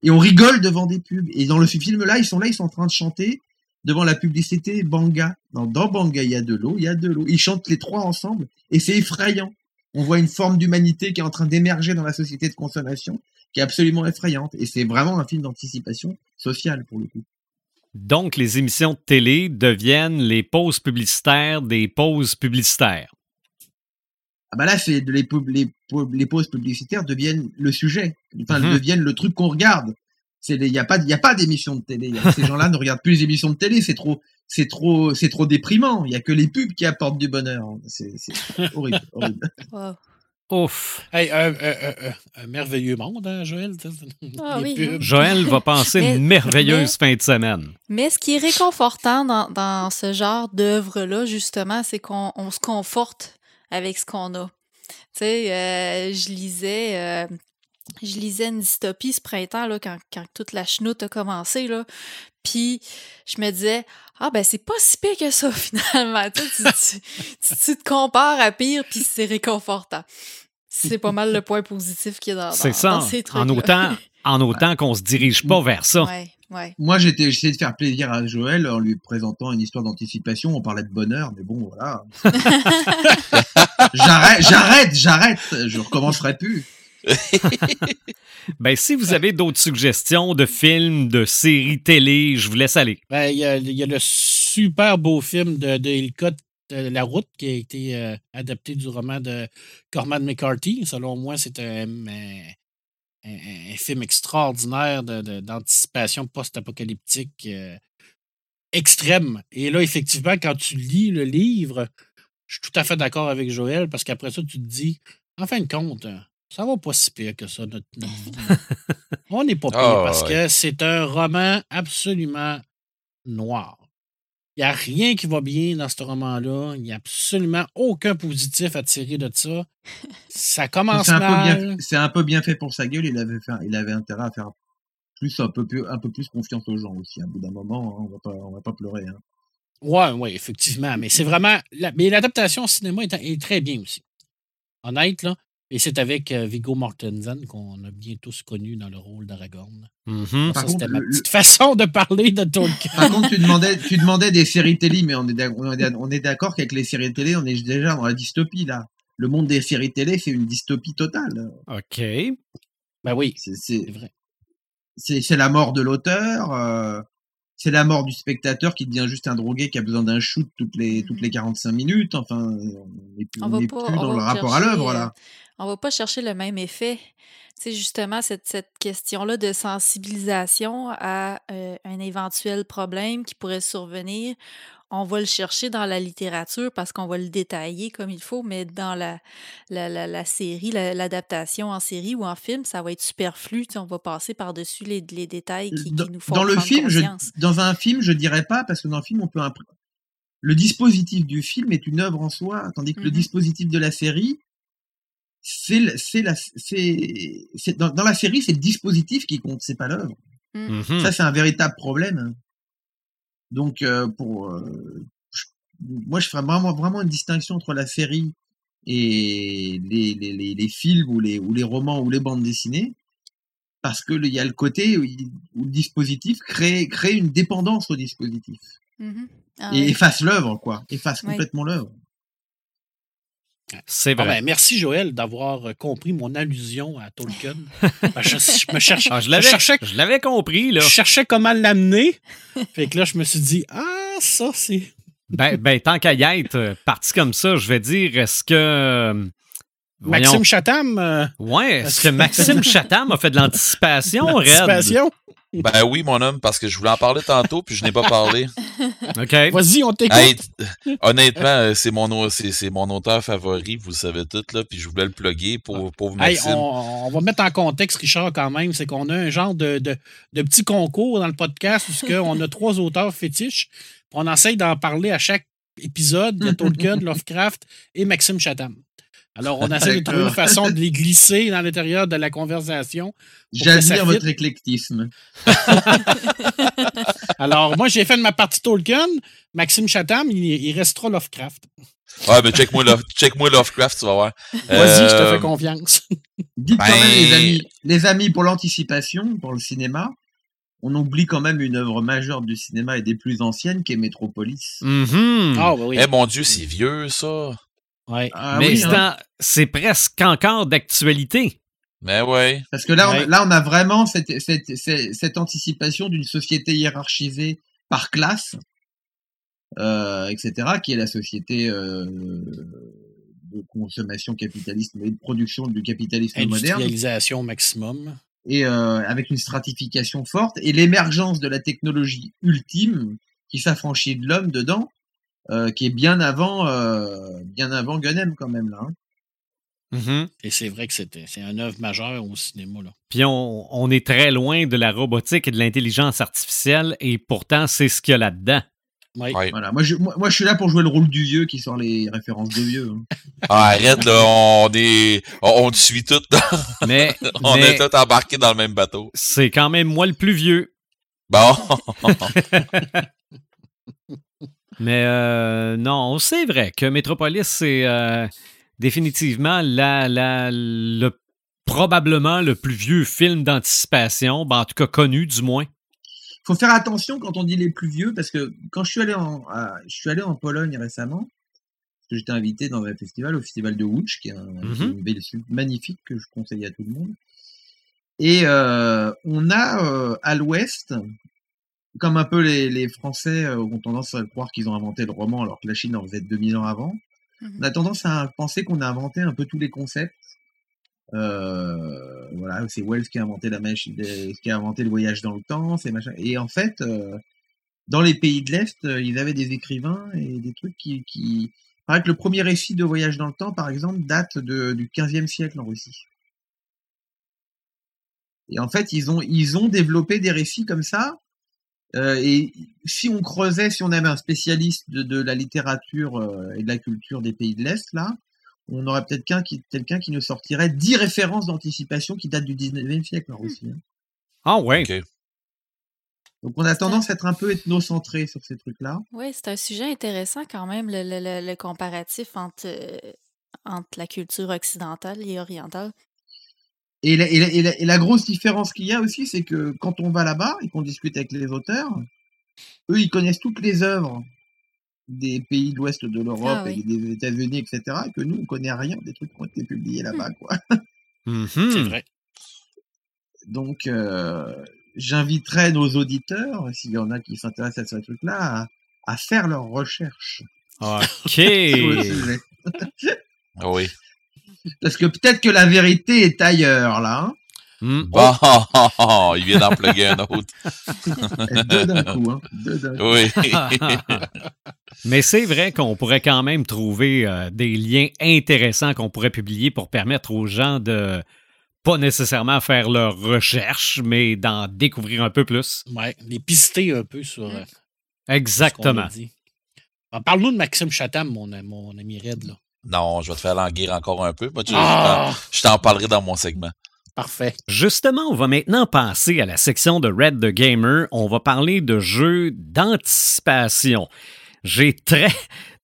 Et on rigole devant des pubs. Et dans le film-là, ils sont là, ils sont en train de chanter devant la publicité Banga. Dans, dans Banga, il y a de l'eau, il y a de l'eau. Ils chantent les trois ensemble. Et c'est effrayant. On voit une forme d'humanité qui est en train d'émerger dans la société de consommation qui est absolument effrayante. Et c'est vraiment un film d'anticipation sociale, pour le coup. Donc, les émissions de télé deviennent les pauses publicitaires des pauses publicitaires. Ah bah là, c'est les, pub- les, pub- les pauses publicitaires deviennent le sujet, enfin Mhm. deviennent le truc qu'on regarde. C'est il y a pas il y a pas d'émissions de télé. Ces gens-là [laughs] ne regardent plus les émissions de télé. C'est trop c'est trop c'est trop déprimant. Il y a que les pubs qui apportent du bonheur. C'est c'est horrible, horrible. Wow. Ouf. Hey, un, merveilleux monde, hein, Joël? [laughs] Ah oui. [laughs] Joël va passer Mais- une merveilleuse fin de semaine. Mais ce qui est réconfortant dans, dans ce genre d'œuvre-là, justement, c'est qu'on on se conforte avec ce qu'on a. Tu sais, euh, je lisais. Je lisais une dystopie ce printemps, là, quand, quand toute la chenoute a commencé, là. Puis, je me disais, ah, ben, c'est pas si pire que ça, [laughs] finalement. Tu, sais, tu, tu- tu te compares à pire, puis c'est réconfortant. C'est pas mal le point positif qu'il y a dans, C'est dans- ça. dans ces trucs En autant, en [laughs] autant qu'on se dirige pas vers ça. Ouais, ouais. Moi, j'étais j'essayais de faire plaisir à Joël en lui présentant une histoire d'anticipation. On parlait de bonheur, mais bon, voilà. [laughs] j'arrête, j'arrête, j'arrête. Je recommencerai plus. [laughs] Ben, si vous avez d'autres suggestions de films, de séries télé, je vous laisse aller. Ben, il y, y a le super beau film de, de Hillcott, euh, La Route, qui a été euh, adapté du roman de Cormac McCarthy. Selon moi, c'est un, un- un- un film extraordinaire de- de- d'anticipation post-apocalyptique euh, extrême. Et là, effectivement, quand tu lis le livre, je suis tout à fait d'accord avec Joël, parce qu'après ça, tu te dis, en fin de compte, ça va pas si pire que ça, notre, [laughs] notre. On n'est pas pire, Ah, parce ouais. que c'est un roman absolument noir. Il n'y a rien qui va bien dans ce roman-là. Il n'y a absolument aucun positif à tirer de ça. Ça [laughs] commence C'est un, peu mal. bien, c'est un peu bien fait pour sa gueule. Il avait, fait, il avait intérêt à faire plus un peu plus, un peu plus confiance aux gens aussi. À bout d'un moment, hein, on on va pas pleurer. Hein. Ouais, ouais, effectivement. Mais c'est vraiment. la- Mais l'adaptation au cinéma est, est très bien aussi. Honnête, là. Et c'est avec euh, Viggo Mortensen qu'on a bien tous connu dans le rôle d'Aragorn. Mhm. Par Ça, c'était ma le- petite façon de parler de Tolkien. Par contre, tu demandais, tu [laughs] demandais des séries télé, mais on est d'ac- on est d'ac- on est d'accord qu'avec les séries télé, on est déjà dans la dystopie là. le monde des séries télé, c'est une dystopie totale. OK. Ben oui, C'est- vrai. c'est c'est la mort de l'auteur, euh, c'est la mort du spectateur qui devient juste un drogué qui a besoin d'un shoot toutes les toutes les 45 minutes. Enfin, on n'est plus, On on va n'est pas- plus on dans le rapport à chercher, l'œuvre euh, là. on va pas chercher le même effet. Tu sais, justement, cette, cette question-là de sensibilisation à euh, un éventuel problème qui pourrait survenir, on va le chercher dans la littérature parce qu'on va le détailler comme il faut, mais dans la, la, la, la série, la- l'adaptation en série ou en film, ça va être superflu. Tu sais, on va passer par-dessus les, les détails qui, nous font dans le film, je, dans un film, je dirais pas parce que dans le film, on peut le dispositif du film est une œuvre en soi, tandis que le Mhm. dispositif de la série, c'est la c'est c'est- dans, dans la série, c'est le dispositif qui compte, c'est pas l'œuvre. Mhm. Ça, c'est un véritable problème. Donc, euh, pour, euh, je- moi, je ferais vraiment, vraiment une distinction entre la série et les, les, les, les films ou les, ou les romans ou les bandes dessinées, parce que le- il y a le côté où, il- où le dispositif crée, crée une dépendance au dispositif Mhm. Ah et oui. efface l'œuvre, quoi, efface Oui. complètement l'œuvre. C'est Ah vrai. ben, merci Joël d'avoir euh, compris mon allusion à Tolkien. [laughs] Ben, je, je me cherche, Ah, je je l'avais cherchais, je l'avais compris, là. je cherchais comment l'amener. fait que là, je me suis dit, ah, ça, c'est. [laughs] Ben, ben, tant qu'à y être, euh, parti comme ça, je vais dire, est-ce que. euh, voyons. Maxime Chatham, euh, Ouais, est-ce que Maxime [laughs] Chatham a fait de l'anticipation, Red? l'anticipation? Ben oui, mon homme, parce que je voulais en parler tantôt, puis je n'ai pas parlé. [laughs] OK. Vas-y, on t'écoute. Hey, honnêtement, euh, c'est mon, au- c'est, c'est mon auteur favori, vous le savez tout, là, puis je voulais le plugger pour pauvre Hey, Maxime. on, on va mettre en contexte, Richard, quand même. C'est qu'on a un genre de, de, de petit concours dans le podcast où on a [laughs] trois auteurs fétiches. puis On essaye d'en parler à chaque épisode. A Tolkien, [laughs] Lovecraft et Maxime Chatham. Alors, on essaie de trouver une façon de les glisser dans l'intérieur de la conversation. J'admire votre éclectisme. [laughs] Alors, moi, j'ai fait de ma partie Tolkien. Maxime Chatham, il, il restera Lovecraft. Ouais, ben check-moi, Love- check-moi Lovecraft, tu vas voir. Vas-y, je te Euh, fais confiance. Dites quand Ben- même, les amis, les amis, pour l'anticipation, pour le cinéma, on oublie quand même une œuvre majeure du cinéma et des plus anciennes qui est Métropolis. Mhm. Ah, bah oui. Eh mon Dieu, c'est vieux, ça. Ouais. Ah Mais oui, c'est hein. c'est presque encore d'actualité. Mais ouais. Parce que là, Ouais. on, là, on a vraiment cette, cette, cette, cette anticipation d'une société hiérarchisée par classe, euh, etc., qui est la société euh, de consommation capitaliste et de production du capitalisme moderne, Industrialisation maximum. et euh, avec une stratification forte, et l'émergence de la technologie ultime qui s'affranchit de l'homme dedans, euh, qui est bien avant, euh, bien avant Gunham quand même là. hein. Mhm. Et c'est vrai que c'était c'est un œuvre majeure au cinéma. Là. Puis on, on est très loin de la robotique et de l'intelligence artificielle, et pourtant, c'est ce qu'il y a là-dedans. Ouais. Voilà, moi je, moi, moi, je suis là pour jouer le rôle du vieux qui sort les références de vieux. hein. Ah, arrête, là, on est. On, on te suit tout. Mais, [laughs] On mais est tous embarqués dans le même bateau. c'est quand même moi le plus vieux. Bon. [laughs] Mais euh, non, c'est vrai que Metropolis, c'est euh, définitivement la, la, le, probablement le plus vieux film d'anticipation, ben, en tout cas connu du moins. faut faire attention quand on dit les plus vieux parce que quand je suis allé en, à- je suis allé en Pologne récemment, j'étais invité dans un festival, au festival de Łódź, qui est un, qui est une ville magnifique que je conseille à tout le monde. Et euh, on a euh, à l'ouest, comme un peu les, les Français euh, ont tendance à croire qu'ils ont inventé le roman alors que la Chine en faisait 2000 ans avant, Mhm. on a tendance à penser qu'on a inventé un peu tous les concepts. Euh, voilà, c'est Wells qui a inventé la machine, qui a inventé le voyage dans le temps, c'est machin. Et en fait, euh, dans les pays de l'Est, ils avaient des écrivains et des trucs qui, qui... paraît que le premier récit de voyage dans le temps, par exemple, date de, du 15e siècle en Russie. Et en fait, ils ont, ils ont développé des récits comme ça. Euh, et si on creusait, si on avait un spécialiste de, de la littérature euh, et de la culture des pays de l'Est, là, on aurait peut-être quelqu'un qui, quelqu'un qui nous sortirait 10 références d'anticipation qui datent du 19e siècle en Russie. hein. Ah ouais. Donc on a tendance à être un peu ethnocentré sur ces trucs-là. Oui, c'est un sujet intéressant quand même, le, le- le- le comparatif entre, euh, entre la culture occidentale et orientale. Et la, et la- et la- et la grosse différence qu'il y a aussi, c'est que quand on va là-bas et qu'on discute avec les auteurs, eux, ils connaissent toutes les œuvres des pays de l'ouest de l'Europe Ah oui. et des États-Unis, etc., et que nous, on connaît rien des trucs qui ont été publiés là-bas, quoi. Mhm. C'est vrai. Donc, euh, j'inviterai nos auditeurs, s'il y en a qui s'intéressent à ce truc-là, à, à faire leurs recherches OK. Ah Oui. Parce que peut-être que la vérité est ailleurs, là. [laughs] Bon, il vient d'en plugger un autre. [laughs] Deux d'un coup, hein. Deux d'un coup. Oui. [laughs] Mais c'est vrai qu'on pourrait quand même trouver euh, des liens intéressants qu'on pourrait publier pour permettre aux gens de pas nécessairement faire leurs recherches, mais d'en découvrir un peu plus. Ouais, les pister un peu sur. euh, Exactement. Parle-nous de Maxime Chatham, mon, mon ami Red. Là. Non, je vais te faire languir encore un peu. Moi, tu- Ah, Je t'en parlerai dans mon segment. parfait. Justement, on va maintenant passer à la section de Red the Gamer. On va parler de jeux d'anticipation. J'ai très,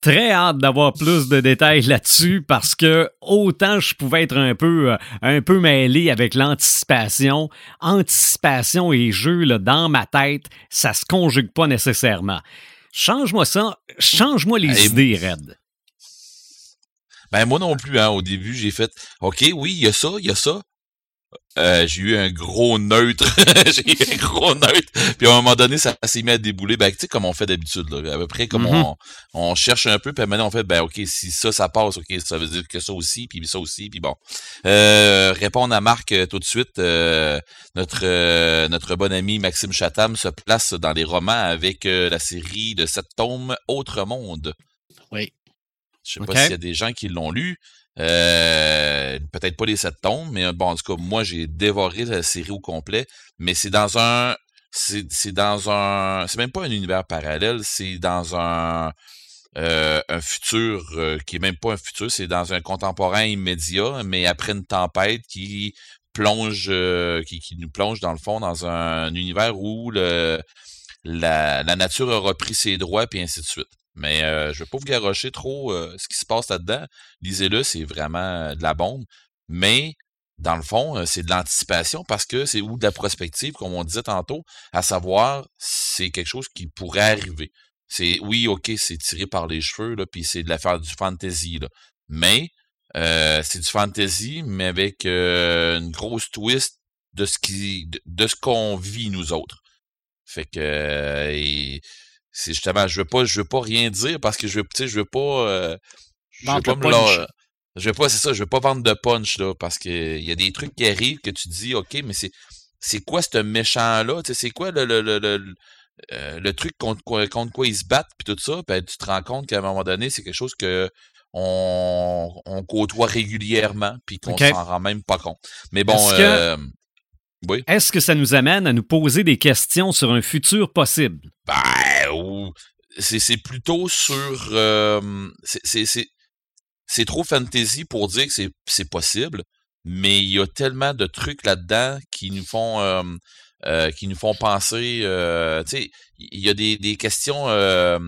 très hâte d'avoir plus de détails là-dessus parce que autant je pouvais être un peu, euh, un peu mêlé avec l'anticipation, anticipation et jeu là, dans ma tête, ça se conjugue pas nécessairement. Change-moi ça, change-moi les idées, Red. Ben moi non plus, hein. Au début, j'ai fait OK, oui, il y a ça, il y a ça. Euh, j'ai eu un gros neutre. [laughs] j'ai eu un gros neutre. Puis à un moment donné, ça s'est mis à débouler. Ben, tu sais, comme on fait d'habitude, là. À peu près comme Mhm. on, on cherche un peu, puis maintenant on fait, ben OK, si ça, ça passe, OK, ça veut dire que ça aussi, puis ça aussi, puis bon. Euh, répondre à Marc euh, tout de suite, euh, notre notre bon ami Maxime Chatham se place dans les romans avec la série de sept tomes Autre Monde. Je sais pas s'il y a des gens qui l'ont lu. Euh, peut-être pas les sept tomes, mais bon, en tout cas, moi, j'ai dévoré la série au complet. Mais c'est dans un. C'est c'est dans un. C'est même pas un univers parallèle, c'est dans un. euh, un futur euh, qui est même pas un futur, c'est dans un contemporain immédiat, mais après une tempête qui plonge, euh, qui, qui nous plonge dans le fond dans un univers où le, la, la nature a repris ses droits, puis ainsi de suite. Mais euh, je vais pas vous garocher trop euh, ce qui se passe là-dedans. Lisez-le, c'est vraiment euh, de la bombe. Mais dans le fond, euh, c'est de l'anticipation parce que c'est ou de la prospective, comme on disait tantôt, à savoir c'est quelque chose qui pourrait arriver. C'est oui, ok, c'est tiré par les cheveux, là, puis c'est de l'affaire du fantasy, là. Mais euh, c'est du fantasy, mais avec euh, une grosse twist de ce qui de, ce qu'on vit nous autres. Fait que c'est justement, je veux pas, je veux pas rien dire parce que je veux, je veux pas, euh, je veux Vendre pas me je veux pas, c'est ça, je veux pas vendre de punch là parce que il y a des trucs qui arrivent que tu te dis, ok, mais c'est, c'est quoi ce méchant là, tu sais, c'est quoi le le le, le, le- euh, le truc contre quoi, contre quoi ils se battent puis tout ça, puis tu te rends compte qu'à un moment donné, c'est quelque chose que on, on côtoie régulièrement puis qu'on Ok. s'en rend même pas compte. Mais bon, Est-ce que- euh, oui? Est-ce que ça nous amène à nous poser des questions sur un futur possible? Ben, c'est plutôt sur. c'est- trop fantasy pour dire que c'est possible, mais il y a tellement de trucs là-dedans qui nous font euh, qui nous font penser. euh, tu sais, il y a des, questions euh,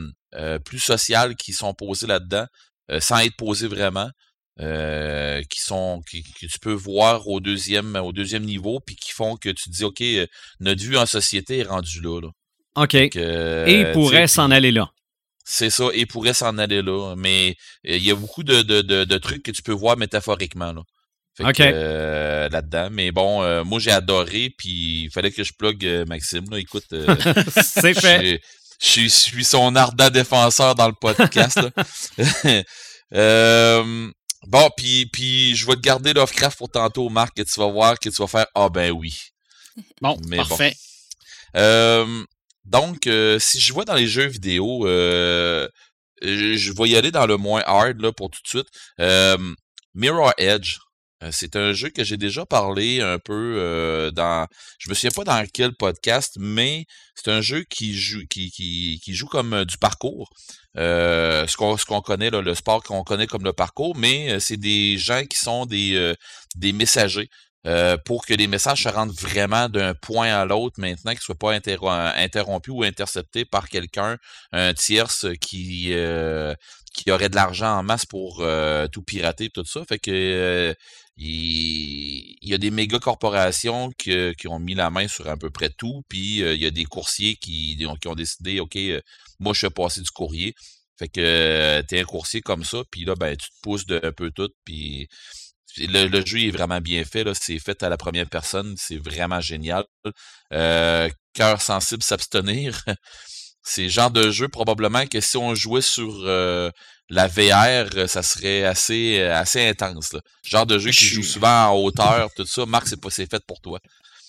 plus sociales qui sont posées là-dedans, sans être posées vraiment. qui sont que tu peux voir au deuxième au deuxième niveau puis qui font que tu te dis ok notre vue en société est rendue là, là. OK. Euh, Et tu pourrait s'en aller là. c'est ça, et pourrait s'en aller là. Mais euh, il y a beaucoup de, de, de, de trucs que tu peux voir métaphoriquement là. Fait OK. euh, là-dedans. Mais bon, euh, moi j'ai adoré, puis il fallait que je plug Maxime. Là. Écoute, [laughs] C'est fait. je, suis son ardent défenseur dans le podcast. là. [laughs] Bon, puis, puis je vais te garder Lovecraft pour tantôt, Marc, que tu vas voir que tu vas faire Ah ben oui. Bon, Mais bon. parfait. Euh, donc, euh, si je vois dans les jeux vidéo, euh, je, je vais y aller dans le moins hard là, pour tout de suite. Euh, Mirror Edge. Euh, C'est un jeu que j'ai déjà parlé un peu euh, dans. Je me souviens pas dans quel podcast, mais c'est un jeu qui joue qui, joue comme euh, du parcours. Euh, ce qu'on connaît, le sport qu'on connaît comme le parcours, mais euh, c'est des gens qui sont euh, des messagers. Euh, pour que les messages se rendent vraiment d'un point à l'autre maintenant, qu'ils ne soient pas interro- interrompus ou interceptés par quelqu'un, un tierce qui, euh, qui aurait de l'argent en masse pour euh, tout pirater tout ça. Fait que il, y a des méga corporations qui ont mis la main sur à peu près tout, puis il y a des coursiers qui, ont décidé, OK, moi je vais passer du courrier. Fait que t'es un coursier comme ça, puis là, ben, tu te pousses de un peu tout, puis le, le jeu est vraiment bien fait. C'est fait à la première personne. C'est vraiment génial. Euh, cœur sensible s'abstenir. [laughs] C'est le genre de jeu probablement que si on jouait sur euh, la VR, ça serait assez, assez intense. Là. Genre de jeu qui joue souvent en hauteur, tout ça. Marc, c'est pas c'est fait pour toi.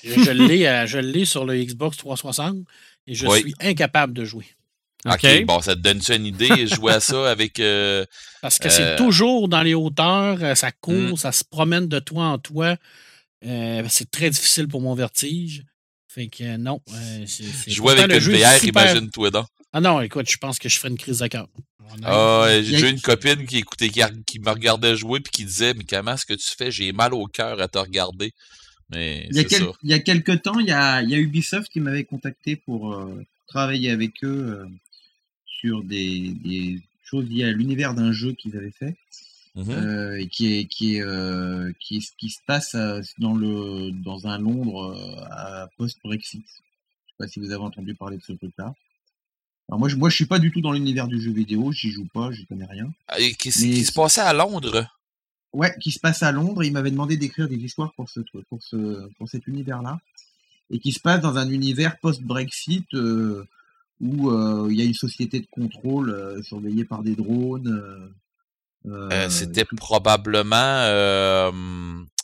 Je l'ai, je l'ai sur le Xbox 360 et je suis incapable de jouer. OK, bon, ça te donne-tu une idée, jouer à ça avec... Euh, [laughs] Parce que c'est euh, toujours dans les hauteurs, euh, ça court, Hmm. ça se promène de toi en toi. c'est très difficile pour mon vertige. Fait que non. c'est- Jouer avec le une VR, super- imagine-toi donc. Ah non, écoute, je pense que je ferais une crise de cœur. Ah, j'ai une copine qui écoutait, qui, qui me regardait jouer puis qui disait Mais comment est-ce que tu fais? J'ai mal au cœur à te regarder. Mais Il y, a quel- ça. il y a quelques temps, il y a, il y a Ubisoft qui m'avait contacté pour euh, travailler avec eux euh, sur des, des choses liées à l'univers d'un jeu qu'ils avaient fait Mhm. euh, et qui est qui est euh, qui, qui se passe à- dans le dans un Londres euh, à post Brexit. Je sais pas si vous avez entendu parler de ce truc-là. Alors moi je moi je suis pas du tout dans l'univers du jeu vidéo, j'y joue pas, j'y connais rien. Ah, Et qui, Mais qui se passait à Londres? Ouais, qui se passe à Londres. Il m'avait demandé d'écrire des histoires pour ce pour ce pour cet univers-là, et qui se passe dans un univers post-Brexit euh, où euh, il y a une société de contrôle euh, surveillée par des drones. euh, C'était tout- probablement. euh,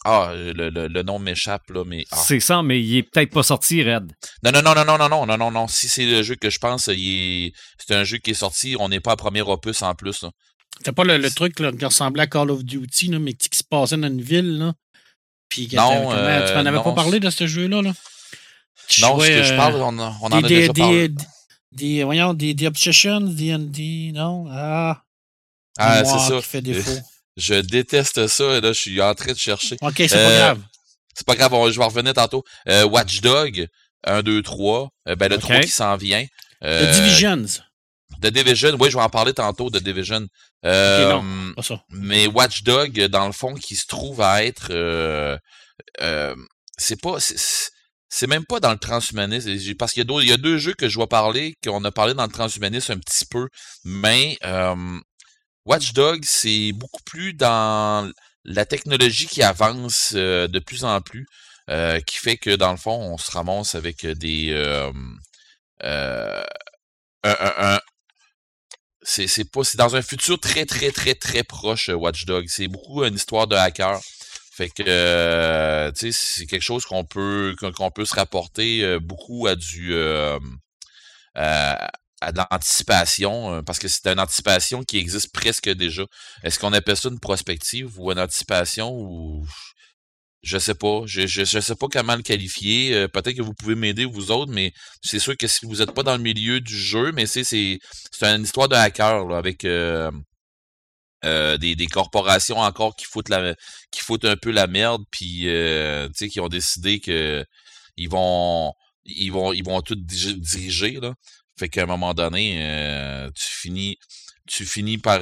Ah, le, le- le nom m'échappe, là, mais. ah. C'est ça, mais il est peut-être pas sorti, Red. Non, non, non, non, non, non, non, non, non, non. Si c'est le jeu que je pense, il est- c'est un jeu qui est sorti. On n'est pas à premier opus en plus. là. C'était pas le, le truc là, qui ressemblait à Call of Duty, là, mais qui, qui se passait dans une ville. Là. Puis Non, comment- euh, tu m'en avais non, pas parlé de ce jeu-là? Là? Tu Non, ce que je parle, on, en- on en des, a des, déjà parlé. des, des- voyons, des, Obsessions, non? Ah, Ah, c'est ça. qui fait défaut. [laughs] Je déteste ça. Et là, je suis en train de chercher. OK, c'est Euh, pas grave. C'est pas grave, on- je vais revenir tantôt. Euh, Watch Dog, 1, 2, 3. Euh, ben, le Ok. 3 qui s'en vient. The Euh, Divisions. The Division, oui, je vais en parler tantôt de Division. Euh, Pas ça. mais Watch Dog, dans le fond, qui se trouve à être. euh, euh, c'est pas. C'est- même pas dans le transhumanisme. Parce qu'il y, a deux jeux que je vais parler, qu'on a parlé dans le transhumanisme un petit peu. Mais euh, Watch Dog, c'est beaucoup plus dans la technologie qui avance euh, de plus en plus. euh, qui fait que dans le fond, on se ramasse avec des. un- un- un, c'est dans un futur très très très très proche Watch Dogs. C'est beaucoup une histoire de hacker. Fait que euh, c'est quelque chose qu'on peut qu'on peut se rapporter euh, beaucoup à du euh, à, de l'anticipation parce que c'est une anticipation qui existe presque déjà. Est-ce qu'on appelle ça une prospective ou une anticipation ou je sais pas, je, je, sais pas comment le qualifier. Peut-être que vous pouvez m'aider vous autres, mais c'est sûr que si vous n'êtes pas dans le milieu du jeu, mais c'est une histoire de hacker là, avec euh, des, des corporations encore qui foutent la qui foutent un peu la merde, puis euh, tu sais qui ont décidé que ils vont ils vont ils vont tout diriger là. Fait qu'à un moment donné, euh, tu finis tu finis par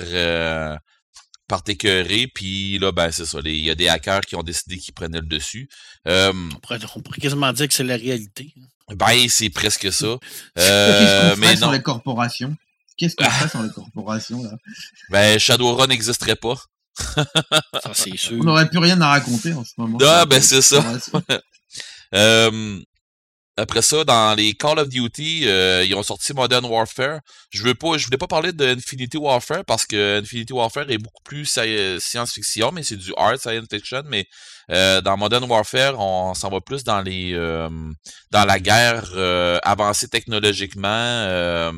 par t'écœurer, puis là, ben c'est ça. Il y a des hackers qui ont décidé qu'ils prenaient le dessus. On pourrait, on pourrait quasiment dire que c'est la réalité. ben, c'est presque ça. [laughs] Euh, mais non, les corporations Qu'est-ce qu'on [laughs] ferait sans les corporations là? Ben, Shadowrun n'existerait pas. Ça, c'est [laughs] sûr. On n'aurait plus rien à raconter en ce moment. Ah, ben, c'est ça. [laughs] Euh, après ça, dans les Call of Duty, euh, ils ont sorti Modern Warfare. Je veux pas, je voulais pas parler de Infinity Warfare parce que Infinity Warfare est beaucoup plus sci- science-fiction, mais c'est du hard science fiction. Mais euh, dans Modern Warfare, on s'en va plus dans les euh, dans la guerre euh, avancée technologiquement, euh,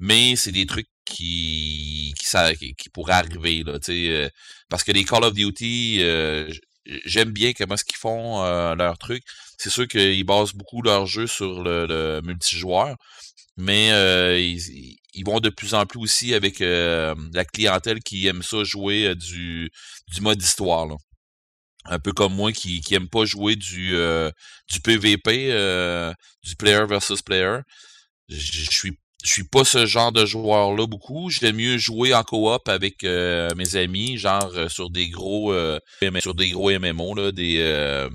mais c'est des trucs qui qui, qui, pourraient arriver là, euh, parce que les Call of Duty, euh, j'aime bien comment est-ce qu'ils font euh, leur truc. C'est sûr qu'ils basent beaucoup leur jeu sur le, le multijoueur, mais euh, ils, ils vont de plus en plus aussi avec euh, la clientèle qui aime ça jouer euh, du, du mode histoire. Là. Un peu comme moi qui, qui aime pas jouer du, euh, du PVP, euh, du player versus player. Je suis je suis pas ce genre de joueur-là beaucoup. J'aime mieux jouer en coop avec euh, mes amis, genre euh, sur des gros euh, sur des gros MMO, là, des,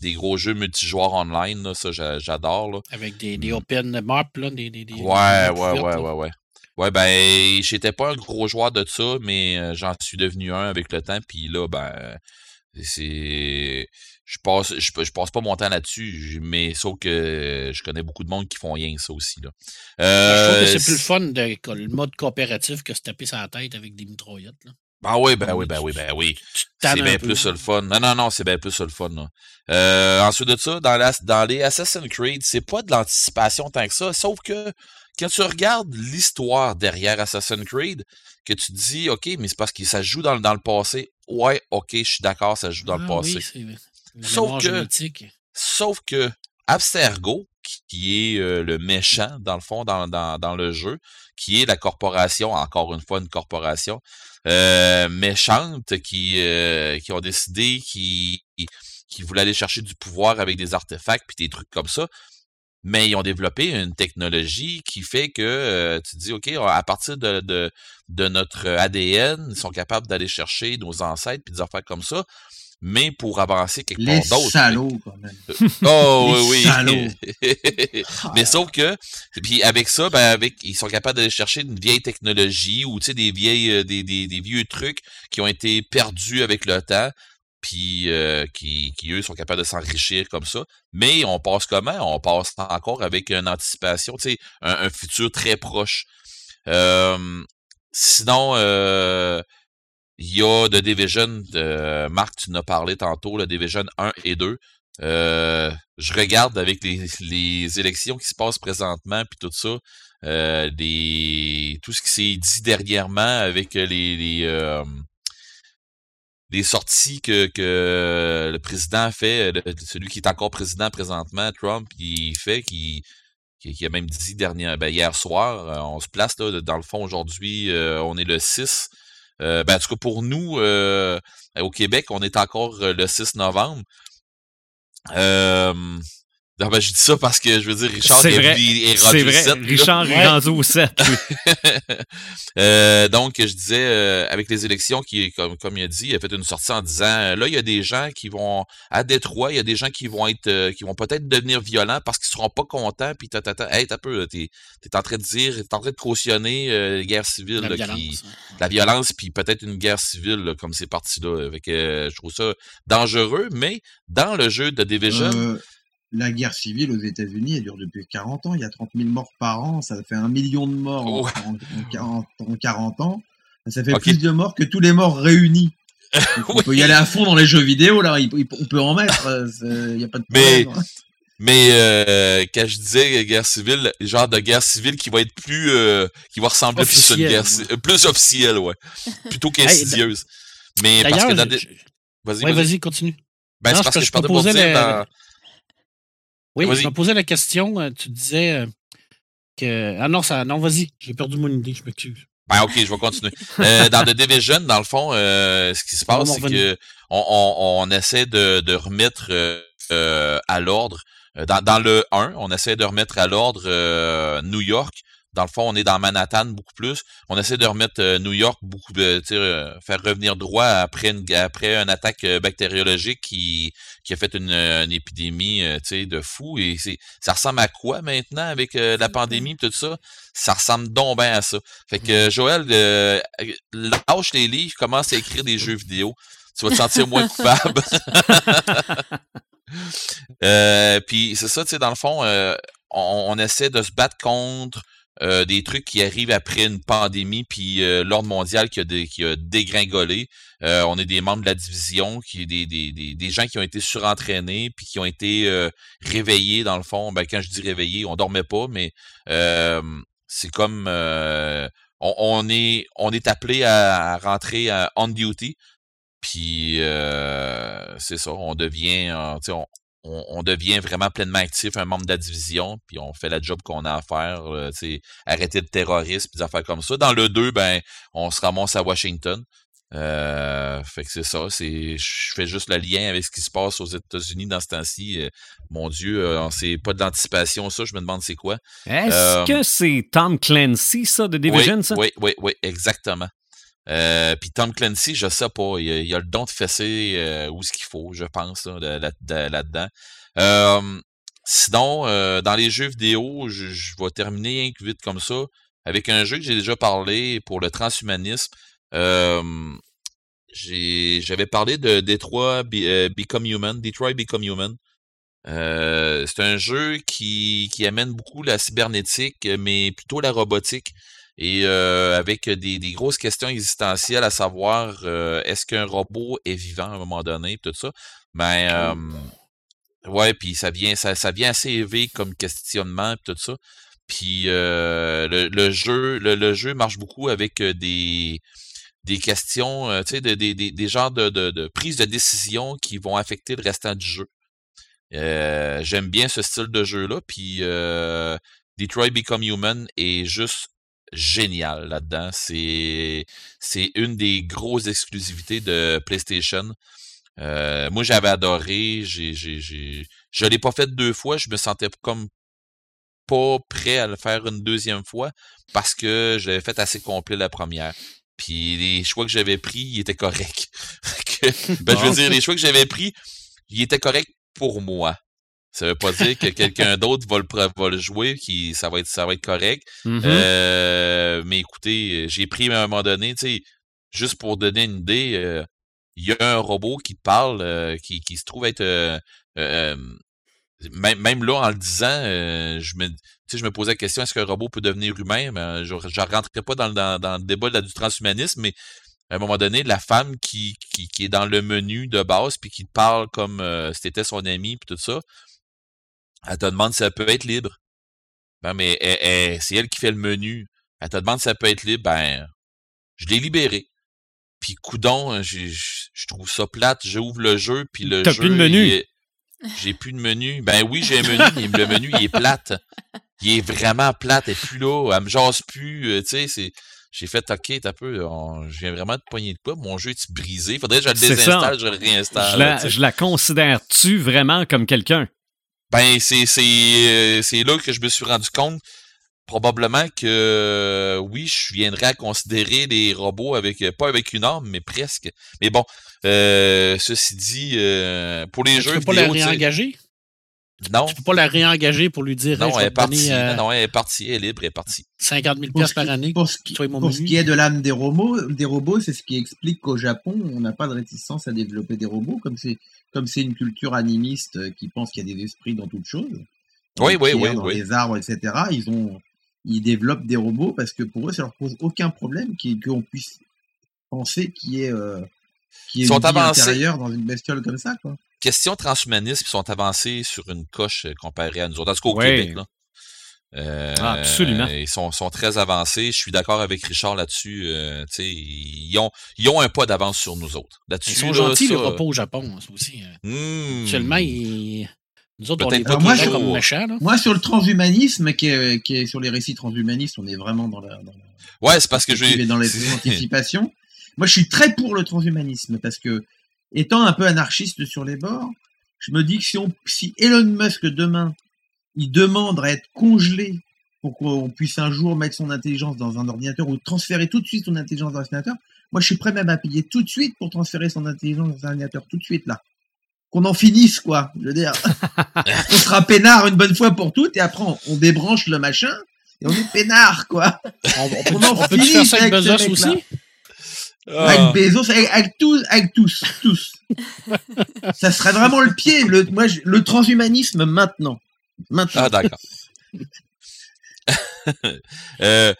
des gros jeux multijoueurs online. Là, ça, j'a- j'adore. Avec des, des open maps, là, des, des, des- Ouais, ouais, ouais, ouais, ouais. Ouais, ben, j'étais pas un gros joueur de ça, mais j'en suis devenu un avec le temps, puis là, ben, c'est. Je passe, je, je passe pas mon temps là-dessus, mais sauf que je connais beaucoup de monde qui font rien ça aussi. Là. je trouve que Euh, c'est plus le fun de, le mode coopératif que se taper sur la tête avec des mitraillettes. Là. Ah oui, ben oui, oui, ben oui, ben oui. Tu te C'est bien plus le fun. Non, non, non, c'est bien plus le fun. Là. Euh, ensuite de ça, dans, la- dans les Assassin's Creed, c'est pas de l'anticipation tant que ça, sauf que quand tu regardes l'histoire derrière Assassin's Creed, que tu te dis, OK, mais c'est parce que ça joue dans, le- dans le passé. Ouais, OK, je suis d'accord, ça joue dans le Ah passé. oui, Sauf que-. Sauf que Abstergo, qui- est euh, le méchant, dans le fond, dans, dans, dans le jeu, qui est la corporation, encore une fois, une corporation euh, méchante, qui, euh, qui ont décidé qui, qui voulaient aller chercher du pouvoir avec des artefacts puis des trucs comme ça. Mais ils ont développé une technologie qui fait que tu te dis, OK, à partir de, de, de notre ADN, ils sont capables d'aller chercher nos ancêtres puis des affaires comme ça. Mais pour avancer quelque Les part d'autre. salauds, quand même. Oh [laughs] Les oui, oui. [laughs] Mais sauf que, puis avec ça, ben avec, ils sont capables d'aller chercher une vieille technologie ou tu sais des vieilles, euh, des, des, des vieux trucs qui ont été perdus avec le temps, puis euh, qui, qui eux sont capables de s'enrichir comme ça. Mais on passe comment? On passe encore avec une anticipation, tu sais, un, un futur très proche. Euh, sinon, euh, il y a The Division, euh, Marc, tu as parlé tantôt, le Division 1 et 2. Euh, je regarde avec les, élections qui se passent présentement, puis tout ça, euh, tout ce qui s'est dit dernièrement avec les, les, sorties que, que le président fait, celui qui est encore président présentement, Trump, il fait, qui, a même dit ben, hier soir, on se place là, dans le fond aujourd'hui, on est le 6. Euh, ben, en tout cas, pour nous, euh, au Québec, on est encore euh, le 6 novembre. Euh, non, ben, je dis ça parce que, je veux dire, Richard est, vrai. est rendu vrai, 7, là. Richard Ouais. est rendu au 7. [laughs] Euh, donc, je disais, euh, avec les élections, qui, comme, comme il a dit, il a fait une sortie en disant, euh, là, il y a des gens qui vont, à Détroit, il y a des gens qui vont être, euh, qui vont peut-être devenir violents parce qu'ils seront pas contents, puis ta, ta, ta. Hey, t'as peu, t'es, t'es en train de dire, t'es en train de cautionner euh, les guerres civiles, La là, violence. qui, la violence, puis peut-être une guerre civile, là, comme c'est parti là. Avec, euh, je trouve ça dangereux, mais dans le jeu de Division, Euh, la guerre civile aux États-Unis, elle dure depuis 40 ans. Il y a 30 000 morts par an. Ça fait un million de morts en- en, en 40, en 40 ans. Ça fait plus de morts que tous les morts réunis. [laughs] Donc, On Oui. peut y aller à fond dans les jeux vidéo, là. il- il- On peut en mettre. euh, Il n'y a pas de Mais- problème. hein. Mais euh, quand je disais guerre civile, genre de guerre civile qui va être plus euh, qui va ressembler plus à une Officielle, guerre ouais. ci- euh, plus officielle, ouais. Plutôt [laughs] qu'insidieuse. Mais parce que dans des... je- Vas-y, ouais, vas-y. continue. Ben, c'est je parce peux- que je je parlais pour dire dans... Oui, je me posais la question. euh, Tu disais euh, que. Ah non, ça, non vas-y, j'ai perdu mon idée, je m'excuse. Ben ok, je vais continuer. Euh, dans The Division, dans le fond, euh, ce qui se [laughs] passe, c'est que on, on, on essaie de, de remettre euh, à l'ordre. Dans, dans le 1, on essaie de remettre à l'ordre New York. Dans le fond, on est dans Manhattan beaucoup plus. On essaie de remettre euh, New York beaucoup, euh, euh, faire revenir droit après une après une attaque bactériologique qui qui a fait une, une épidémie, de fou. Et c'est ça ressemble à quoi maintenant avec la pandémie et tout ça? Ça ressemble donc bien à ça. Fait que Joël, euh, lâche les livres, commence à écrire des jeux vidéo. Tu vas te sentir moins [laughs] coupable. [laughs] euh, Puis c'est ça, tu sais, dans le fond, euh, on, on essaie de se battre contre euh, des trucs qui arrivent après une pandémie, puis euh, l'ordre mondial qui a, qui a dégringolé. Euh, on est des membres de la division, qui des, des, des, gens qui ont été surentraînés, puis qui ont été euh, réveillés, dans le fond. Ben, quand je dis réveillés, on dormait pas, mais euh, c'est comme euh, on, on est on est appelé à, à rentrer à on duty. Puis c'est ça, on devient on, on, on devient vraiment pleinement actif, un membre de la division, puis on fait la job qu'on a à faire, euh, arrêter le terrorisme, puis des affaires comme ça. Dans le 2, ben, on se ramasse à Washington. Euh, fait que c'est ça, c'est je fais juste le lien avec ce qui se passe aux États-Unis dans ce temps-ci. Euh, mon Dieu, euh, c'est pas de l'anticipation, ça, je me demande c'est quoi. Est-ce Euh, que c'est Tom Clancy, ça, de Division, oui, ça? Oui, oui, oui, exactement. Euh, Puis Tom Clancy, je sais pas, il, a- le don de fesser euh, où ce qu'il faut, je pense, là, de- là- là-dedans. Euh, sinon, euh, dans les jeux vidéo, je, vais terminer vite comme ça avec un jeu que j'ai déjà parlé pour le transhumanisme. J'avais parlé de Detroit Be- Become Human, Detroit Become Human. C'est un jeu qui amène beaucoup la cybernétique, mais plutôt la robotique. Et euh, avec des, des grosses questions existentielles à savoir euh, est-ce qu'un robot est vivant à un moment donné, tout ça. Ben euh, ouais, puis ça vient, ça, ça vient assez élevé comme questionnement, tout ça. Puis euh, le, le jeu, le, le jeu marche beaucoup avec euh, des des questions, euh, tu sais, des, des, des, genres de, de, de prise de décision qui vont affecter le restant du jeu. Euh, J'aime bien ce style de jeu-là, puis euh, Detroit Become Human est juste génial là-dedans. C'est c'est une des grosses exclusivités de PlayStation. Euh, moi, j'avais adoré. J'ai, j'ai, j'ai, je l'ai pas fait deux fois. Je me sentais comme pas prêt à le faire une deuxième fois parce que je l'avais fait assez complet la première. Puis les choix que j'avais pris, ils étaient corrects. [laughs] Ben, je veux dire, les choix que j'avais pris, ils étaient corrects pour moi. Ça veut pas dire que [laughs] quelqu'un d'autre va le, pre- va le jouer, qui ça va être ça va être correct. Mhm. Euh, mais écoutez, j'ai pris à un moment donné, tu sais, juste pour donner une idée, euh, il y a un robot qui parle, euh, qui, qui se trouve être même, même là, en le disant, je me je me posais la question est-ce qu'un robot peut devenir humain? Mais je ne rentrerai pas dans, le- dans, dans le débat du transhumanisme, mais à un moment donné, la femme qui, qui, qui est dans le menu de base, puis qui parle comme si t'étais son ami, puis tout ça, elle te demande si elle peut être libre. Ben, mais c'est elle qui fait le menu. Elle te demande si elle peut être libre. Ben, je l'ai libéré. Puis, coudon, j'ai- je je trouve ça plate. J'ouvre le jeu, puis le T'as jeu... plus de menu. J'ai plus de menu. Ben oui, j'ai un menu, mais le menu, il est plate. Il est vraiment plate. Elle est plus là. Elle me jase plus. euh, tu sais, c'est... J'ai fait, OK, t'as peu, on- je viens vraiment de poigner de quoi. Mon jeu est brisé. Faudrait que je le ça. désinstalle, je le réinstalle. Je la, je la considère-tu vraiment comme quelqu'un? Ben, c'est, c'est, euh, c'est là que je me suis rendu compte, probablement que euh, oui, je viendrais à considérer les robots avec, euh, pas avec une arme, mais presque. Mais bon, euh, ceci dit, euh, pour les Tu jeux peux pas vidéo, sais- réengager? Non, Tu peux pas la réengager pour lui dire non, elle est partie. euh, Non, elle est partie, elle est libre, elle est partie. 50 000 Pour ce par année. Pour ce qui, Toi et mon pour ce menu. qui est de l'âme des robots, des robots, c'est ce qui explique qu'au Japon, on n'a pas de réticence à développer des robots, comme c'est comme c'est une culture animiste euh, qui pense qu'il y a des esprits dans toute chose. Dans Oui, les oui, oui, Dans oui. les arbres, etc. Ils ont, ils développent des robots parce que pour eux, ça leur pose aucun problème qu'on puisse penser qu'il y ait, euh, qu'il y ait Ils sont une vie intérieure dans une bestiole comme ça, quoi. Question transhumanisme, ils sont avancés sur une coche euh, comparée à nous autres. En tout cas, au Ouais. Québec, là. Euh, Ah, absolument. Ils sont, sont très avancés. Je suis d'accord avec Richard là-dessus. euh, ils ont, ils ont un pas d'avance sur nous autres. Là-dessus, Ils sont là, gentils, ça, les repos au Japon, ça aussi. euh. hmm. Actuellement, ils- nous autres, on Peut-être les pas voit toujours. comme méchants. Là. Moi, sur le transhumanisme, qui est, qui est sur les récits transhumanistes, on est vraiment dans la, dans la Ouais, c'est parce que je dans les [laughs] anticipations. Moi, je suis très pour le transhumanisme parce que, étant un peu anarchiste sur les bords, je me dis que si, on, si Elon Musk demain, il demande à être congelé pour qu'on puisse un jour mettre son intelligence dans un ordinateur ou transférer tout de suite son intelligence dans un ordinateur, moi, je suis prêt même à payer tout de suite pour transférer son intelligence dans un ordinateur tout de suite là. Qu'on en finisse, quoi. Je veux dire, [laughs] on sera peinard une bonne fois pour toutes et après on, on débranche le machin et on est peinard, quoi. On, on peut, On en on peut-tu finit faire ça avec ce? Ah. Avec Bezos, avec, avec tous, avec tous, tous. ça serait vraiment le pied, le, moi, je- le transhumanisme maintenant. Maintenant. Ah, d'accord. [laughs] Euh,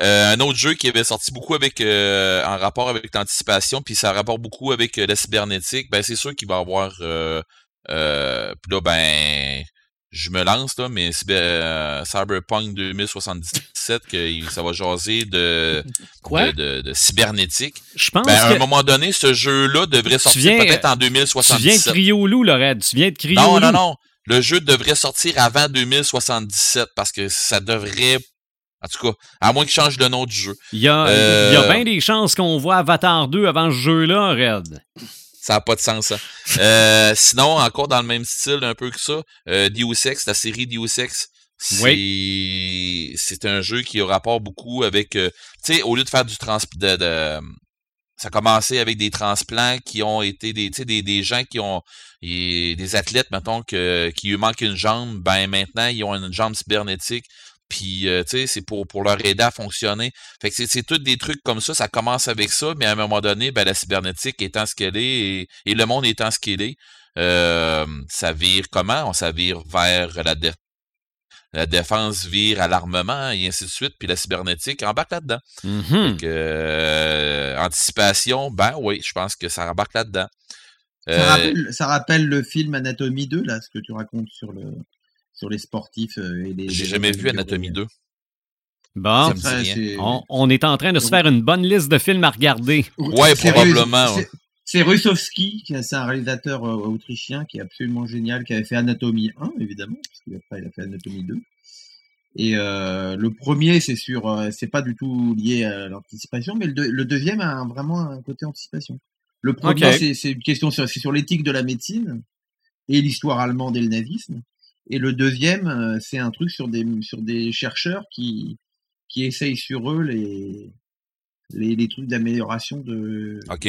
euh, un autre jeu qui avait sorti beaucoup avec euh, en rapport avec l'anticipation, puis ça rapporte beaucoup avec euh, la cybernétique, ben c'est sûr qu'il va y avoir euh, euh, puis là ben je me lance là, mais euh, Cyberpunk 2077 que ça va jaser de, [laughs] Quoi? de, de- de cybernétique. Je pense Ben, à un moment donné, ce jeu-là devrait sortir viens- peut-être en tu viens de 2077. crier au loup, Lorette. Tu viens de crier au Non, loup. non, non. Le jeu devrait sortir avant 2077 parce que ça devrait. En tout cas, à moins qu'il change le nom du jeu. Il y a, Euh, il y a bien des chances qu'on voit Avatar 2 avant ce jeu-là, Red. Ça n'a pas de sens, ça. Euh, sinon, encore dans le même style, un peu que ça, euh, Deus Ex, la série Deus Ex, c'est un jeu qui a rapport beaucoup avec... euh, tu sais, au lieu de faire du trans... De, de- ça a commencé avec des transplants qui ont été des, des, des gens qui ont... des athlètes, mettons, que, qui lui manquent une jambe, ben maintenant, ils ont une jambe cybernétique. Puis euh, tu sais, c'est pour, pour leur aider à fonctionner. Fait que c'est, c'est tous des trucs comme ça, ça commence avec ça, mais à un moment donné, ben, la cybernétique étant ce qu'elle est et, et le monde étant ce qu'il est, euh, ça vire comment? On ça vire vers la, dé- la défense vire à l'armement et ainsi de suite, puis la cybernétique embarque là-dedans. Mhm. Fait que, euh, anticipation, ben oui, je pense que ça embarque là-dedans. Ça, Euh, rappelle, ça rappelle le film Anatomie 2, là, ce que tu racontes sur, le, sur les sportifs euh, et les. j'ai jamais vu Anatomie bureau. 2. Bon, Ça me dit Après, rien. c'est- on, on est en train de se faire une bonne liste de films à regarder. Ouais, c'est probablement, c'est- est- c'est un réalisateur euh, autrichien qui est absolument génial, qui avait fait Anatomie 1, évidemment, parce qu'après il a fait Anatomie 2. Et euh, le premier, c'est sur, euh, c'est pas du tout lié à l'anticipation, mais le, deux- le deuxième a un- vraiment un côté anticipation. Le premier, c'est- une question sur, c'est sur l'éthique de la médecine et l'histoire allemande et le nazisme. Et le deuxième, euh, c'est un truc sur des, sur des chercheurs qui, qui essayent sur eux les, les, les trucs d'amélioration de, OK.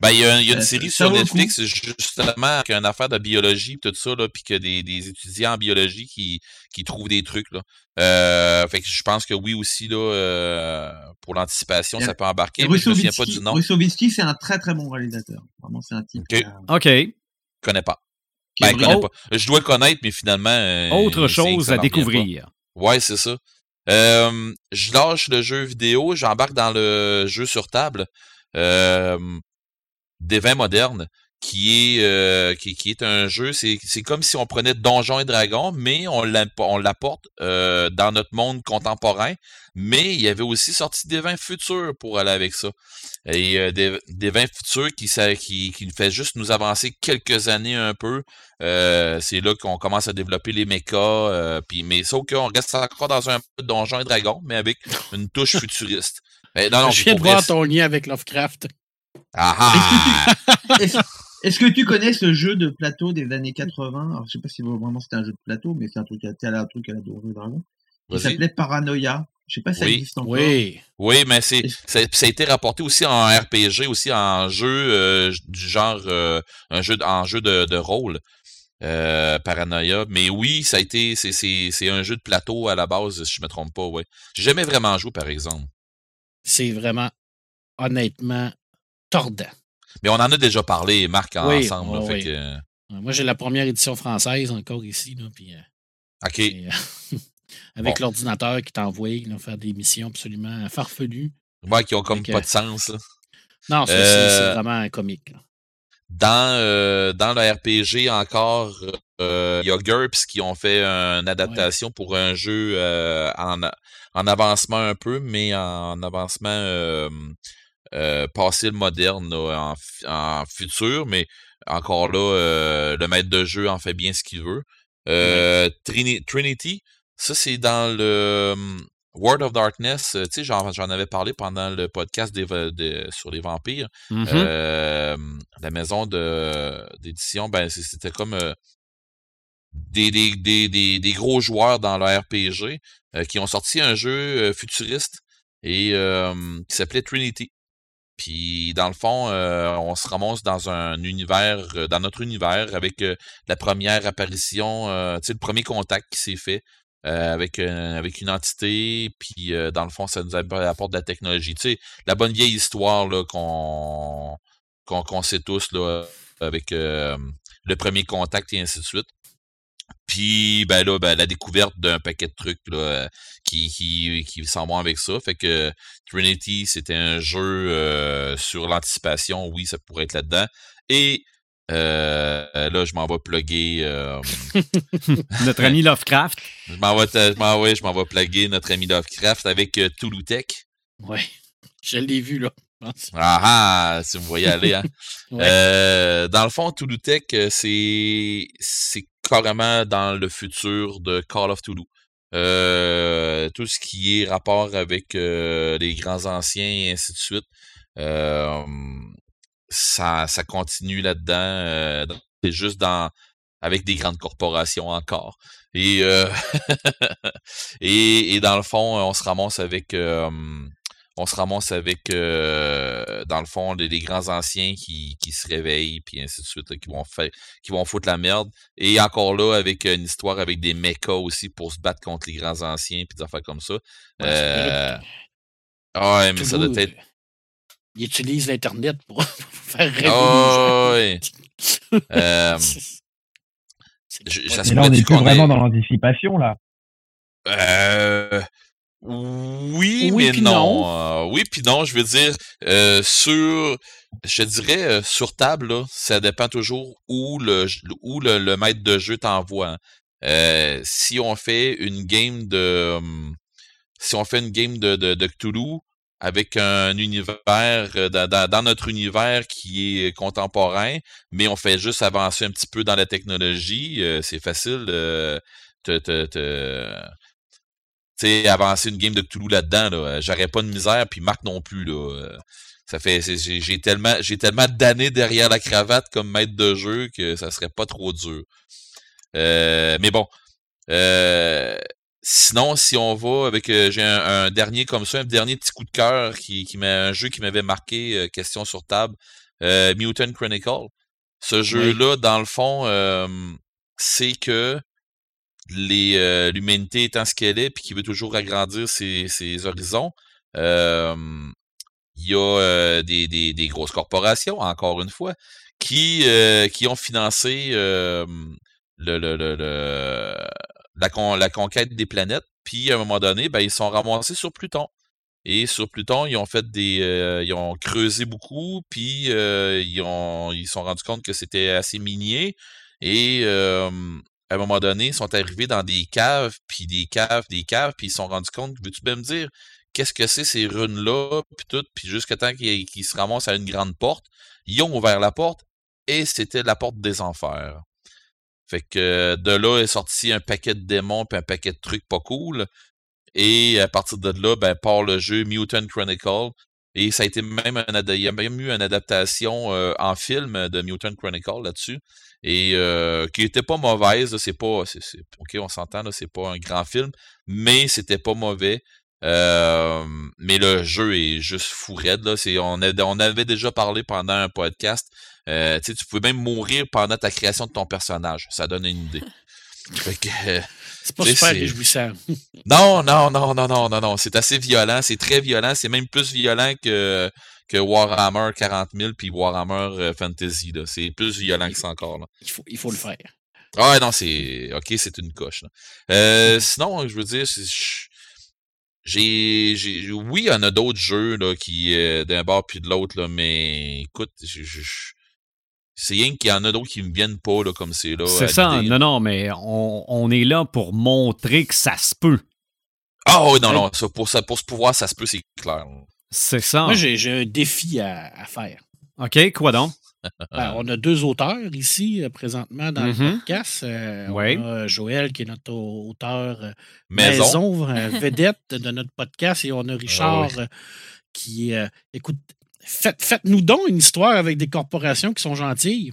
Ben, il y a, il y a une Euh, série ça sur Netflix, justement, avec une affaire de biologie, tout ça, là, puis que des, des étudiants en biologie qui, qui trouvent des trucs, là. Euh, fait que je pense que oui aussi, là, euh, pour l'anticipation, ça peut embarquer, mais je me souviens pas du nom. C'est un très très bon réalisateur. Vraiment, c'est un type Ok. Je connais pas. Ben, je connais pas. Je dois connaître, mais finalement. euh, Autre chose à découvrir. Ouais, c'est ça. Euh, je lâche le jeu vidéo, j'embarque dans le jeu sur table. Euh, des vins modernes, qui est euh, qui, qui est un jeu, c'est c'est comme si on prenait Donjons et Dragons, mais on l'apporte euh, dans notre monde contemporain. Mais il y avait aussi sorti des vins futurs pour aller avec ça. Et euh, des, des vins futurs qui, ça, qui, qui nous fait juste nous avancer quelques années un peu. Euh, c'est là qu'on commence à développer les mechas. euh, puis, mais sauf qu'on reste encore dans un peu de Donjons et Dragons, mais avec une touche futuriste. Ben, non, non, je viens de voir ton lien avec Lovecraft. Ah ah! [laughs] Est-ce que tu connais ce jeu de plateau des années 80 Alors, je sais pas si vraiment c'était un jeu de plateau, mais c'est un truc à, un truc à la Donjons et Dragons. Qui Vas-y. s'appelait Paranoia. Je sais pas si ça Oui. existe encore. Oui. Oui, mais c'est ça, ça a été rapporté aussi en RPG, aussi en jeu euh, du genre euh, un jeu de- en jeu de, de rôle. Euh, Paranoia. Mais oui, ça a été c'est, c'est, c'est un jeu de plateau à la base, si je me trompe pas, ouais. J'ai jamais vraiment joué, par exemple. C'est vraiment, honnêtement, tordant. Mais on en a déjà parlé, Marc, Oui, ensemble. là, fait que, euh, Moi, j'ai la première édition française encore ici. Là, puis, euh, OK. euh, [laughs] avec Bon. l'ordinateur qui t'envoie faire des missions absolument farfelues. Ouais, qui ont comme pas de sens. là. Non, c'est, Euh, vraiment comique. là. Dans, euh, dans le RPG encore, euh, il y a GURPS qui ont fait une adaptation pour un jeu en, en avancement un peu, mais en avancement euh, passé le moderne, là, en, en futur, mais encore là, euh, le maître de jeu en fait bien ce qu'il veut. Euh, Trini- Trinity, ça c'est dans le hum, World of Darkness, euh, tu sais, j'en, avais parlé pendant le podcast des, de- sur les vampires. Mhm. Euh, la maison d'édition, ben c'était comme euh, des, des, des, des, des gros joueurs dans le RPG euh, qui ont sorti un jeu euh, futuriste et euh, qui s'appelait Trinity. Puis dans le fond, euh, on se ramasse dans un univers, euh, dans notre univers, avec euh, la première apparition, euh, le premier contact qui s'est fait avec, avec une entité, puis dans le fond, ça nous apporte de la technologie. Tu sais, la bonne vieille histoire qu'on qu'on qu'on sait tous là, avec le premier contact et ainsi de suite. Puis ben là, ben, la découverte d'un paquet de trucs là, euh, qui, qui, qui s'en vont avec ça. Fait que Trinity, c'était un jeu euh, sur l'anticipation, oui, ça pourrait être là-dedans. Et euh, là, je m'en vais plugger. euh, [laughs] Notre ami [laughs] Lovecraft. je m'en vais, je m'en- ouais, je m'en vais plugger notre ami Lovecraft avec euh, Toulouse Tech. Ouais. Je l'ai vu, là. Ah ah, si vous voyez aller, hein. [laughs] Ouais. Dans le fond, Toulouse Tech, euh, c'est c'est carrément dans le futur de Call of Toulouse. Euh, tout ce qui est rapport avec euh, les grands anciens et ainsi de suite, euh, ça, ça continue là-dedans. dans- c'est juste dans avec des grandes corporations encore. Et, [laughs] et, et dans le fond, on se ramasse avec on se ramasse avec, euh, dans le fond, les, les grands anciens qui, qui se réveillent, puis ainsi de suite, là, qui vont faire, qui vont foutre la merde. Et encore là, avec une histoire avec des mechas aussi pour se battre contre les grands anciens, puis des affaires comme ça. Ouais, Euh, c'est- ouais, mais ça doit être. Il utilise l'Internet pour faire rêver Oh, les ouais. gens. Euh, je- ça se là, on n'est plus vraiment dans l'anticipation, là. Euh, oui, Oui mais puis non. Euh, oui, puis non, je veux dire, euh, sur, je dirais, euh, sur table, là, ça dépend toujours où le, où le, le maître de jeu t'envoie. hein. Euh, si on fait une game de, hum, si on fait une game de, de, de Cthulhu avec un univers, dans, dans- dans notre univers qui est contemporain, mais on fait juste avancer un petit peu dans la technologie, euh, c'est facile. te, te, te, tu sais, avancer une game de Cthulhu là-dedans, là, euh, j'aurais pas de misère, puis Marc non plus, là. euh, Ça fait, j'ai tellement, j'ai tellement d'années derrière la cravate comme maître de jeu que ça serait pas trop dur. Euh, mais bon, euh, sinon, si on va avec, euh, j'ai un, un dernier comme ça, un dernier petit coup de cœur qui, qui m'a, un jeu qui m'avait marqué, euh, question sur table, euh, Mutant Chronicle. Ce jeu-là, dans le fond, euh, c'est que euh, l'humanité étant ce qu'elle est, puis qui veut toujours agrandir ses, ses horizons, euh, il y a euh, des, des, des grosses corporations, encore une fois, qui, euh, qui ont financé euh, le, le, le, le- la, con- la conquête des planètes, puis à un moment donné, ben, ils sont ramassés sur Pluton. Et sur Pluton, ils ont fait des, euh, ils ont creusé beaucoup, puis euh, ils ont, ils sont rendus compte que c'était assez minier. Et euh, à un moment donné, ils sont arrivés dans des caves, puis des caves, des caves, puis ils se sont rendus compte, veux-tu bien me dire, qu'est-ce que c'est ces runes-là, puis tout, puis jusqu'à temps qu'ils se ramassent à une grande porte, ils ont ouvert la porte, et c'était la porte des enfers. Fait que de là est sorti un paquet de démons, puis un paquet de trucs pas cool. Et à partir de là, ben, part le jeu Mutant Chronicle. Et ça a été même un, il y a même eu une adaptation euh, en film de Mutant Chronicle là-dessus. Et euh, qui était pas mauvaise, c'est pas. ok, on s'entend, c'est pas un grand film, mais c'était pas mauvais. Euh, mais le jeu est juste fou raide, là. C'est, on, a- on avait déjà parlé pendant un podcast. Euh, tu pouvais même mourir pendant ta création de ton personnage. Ça donne une idée. Euh, C'est pas super réjouissant. non, non, non, non, non, non, non. C'est assez violent. C'est très violent. C'est même plus violent que, que Warhammer 40 000 puis Warhammer euh, Fantasy. C'est plus violent que ça encore. Là. Il faut, il faut le faire. Ah non, c'est. Ok, c'est une coche. là. Euh, sinon, je veux dire, j'ai. Oui, il y en a d'autres jeux là, qui euh, d'un bord puis de l'autre, mais écoute, c'est rien qu'il y en a d'autres qui me viennent pas là, comme c'est là. C'est ça. Non, non, mais on, on est là pour montrer que ça se peut. Ah oui, non, non, ça, pour, ça, pour ce pouvoir, ça se peut, c'est clair. C'est ça. Moi, j'ai j'ai un défi à, à faire. OK, quoi donc? [laughs] Ben, on a deux auteurs ici, euh, présentement, dans le Mhm. podcast. Euh, Ouais. On a Joël, qui est notre auteur euh, Maison. maison, [laughs] vedette de notre podcast, et on a Richard, Ah qui, euh, écoute, faites- faites-nous donc une histoire avec des corporations qui sont gentilles.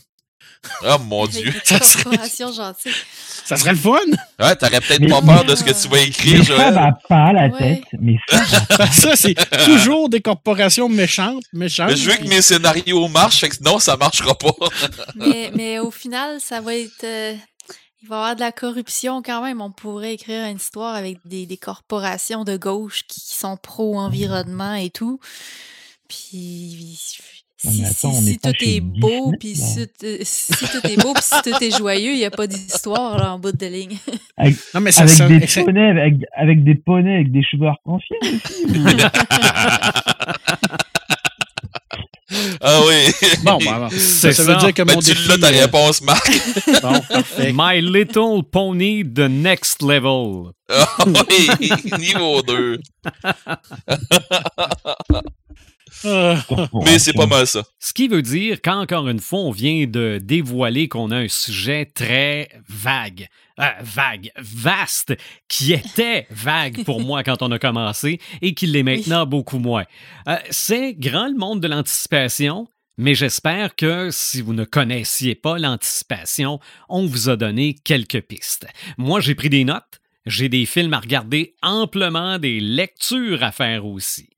Ah mon dieu. des Ça serait- corporations gentilles. Ça serait le fun! Ouais, t'aurais peut-être Mais- pas peur de ce que tu vas écrire, Mais ça Joël. va pas à la Ouais. tête. Mais ça [laughs] ça, c'est toujours des corporations méchantes, méchantes. Mais je veux que mes scénarios marchent, fait que non, ça marchera pas. [laughs] Mais, mais au final, ça va être. euh, il va y avoir de la corruption quand même. On pourrait écrire une histoire avec des, des corporations de gauche qui, qui sont pro-environnement et tout. Puis. Si, attends, tout est beau, puis si, tout est beau, puis si tout est joyeux, il n'y a pas d'histoire là, en bout de ligne. [laughs] Non, mais ça, avec ça- des ça- poneys, avec, avec des poneys avec des cheveux arc-en-ciel aussi. [laughs] Ah oui. Bon, C'est ça, ça veut dire que Ben, mon tu défi... l'as ta euh, réponse, Marc. [laughs] bon, parfait. My Little Pony The Next Level. Ah oui, niveau 2. Mais c'est pas mal ça. Ce qui veut dire qu'encore une fois, on vient de dévoiler qu'on a un sujet très vague. Euh, vague, vaste, qui était [laughs] vague pour moi quand on a commencé et qui l'est maintenant beaucoup moins. Euh, c'est grand le monde de l'anticipation, mais j'espère que si vous ne connaissiez pas l'anticipation, on vous a donné quelques pistes. Moi, j'ai pris des notes, j'ai des films à regarder amplement, des lectures à faire aussi.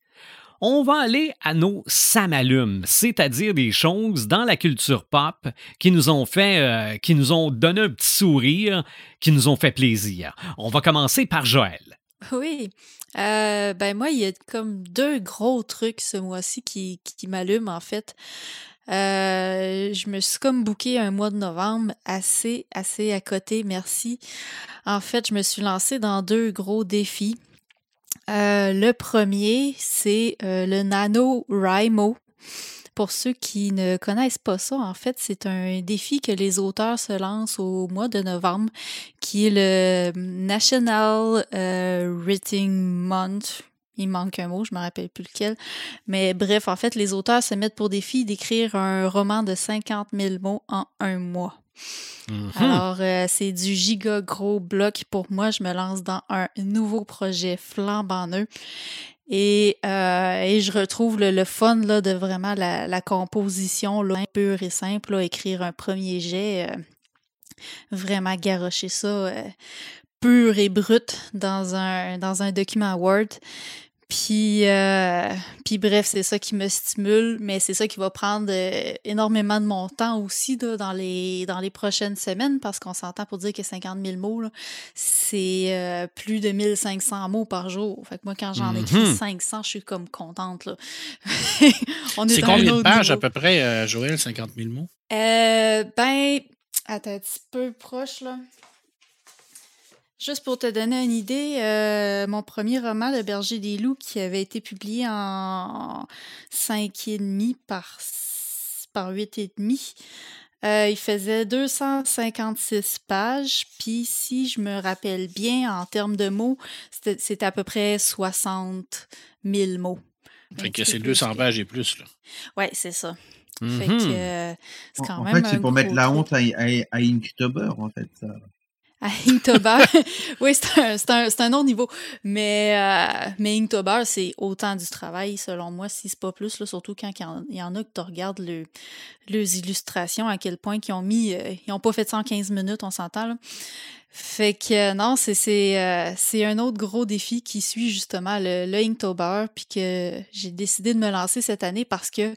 On va aller à nos samalumes, c'est-à-dire des choses dans la culture pop qui nous ont fait, euh, qui nous ont donné un petit sourire, qui nous ont fait plaisir. On va commencer par Joël. Oui. Euh, ben moi, il y a comme deux gros trucs ce mois-ci qui, qui m'allument en fait. Euh, je me suis comme booké un mois de novembre assez, assez à côté, merci. En fait, je me suis lancée dans deux gros défis. Euh, le premier, c'est euh, le Nano Rimo. Pour ceux qui ne connaissent pas ça, en fait, c'est un défi que les auteurs se lancent au mois de novembre, qui est le National euh, Writing Month. Il manque un mot, je ne me rappelle plus lequel. Mais bref, en fait, les auteurs se mettent pour défi d'écrire un roman de 50 000 mots en un mois. Mhm. Alors, euh, c'est du giga gros bloc pour moi. Je me lance dans un nouveau projet flambant neuf. Et, euh, et je retrouve le, le fun là, de vraiment la, la composition là, pure et simple, écrire un premier jet, euh, vraiment garrocher ça pur et brut dans un document Word. Puis, euh, puis bref, c'est ça qui me stimule, mais c'est ça qui va prendre euh, énormément de mon temps aussi là, dans, les, dans les prochaines semaines, parce qu'on s'entend pour dire que 50 000 mots, c'est euh, plus de 1500 mots par jour. Fait que moi, quand j'en écris Mhm. 500, je suis comme contente. Là. [laughs] On est combien de pages à peu près, euh, Joël, 50 000 mots? Euh, ben, attends un petit peu proche, là. Juste pour te donner une idée, euh, mon premier roman, Le Berger des Loups, qui avait été publié en 5,5 par, par 8,5, euh, il faisait 256 pages. Puis, si je me rappelle bien, en termes de mots, c'était à peu près 60 000 mots. Fait que c'est peu 200 plus. pages et plus. Là. Ouais, c'est ça. Fait Mhm. que euh, c'est En, quand en même fait, c'est pour mettre la honte à, à, à Inktober, en fait. Ça. À Inktober, [laughs] oui, c'est un, c'est un, c'est un autre niveau. Mais, euh, mais Inktober, c'est autant du travail, selon moi, si c'est pas plus, là, surtout quand il y en, a que tu regardes le, leurs illustrations, à quel point qu'ils ont mis. euh, ils ont pas fait ça en 15 minutes, on s'entend, là. Fait que euh, non, c'est c'est euh, c'est un autre gros défi qui suit justement le, le Inktober, puis que j'ai décidé de me lancer cette année parce que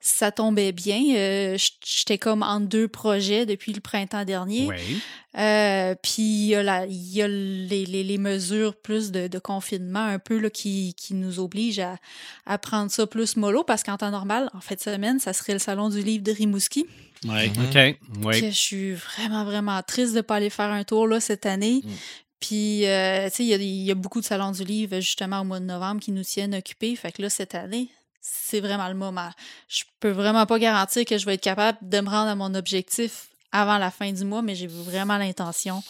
ça tombait bien. Euh, J'étais comme en deux projets depuis le printemps dernier. Oui. Euh, puis il y a, la- il y a les, les- les mesures plus de, de confinement un peu là, qui, qui nous obligent à, à prendre ça plus mollo parce qu'en temps normal, en fin de semaine, ça serait le salon du livre de Rimouski. Ouais. Mhm. OK. Oui. Que je suis vraiment, vraiment triste de ne pas aller faire un tour là, cette année. Mm. Puis, euh, tu sais, il y a, il y a beaucoup de salons du livre justement au mois de novembre qui nous tiennent occupés. Fait que là, cette année, c'est vraiment le moment. Je peux vraiment pas garantir que je vais être capable de me rendre à mon objectif avant la fin du mois, mais j'ai vraiment l'intention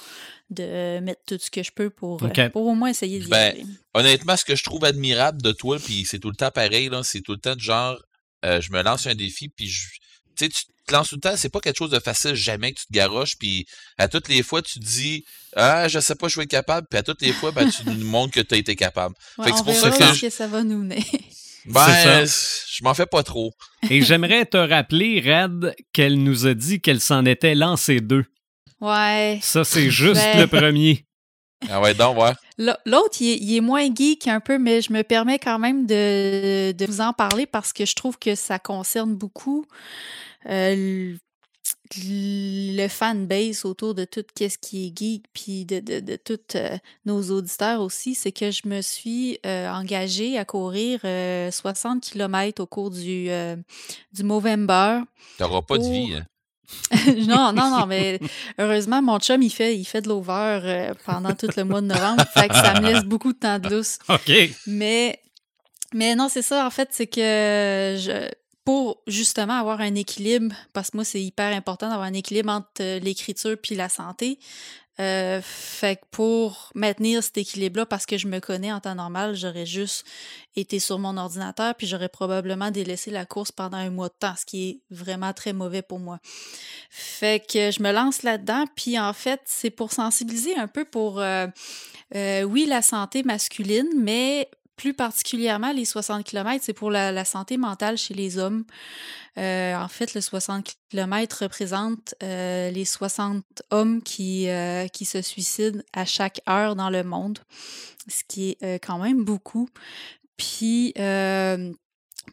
de mettre tout ce que je peux pour, euh, pour au moins essayer d'y Ben, aller. Honnêtement, ce que je trouve admirable de toi, puis c'est tout le temps pareil, là, c'est tout le temps de genre, euh, je me lance un défi, puis je, tu sais, tu te lances tout le temps, c'est pas quelque chose de facile jamais que tu te garoches, puis à toutes les fois, tu te dis, ah, je sais pas, je vais être capable, puis à toutes les fois, ben, tu nous montres que tu as été capable. Ouais, fait que on c'est pour verra ça que où je- que ça va nous mener. [laughs] Ben, je m'en fais pas trop. [laughs] Et j'aimerais te rappeler, Red, qu'elle nous a dit qu'elle s'en était lancée deux. ouais. Ça, c'est juste Ben- le premier. Ah ouais, donc, ouais. L- L'autre, il, est- il est moins geek un peu, mais je me permets quand même de, de vous en parler parce que je trouve que ça concerne beaucoup euh, le fanbase autour de tout ce qui est geek, puis de, de, de tous euh, nos auditeurs aussi. C'est que je me suis euh, engagée à courir euh, 60 km au cours du, du Movember. T'auras pas de vie. hein. [laughs] non, non, non, mais heureusement, mon chum, il fait, il fait de l'over euh, pendant tout le mois de novembre. fait que ça me laisse beaucoup de temps de lousse. [laughs] OK. Mais, mais non, c'est ça, en fait, c'est que je, pour justement avoir un équilibre, parce que moi, c'est hyper important d'avoir un équilibre entre euh, l'écriture puis la santé. Euh, fait que pour maintenir cet équilibre-là, parce que je me connais en temps normal, j'aurais juste été sur mon ordinateur, puis j'aurais probablement délaissé la course pendant un mois de temps, ce qui est vraiment très mauvais pour moi. Fait que je me lance là-dedans, puis en fait, c'est pour sensibiliser un peu pour, euh, euh, oui, la santé masculine, mais plus particulièrement les 60 km, c'est pour la, santé mentale chez les hommes. Euh, en fait, le 60 km représente euh, les 60 hommes qui, euh, qui se suicident à chaque heure dans le monde, ce qui est quand même beaucoup. Puis,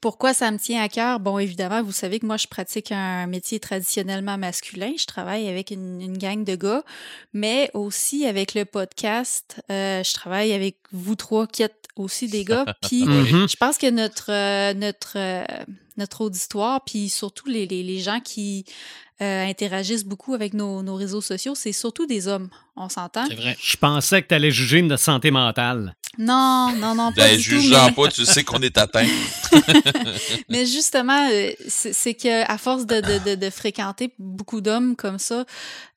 pourquoi ça me tient à cœur? Bon, évidemment, vous savez que moi, je pratique un métier traditionnellement masculin. Je travaille avec une, gang de gars, mais aussi avec le podcast. je travaille avec vous trois qui êtes aussi des gars. [laughs] Puis, Mhm. je pense que notre, euh, notre, euh, notre auditoire, puis surtout les, les, les gens qui euh, interagissent beaucoup avec nos, nos réseaux sociaux, c'est surtout des hommes. On s'entend? C'est vrai. Je pensais que tu allais juger notre santé mentale. Non, non, non, pas Ben, du tout. jugeant mais- pas, tu sais qu'on est atteint. [laughs] Mais justement, euh, c'est c'est que à force de, de, de, de fréquenter beaucoup d'hommes comme ça,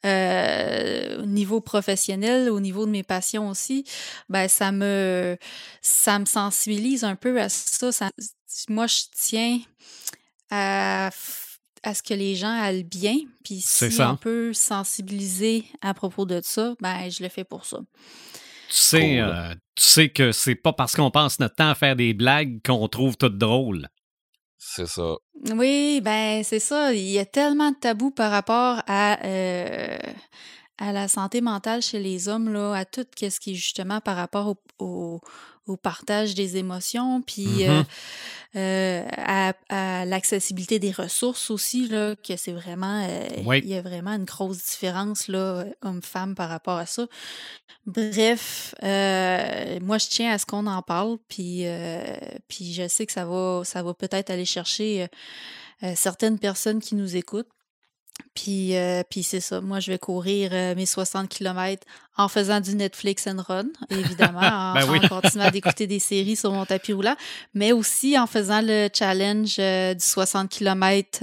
euh, au niveau professionnel, au niveau de mes passions aussi, ben ça me ça me sensibilise un peu à ça. Ça- moi, je tiens à, à ce que les gens aillent bien. Puis si ça. on peut sensibiliser à propos de ça, ben je le fais pour ça. Tu sais, Cool. euh, tu sais que c'est pas parce qu'on passe notre temps à faire des blagues qu'on trouve tout drôle. C'est ça. Oui, ben c'est ça. Il y a tellement de tabous par rapport à, euh, à la santé mentale chez les hommes, là, à tout ce qui est justement par rapport au, au, au partage des émotions, puis euh, Mhm. euh, à, à l'accessibilité des ressources aussi, là, que c'est vraiment, euh, Oui. il y a vraiment une grosse différence, là, homme-femme par rapport à ça. Bref, euh, moi, je tiens à ce qu'on en parle, puis, euh, puis je sais que ça va, ça va peut-être aller chercher euh, euh, certaines personnes qui nous écoutent. Puis, euh, puis c'est ça. Moi, je vais courir euh, mes 60 km en faisant du Netflix and Run, évidemment, [laughs] en, Ben oui. en [laughs] continuant d'écouter des séries sur mon tapis roulant, mais aussi en faisant le challenge euh, du 60 km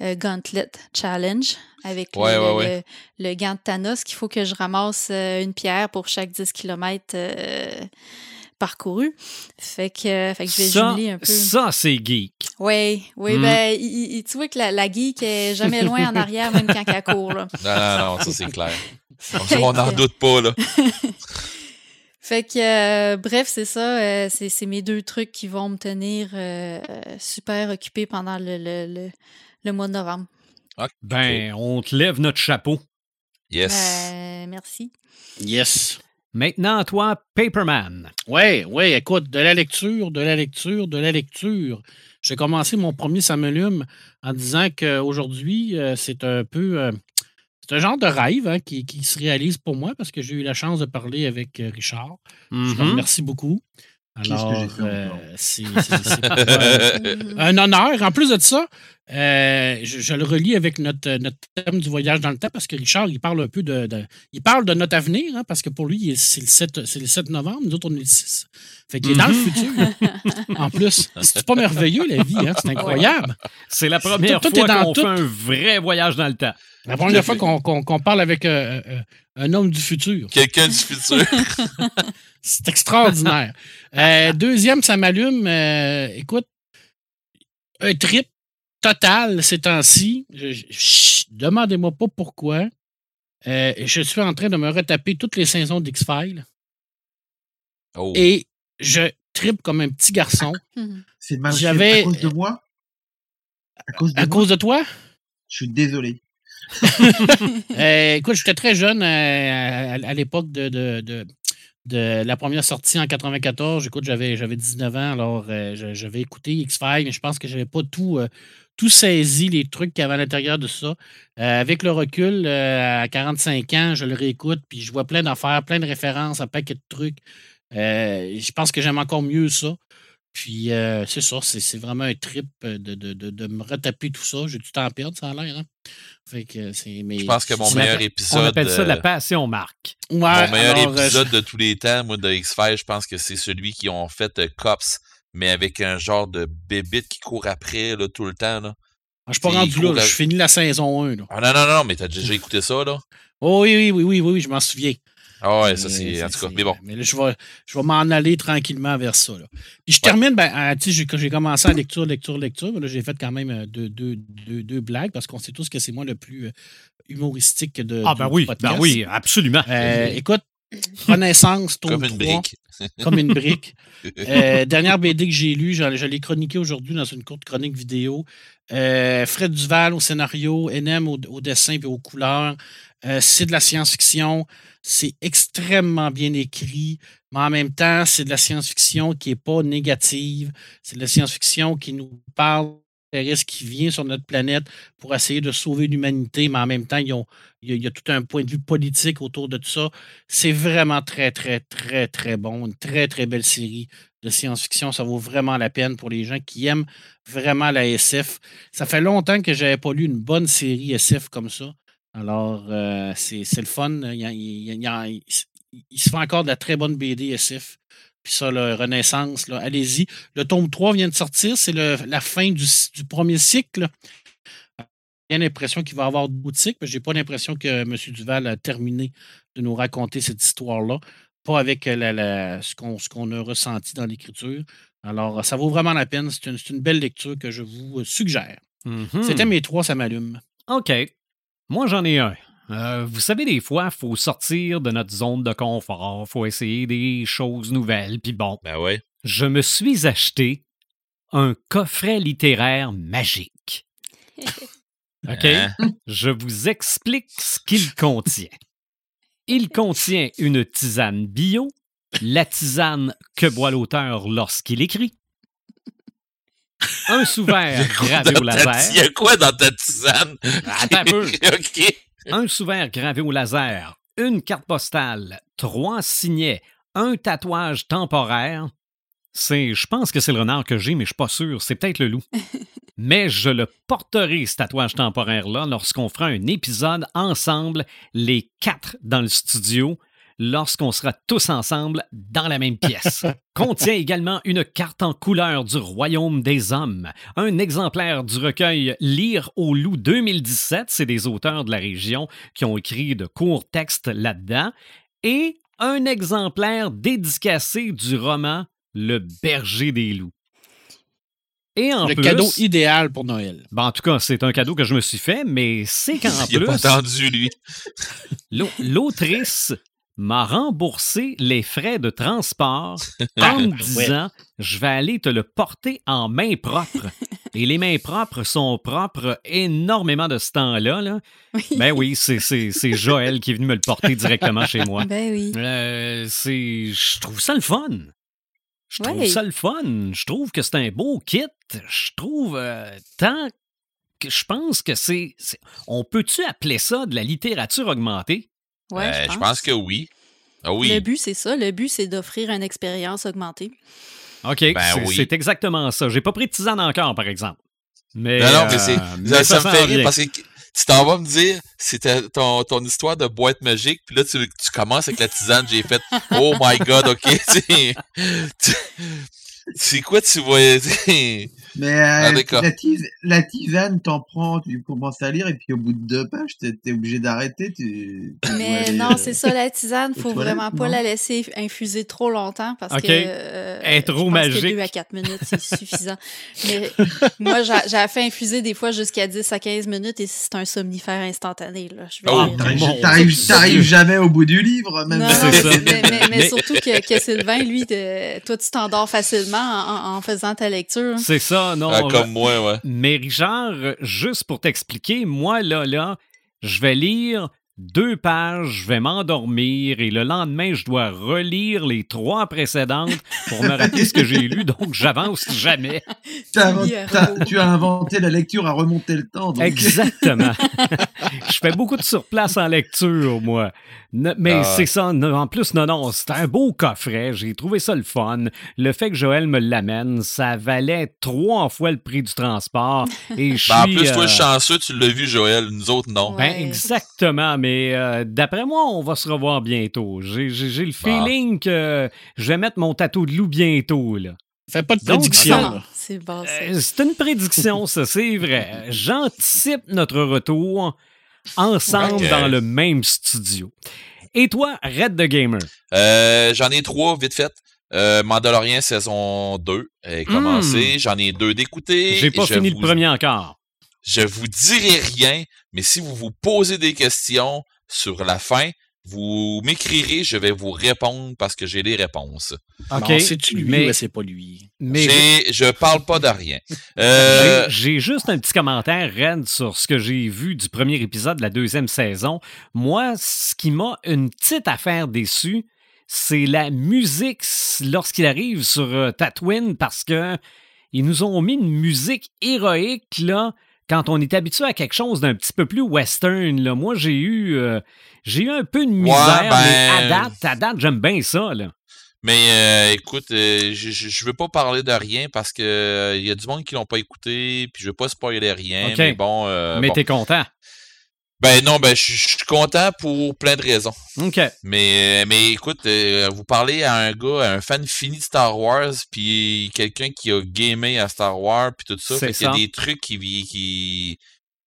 Gauntlet Challenge avec le- Ouais, le, ouais, ouais. le- le gant de Thanos qu'il faut que je ramasse euh, une pierre pour chaque 10 km parcouru. Fait que, fait que je vais ça, jumeler un peu. ça c'est geek. Oui, oui, Mm. ben, il- il- tu vois que la, la geek est jamais loin en arrière, même quand elle court. Là. Non, non, non, ça c'est clair. [laughs] On n'en doute pas, là. [laughs] Fait que, euh, bref, c'est ça. euh, c'est c'est mes deux trucs qui vont me tenir euh, super occupée pendant le, le, le, le mois de novembre. Ben, on te lève notre chapeau. Yes. Ben, merci. Yes. Maintenant, toi, Paperman. Oui, oui, écoute, de la lecture, de la lecture, de la lecture. J'ai commencé mon premier samolume en disant qu'aujourd'hui, euh, c'est un peu. euh, c'est un genre de rêve hein, qui, qui se réalise pour moi parce que j'ai eu la chance de parler avec euh, Richard. Je le Mhm. remercie beaucoup. Alors, euh, c'est [laughs] un honneur. En plus de ça, euh, je, je le relie avec notre, notre thème du voyage dans le temps parce que Richard, il parle un peu de. de- il parle de notre avenir, hein, parce que pour lui, c'est le, 7 c'est le 7 novembre, nous autres, on est le 6. Fait qu'il est dans le Mhm. futur. en plus, c'est pas merveilleux, la vie, hein? c'est incroyable. C'est la première Tout- tout fois qu'on tout. fait un vrai voyage dans le temps. La première fois qu'on parle avec euh, euh, un homme du futur. Quelqu'un du futur. [laughs] C'est extraordinaire. [laughs] Euh, deuxième, ça m'allume. euh, écoute, un trip total ces temps-ci. Demandez-moi pas pourquoi. Euh, je suis en train de me retaper toutes les saisons d'X-Files Oh. et je tripe comme un petit garçon. [laughs] Mhm. C'est mal J'avais- à cause de moi? À cause de À moi? cause de toi? Je suis désolé. [laughs] Euh, écoute, j'étais très jeune à, à l'époque de, de, de- de la première sortie en 94. Écoute, j'avais, j'avais 19 ans, alors euh, je- j'avais écouté X-Files, mais je pense que j'avais pas tout, euh, tout saisi, les trucs qu'il y avait à l'intérieur de ça. Euh, avec le recul, à 45 ans, je le réécoute, puis je vois plein d'affaires, plein de références, un paquet de trucs. Je pense que j'aime encore mieux ça. Puis euh, c'est ça, c'est, c'est vraiment un trip de, de, de, de me retaper tout ça. J'ai du temps à perdre, ça a l'air. Hein? Fait que c'est, mais Je pense que mon meilleur la- épisode. On appelle ça la euh, passion, Marc. Ouais, Mon meilleur alors, euh, épisode de tous les temps, moi, de X-Files, je pense que c'est celui qui ont fait euh, Cops, mais avec un genre de bébite qui court après là, tout le temps. Là. je suis pas rendu là, je finis la saison 1. Là. Ah non, non, non, mais t'as déjà écouté ça, là? Oh oui, oui, oui, oui, oui, oui, je m'en souviens. Ah ouais, ça c'est. En tout cas, mais bon. Mais là, je vais, je vais m'en aller tranquillement vers ça. Là. Puis je termine, ben, euh, tu sais, j'ai- quand j'ai commencé à lecture, lecture, lecture. Là, j'ai fait quand même euh, deux, deux, deux, deux blagues parce qu'on sait tous que c'est moi le plus euh, humoristique de. Ah, ben oui, podcast. ben oui, absolument. Euh, écoute, Renaissance, tome Comme une 3, brique. [laughs] Comme une brique. [laughs] Euh, dernière BD que j'ai lue, je, je l'ai chroniquée aujourd'hui dans une courte chronique vidéo. Euh, Fred Duval au scénario, NM au, au dessin et aux couleurs. Euh, c'est de la science-fiction. C'est extrêmement bien écrit, mais en même temps, c'est de la science-fiction qui n'est pas négative. C'est de la science-fiction qui nous parle qui vient sur notre planète pour essayer de sauver l'humanité, mais en même temps, ils ont- il y, a, il y a tout un point de vue politique autour de tout ça. C'est vraiment très, très, très, très bon. Une très, très belle série de science-fiction. Ça vaut vraiment la peine pour les gens qui aiment vraiment la SF. Ça fait longtemps que je n'avais pas lu une bonne série SF comme ça. Alors, euh, c'est le fun. Il, se fait encore de la très bonne BD SF. Puis ça, le Renaissance, là, allez-y. Le tome 3 vient de sortir. C'est la fin du, du premier cycle. J'ai l'impression qu'il va y avoir d'autres cycles, mais je n'ai pas l'impression que M. Duval a terminé de nous raconter cette histoire-là. Pas avec la- la- ce qu'on ce qu'on a ressenti dans l'écriture. Alors, ça vaut vraiment la peine. C'est une, belle lecture que je vous euh, suggère. Mhm. C'était mes trois, ça m'allume. OK. Moi, j'en ai un. Euh, vous savez, des fois, il faut sortir de notre zone de confort, faut essayer des choses nouvelles, puis bon, Ben ouais. je me suis acheté un coffret littéraire magique. [laughs] OK? Hein? Je vous explique ce qu'il contient. Il contient une tisane bio, la tisane que boit l'auteur lorsqu'il écrit, un sous-verre [laughs] gravé Dans au laser. Il y a quoi dans ta tisane? Attends un peu. [laughs] OK. un sous-verre gravé au laser, une carte postale, trois signets, un tatouage temporaire. C'est, je pense que c'est le renard que j'ai, mais je suis pas sûr. C'est peut-être le loup. [laughs] mais je le porterai, ce tatouage temporaire-là, lorsqu'on fera un épisode ensemble, les quatre dans le studio, lorsqu'on sera tous ensemble dans la même pièce. [laughs] Contient également une carte en couleur du Royaume des Hommes, un exemplaire du recueil Lire au loup 2017, c'est des auteurs de la région qui ont écrit de courts textes là-dedans, et un exemplaire dédicacé du roman Le berger des loups. Et en le plus, cadeau idéal pour Noël. ben, en tout cas, c'est un cadeau que je me suis fait, mais c'est qu'en [laughs] Il a pas plus, entendu, lui. l'au- l'autrice m'a remboursé les frais de transport [laughs] en me disant je vais aller te le porter en main propre. [laughs] Et les mains propres sont propres énormément de ce temps-là. Là. Oui. Ben oui, c'est- c'est c'est [laughs] Joël qui est venu me le porter directement chez moi. Ben oui. Euh, c'est, je trouve ça le fun. Je trouve Ouais. ça le fun. Je trouve que c'est un beau kit. Je trouve euh, tant que je pense que c'est- on peut-tu appeler ça de la littérature augmentée? Ouais, Euh, je pense que oui. Ah Le oui. but, c'est ça. Le but, c'est d'offrir une expérience augmentée. OK, Ben c'est, oui. c'est exactement ça. J'ai pas pris de tisane encore, par exemple. Mais, Non, non, mais euh, mais Ça, ça me fait rire parce que tu t'en vas me dire, c'était ton, ton histoire de boîte magique, puis là, tu, tu commences avec la tisane, j'ai fait, [laughs] oh my god, ok, [laughs] C'est quoi tu vois? [laughs] Mais Ah, euh, la, tis- la tisane, t'en prends, tu commences à lire, et puis au bout de deux pages, t'es t'es obligé d'arrêter. Tu, Mais aller, non, euh, c'est ça, la tisane, faut vraiment pas non? la laisser infuser trop longtemps parce OK. que. euh, Elle est trop je pense magique. Que 2 à 4 minutes, c'est suffisant. Mais moi, j'ai j'ai fait infuser des fois jusqu'à 10 à 15 minutes et c'est un somnifère instantané. Là. Je Oh. T'arrives jamais au bout du livre, même. Non, si- non, C'est ça. [laughs] mais, mais- mais surtout que, que Sylvain, lui, te- toi, tu t'endors facilement en, en- en faisant ta lecture. C'est ça, non. Ah, comme moi, ouais. Mais Richard, juste pour t'expliquer, moi, là, là, je vais lire deux pages, je vais m'endormir et le lendemain, je dois relire les trois précédentes pour me rappeler ce que j'ai lu, donc j'avance jamais. [laughs] Tu as inventé la lecture à remonter le temps. donc- Exactement. [laughs] je fais beaucoup de surplace en lecture, moi. Mais Ah. c'est ça. En plus, non, non, c'est un beau coffret. J'ai trouvé ça le fun. Le fait que Joël me l'amène, ça valait trois fois le prix du transport. Et je Ben, en plus, toi, euh, chanceux, tu l'as vu, Joël. Nous autres, non. Ben, exactement, mais euh, d'après moi, on va se revoir bientôt. J'ai le Bah. feeling que je vais mettre mon tatou de loup bientôt. Là. Fais pas de prédiction. C'est bon. Euh, c'est une prédiction, ça, c'est vrai. J'anticipe notre retour ensemble dans le même studio. Et toi, Red the Gamer? Euh, J'en ai trois, vite fait. Euh, Mandalorian saison 2 est commencé. J'en ai deux d'écouter. Hmm. J'ai pas fini vous- le premier encore. Je vous dirai rien, mais si vous vous posez des questions sur la fin, Vous m'écrirez, je vais vous répondre parce que j'ai les réponses. OK. C'est-tu lui mais, c'est pas lui? mais Je parle pas de rien. [laughs] Euh, j'ai juste un petit commentaire, Red, sur ce que j'ai vu du premier épisode de la deuxième saison. Moi, ce qui m'a une petite affaire déçue, c'est la musique lorsqu'il arrive sur euh, Tatooine parce que ils nous ont mis une musique héroïque là. Quand on est habitué à quelque chose d'un petit peu plus western, là, moi j'ai eu euh, j'ai eu un peu de misère, mais à ben- date, à date, j'aime bien ça. Là. Mais euh, écoute, euh, je, je veux pas parler de rien parce que euh, il y a du monde qui l'ont pas écouté, puis je veux pas spoiler rien. Mais bon, mais bon. t'es content. Ben non, ben je suis- content pour plein de raisons. OK. Mais mais écoute, euh, vous parlez à un gars, à un fan fini de Star Wars, puis quelqu'un qui a gamé à Star Wars, puis tout ça, C'est fait qu'il y a des trucs qui qui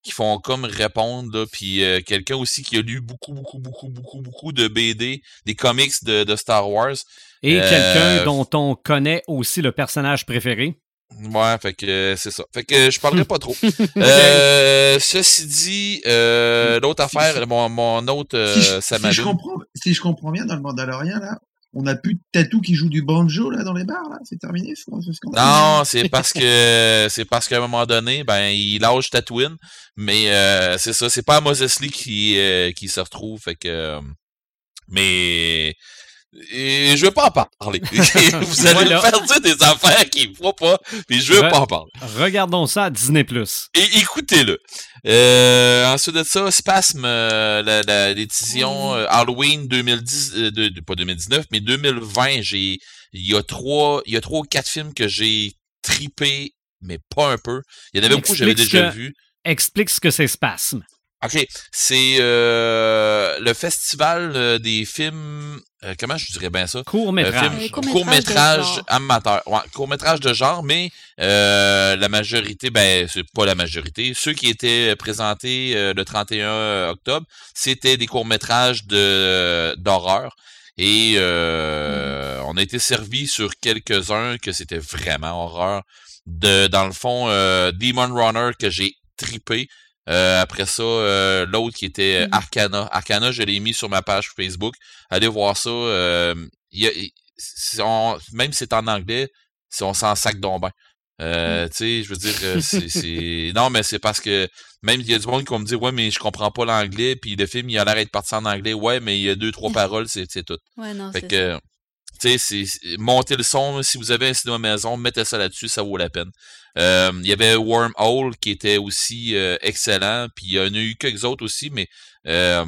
qui font comme répondre là, puis euh, quelqu'un aussi qui a lu beaucoup beaucoup beaucoup beaucoup beaucoup de BD, des comics de, de Star Wars. Et Euh, quelqu'un dont on connaît aussi le personnage préféré. Ouais, fait que euh, c'est ça. Fait que je parlerai pas trop. [laughs] Euh, ceci dit, euh, l'autre affaire, mon, mon autre, si, je, euh, ça si je comprends, si je comprends bien dans le Mandalorian là, on a plus de tatou qui joue du banjo là dans les bars là, c'est terminé ce. Non, c'est parce que c'est parce qu'à un moment donné, ben il lâche Tatooine, mais euh, c'est ça, c'est pas Moses Lee qui euh, qui se retrouve, fait que euh, mais et je veux pas en parler. [laughs] [laughs] Vous allez Voilà. me faire dire des affaires qui ne font pas, mais je veux pas en parler. Regardons ça à Disney+. Et écoutez-le. Euh, ensuite de ça, Spasm, euh, la, la- l'édition euh, Halloween 2010, euh, de, de- pas 2019, mais 2020, j'ai, il y a trois, il y a trois ou quatre films que j'ai tripé, mais pas un peu. Il y en avait beaucoup que j'avais déjà que- vu. Explique ce que c'est Spasme. Ok, c'est euh, le festival euh, des films. euh, comment je dirais bien ça? Court-métrage. Euh, film- court-métrage de court-métrage genre. amateur. Ouais, court-métrage de genre, mais euh, la majorité, ben, c'est pas la majorité. Ceux qui étaient présentés euh, le 31 octobre, c'était des courts-métrages de d'horreur. Et euh, on a été servi sur quelques-uns que c'était vraiment horreur. De, dans le fond, euh, Demon Runner que j'ai tripé. Euh, après ça, euh, l'autre qui était euh, Mhm. Arcana. Arcana, je l'ai mis sur ma page Facebook. Allez voir ça. euh, il y a- c'est- on- même si c'est en anglais, si on s'en sac donc ben. Euh, Tu sais, je veux dire, [laughs] c'est, Non, mais c'est parce que même il y a du monde qui va me dire Ouais, mais je comprends pas l'anglais, puis le film, il a l'air d'être parti en anglais. Ouais, mais il y a deux, trois [laughs] paroles, c'est, tout. Ouais, non, Fait c'est que, c'est- montez le son. Si vous avez un cinéma maison, mettez ça là-dessus, ça vaut la peine. Euh, Il y avait Wormhole qui était aussi euh, excellent. Puis il y en a eu quelques autres aussi, mais euh,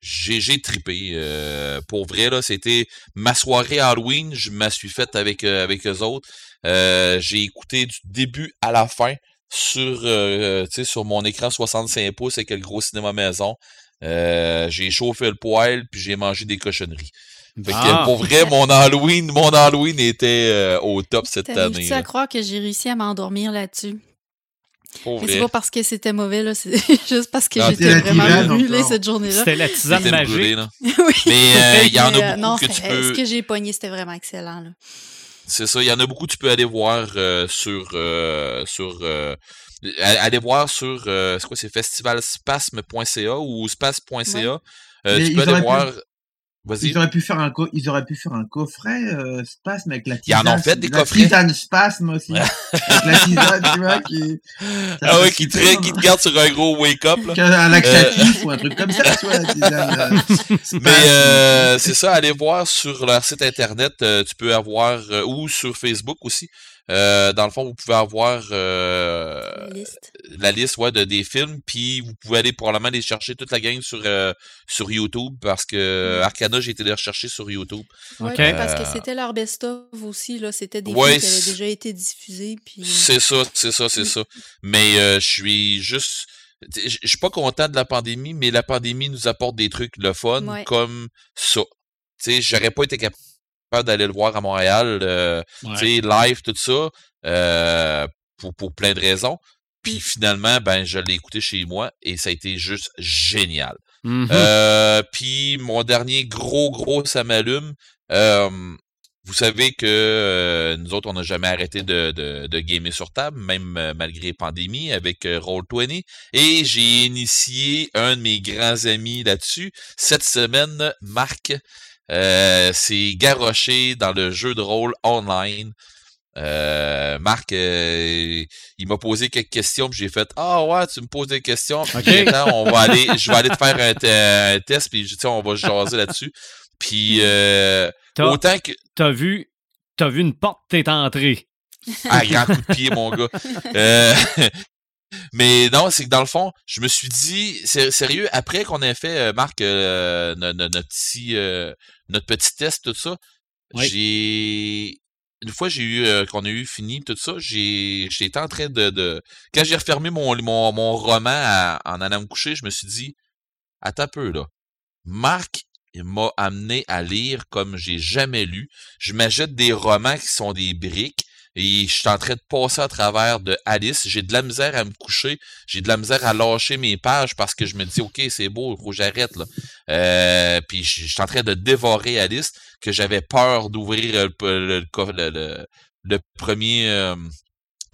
j'ai tripé. euh, pour vrai, là, c'était ma soirée Halloween. Je me suis faite avec, euh, avec eux autres. J'ai écouté du début à la fin sur, sur mon écran 65 pouces avec le gros cinéma maison. Euh, j'ai chauffé le poêle puis j'ai mangé des cochonneries. Fait que, Ah. pour vrai, mon Halloween, mon Halloween était euh, au top cette année. T'arrives-tu à croire que j'ai réussi à m'endormir là-dessus? C'est pas parce que c'était mauvais, là, c'est [laughs] juste parce que j'étais vraiment encore. cette journée-là. C'était la tisane C'était magique. brûlé, là. [laughs] oui. Mais euh, il y en a beaucoup non, que tu peux. Ce que j'ai pogné, c'était vraiment excellent. C'est ça, il y en a beaucoup que tu peux aller voir euh, sur euh, sur euh, a- aller voir sur euh, c'est quoi c'est festivalspasme.ca ou space.ca. Euh, Mais tu ils peux aller auraient pu- voir Vas-y. Ils auraient pu faire un co- ils auraient pu faire un coffret euh, spasme avec la Ils en tisane. ont fait des la coffrets. tisane spasme aussi. avec la tisane, tu vois, qui. [laughs] Ah ouais, qui hein. te garde sur un gros là. Qui a un laxatif ou un truc comme ça, tu vois, la tisane. euh. [laughs] Mais euh, c'est ça, allez voir sur leur site internet, euh, tu peux avoir euh, ou sur Facebook aussi. Euh, dans le fond, vous pouvez avoir euh, la liste. la liste ouais, de des films, puis vous pouvez aller probablement les chercher toute la gang sur euh, sur YouTube parce que Arcana, j'ai été les rechercher sur YouTube. Ben, parce que Euh, c'était leur best-of aussi. là. C'était des Ouais, films qui avaient déjà été diffusés. Puis... C'est ça, c'est ça, c'est Mm. ça. Mais euh, je suis juste. Je je suis pas content de la pandémie, mais la pandémie nous apporte des trucs le fun Ouais. comme ça. Tu sais, j'aurais pas été capable d'aller le voir à Montréal, euh, Ouais. live, tout ça, euh, pour, pour plein de raisons. Puis finalement, ben, je l'ai écouté chez moi et ça a été juste génial. Mhm. Euh, puis mon dernier gros, gros, ça m'allume. Vous savez que euh, nous autres, on n'a jamais arrêté de, de, de, gamer sur table, même euh, malgré pandémie, avec euh, Roll20. Et j'ai initié un de mes grands amis là-dessus. Cette semaine, Marc s'est garoché dans le jeu de rôle online. Marc, il m'a posé quelques questions, puis j'ai fait Ah ouais, tu me poses des questions. on va aller, je vais aller te faire un, [laughs] test, puis on va jaser là-dessus. Puis autant que. T'as vu, t'as vu une porte, t'es entré. Ah, grand coup de pied, mon gars. [laughs] Euh, mais non, c'est que dans le fond, je me suis dit, sérieux, après qu'on ait fait, euh, Marc, euh, notre, petit, notre petit test, tout ça, j'ai une fois j'ai eu qu'on a eu fini tout ça, j'ai j'étais en train de, de... quand j'ai refermé mon, mon, mon roman en allant me coucher, je me suis dit attends un peu là. Marc m'a amené à lire comme j'ai jamais lu. Je m'achète des romans qui sont des briques et je suis en train de passer à travers de Alice. J'ai de la misère à me coucher. J'ai de la misère à lâcher mes pages parce que je me dis, OK, c'est beau, faut que j'arrête. Là. Euh, puis je suis en train de dévorer Alice, que j'avais peur d'ouvrir le, le, premier... Euh,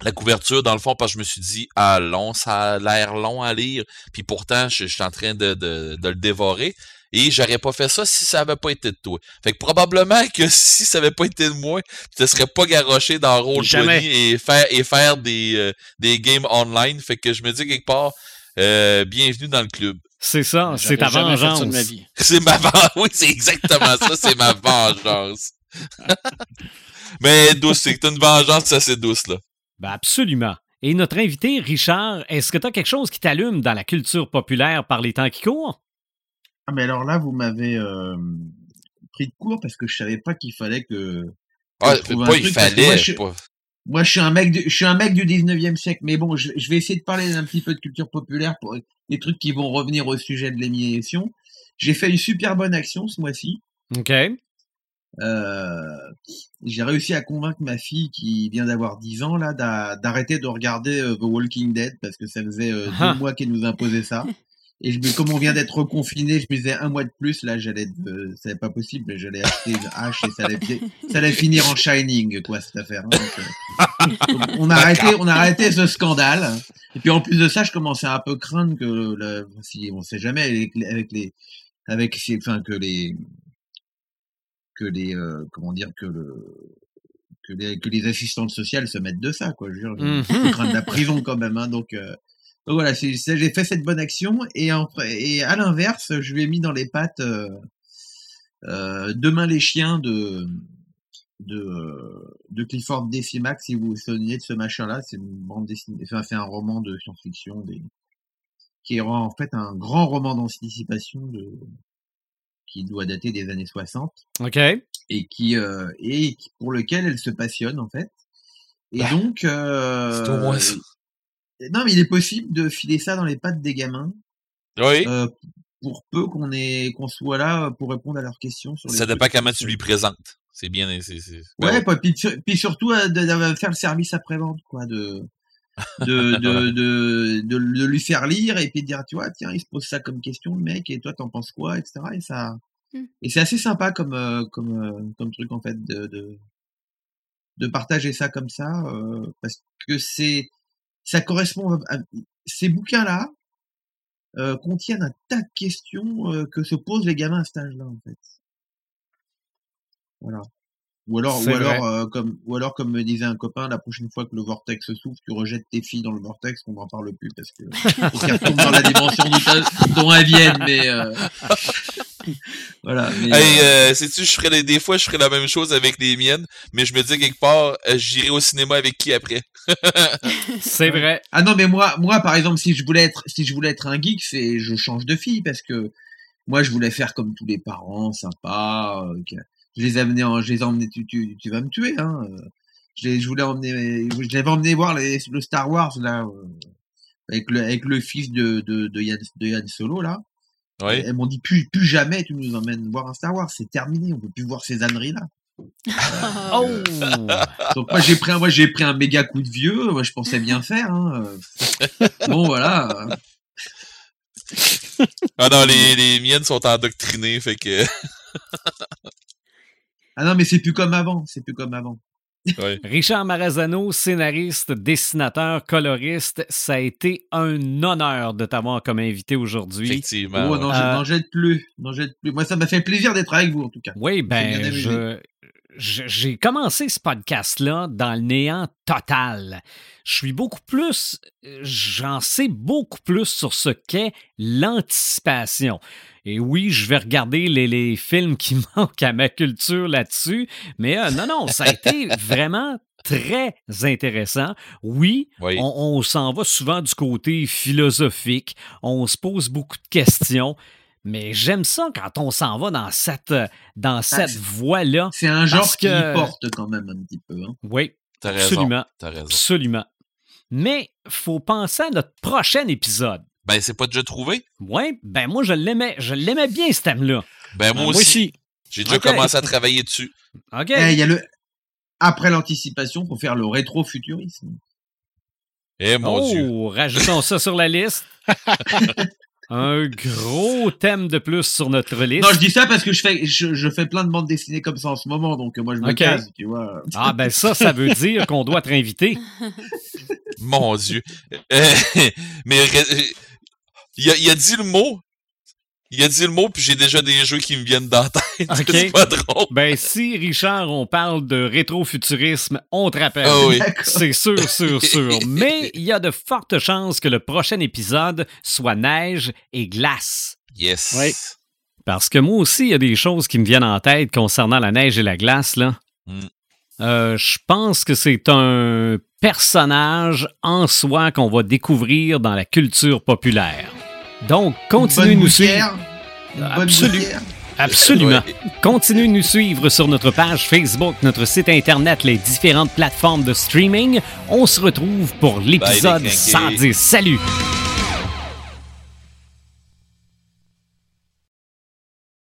la couverture, dans le fond, parce que je me suis dit, ah, long, ça a l'air long à lire, puis pourtant, je, suis en train de, de, de le dévorer. Et j'aurais pas fait ça si ça avait pas été de toi. Fait que probablement que [laughs] si ça avait pas été de moi, tu te serais pas garoché dans Roll et faire et faire des, euh, des games online. Fait que je me dis quelque part, euh, bienvenue dans le club. C'est ça, c'est ta vengeance. [laughs] C'est ma vengeance. Oui, c'est exactement ça, c'est ma vengeance. [laughs] Mais douce, c'est une vengeance, ça c'est douce là. Ben absolument. Et notre invité, Richard, est-ce que tu as quelque chose qui t'allume dans la culture populaire par les temps qui courent? Ah, mais alors là, vous m'avez euh, pris de court parce que je savais pas qu'il fallait que. Ah, pas il fallait. Moi je, suis un mec, du, je suis un mec du 19e siècle, mais bon, je, vais essayer de parler un petit peu de culture populaire pour les trucs qui vont revenir au sujet de l'émission. J'ai fait une super bonne action ce mois-ci. Ok. Euh, j'ai réussi à convaincre ma fille qui vient d'avoir 10 ans là d'arrêter de regarder euh, The Walking Dead parce que ça faisait euh, ah. deux mois qu'elle nous imposait ça. [laughs] Et je me, comme on vient d'être reconfiné, je me disais un mois de plus, là, j'allais, euh, c'est pas possible, j'allais acheter une hache et ça allait, ça allait finir en Shining, quoi, cette affaire. Hein, euh, on a arrêté, on a arrêté ce scandale. Et puis en plus de ça, je commençais à un peu craindre que, le, si on sait jamais avec les, avec les, avec, enfin que les, que les, euh, comment dire, que le, que les, que les assistantes sociales se mettent de ça, quoi. Je veux dire, mm craindre la prison quand même, hein, donc. Euh, donc voilà, j'ai fait cette bonne action et, en, et à l'inverse, je lui ai mis dans les pattes euh, euh, Demain les chiens de de, de Clifford Decimax, si vous vous souvenez de ce machin-là, c'est une bande dessinée, enfin, c'est un roman de science-fiction des, qui est en fait un grand roman d'anticipation de qui doit dater des années 60. Ok. Et qui euh, et pour lequel elle se passionne en fait. Et bah, donc, euh, non, mais il est possible de filer ça dans les pattes des gamins. Oui. Euh, pour peu qu'on ait qu'on soit là pour répondre à leurs questions. Sur ça dépend comment tu lui présentes. C'est bien. Ouais, puis, puis, surtout euh, de, faire le service après-vente, quoi, de de, [laughs] de, de, de, lui faire lire et puis de dire, tu vois, tiens, il se pose ça comme question, le mec, et toi, t'en penses quoi, etc. Et ça, mmh. et c'est assez sympa comme, euh, comme, comme truc, en fait, de, de, de partager ça comme ça, parce que c'est, ça correspond à, ces bouquins-là euh, contiennent un tas de questions euh, que se posent les gamins à cet âge-là, en fait. Voilà. Ou alors, ou alors, euh, comme, ou alors, comme me disait un copain, la prochaine fois que le vortex s'ouvre, tu rejettes tes filles dans le vortex, qu'on n'en parle plus parce que [laughs] qu'elles retournent dans la dimension dont elles viennent, mais euh... [laughs] voilà. Mais, hey, euh, sais-tu, je ferais des fois, je ferais la même chose avec les miennes, mais je me dis quelque part, euh, j'irai au cinéma avec qui après? [laughs] C'est vrai. Ah non, mais moi, moi, par exemple, si je voulais être, si je voulais être un geek, c'est, je change de fille parce que moi, je voulais faire comme tous les parents, sympa. Euh, je les ai amenés en, je les ai emmenés, tu, tu, tu vas me tuer, hein. Euh. Je, je voulais emmener, je l'avais emmené voir les, le Star Wars, là, euh, avec le, avec le fils de, de, de Yann, de Yann Solo, là. Oui. Elles m'ont dit, plus, plus jamais tu nous emmènes voir un Star Wars, c'est terminé, on peut plus voir ces âneries, là. [laughs] oh. Donc moi j'ai pris un, moi j'ai pris un méga coup de vieux. Moi je pensais bien faire. Hein. [laughs] Bon voilà. ah non les, les miennes sont endoctrinées fait que. Ah non, mais c'est plus comme avant. C'est plus comme avant. [laughs] Richard Marazano, scénariste, dessinateur, coloriste, ça a été un honneur de t'avoir comme invité aujourd'hui. Effectivement. Oh, non, Euh, je n'en jette plus. Plus. Moi, ça m'a fait plaisir d'être avec vous, en tout cas. Oui, ben, je- j'ai commencé ce podcast-là dans le néant total. Je suis beaucoup plus, j'en sais beaucoup plus sur ce qu'est l'anticipation. Et oui, je vais regarder les, les films qui [laughs] manquent à ma culture là-dessus, mais euh, non, non, ça a été [laughs] vraiment très intéressant. Oui, Oui. on, on s'en va souvent du côté philosophique, on se pose beaucoup de questions, mais j'aime ça quand on s'en va dans cette, dans cette c'est- voie-là. C'est un genre qui que- porte quand même un petit peu. hein. Oui, raison. absolument, T'as raison. absolument. Mais faut penser à notre prochain épisode. Ben, c'est pas déjà trouvé? Oui, ben moi je l'aimais, je l'aimais bien ce thème-là. Ben, moi Moi aussi. aussi. J'ai déjà commencé à travailler dessus. OK. Eh, Il y a le. Après l'anticipation, faut faire le rétrofuturisme. Eh, mon oh, Dieu. rajoutons ça sur la liste. [laughs] Un gros thème de plus sur notre liste. Non, je dis ça parce que je fais, je, je fais plein de bandes dessinées comme ça en ce moment, donc euh, moi je me Ok. case, tu vois. Ah ben ça, ça veut [laughs] dire qu'on doit être invité. Mon Dieu. Euh, [laughs] mais euh, il a, il a dit le mot. Il a dit le mot, puis j'ai déjà des jeux qui me viennent dans la tête. [laughs] Ok. c'est pas drôle. Ben si, Richard, on parle de rétrofuturisme, on te rappelle. Ah oui. C'est sûr, sûr, sûr. [laughs] Mais il y a de fortes chances que le prochain épisode soit neige et glace. Yes. Oui. Parce que moi aussi, il y a des choses qui me viennent en tête concernant la neige et la glace, là. Mm. Euh, je pense que c'est un personnage en soi qu'on va découvrir dans la culture populaire. Donc, continuez de nous suivre. Absolument. Ouais. Continuez de nous suivre sur notre page Facebook, notre site internet, les différentes plateformes de streaming. On se retrouve pour l'épisode les crinqués. 110. Salut!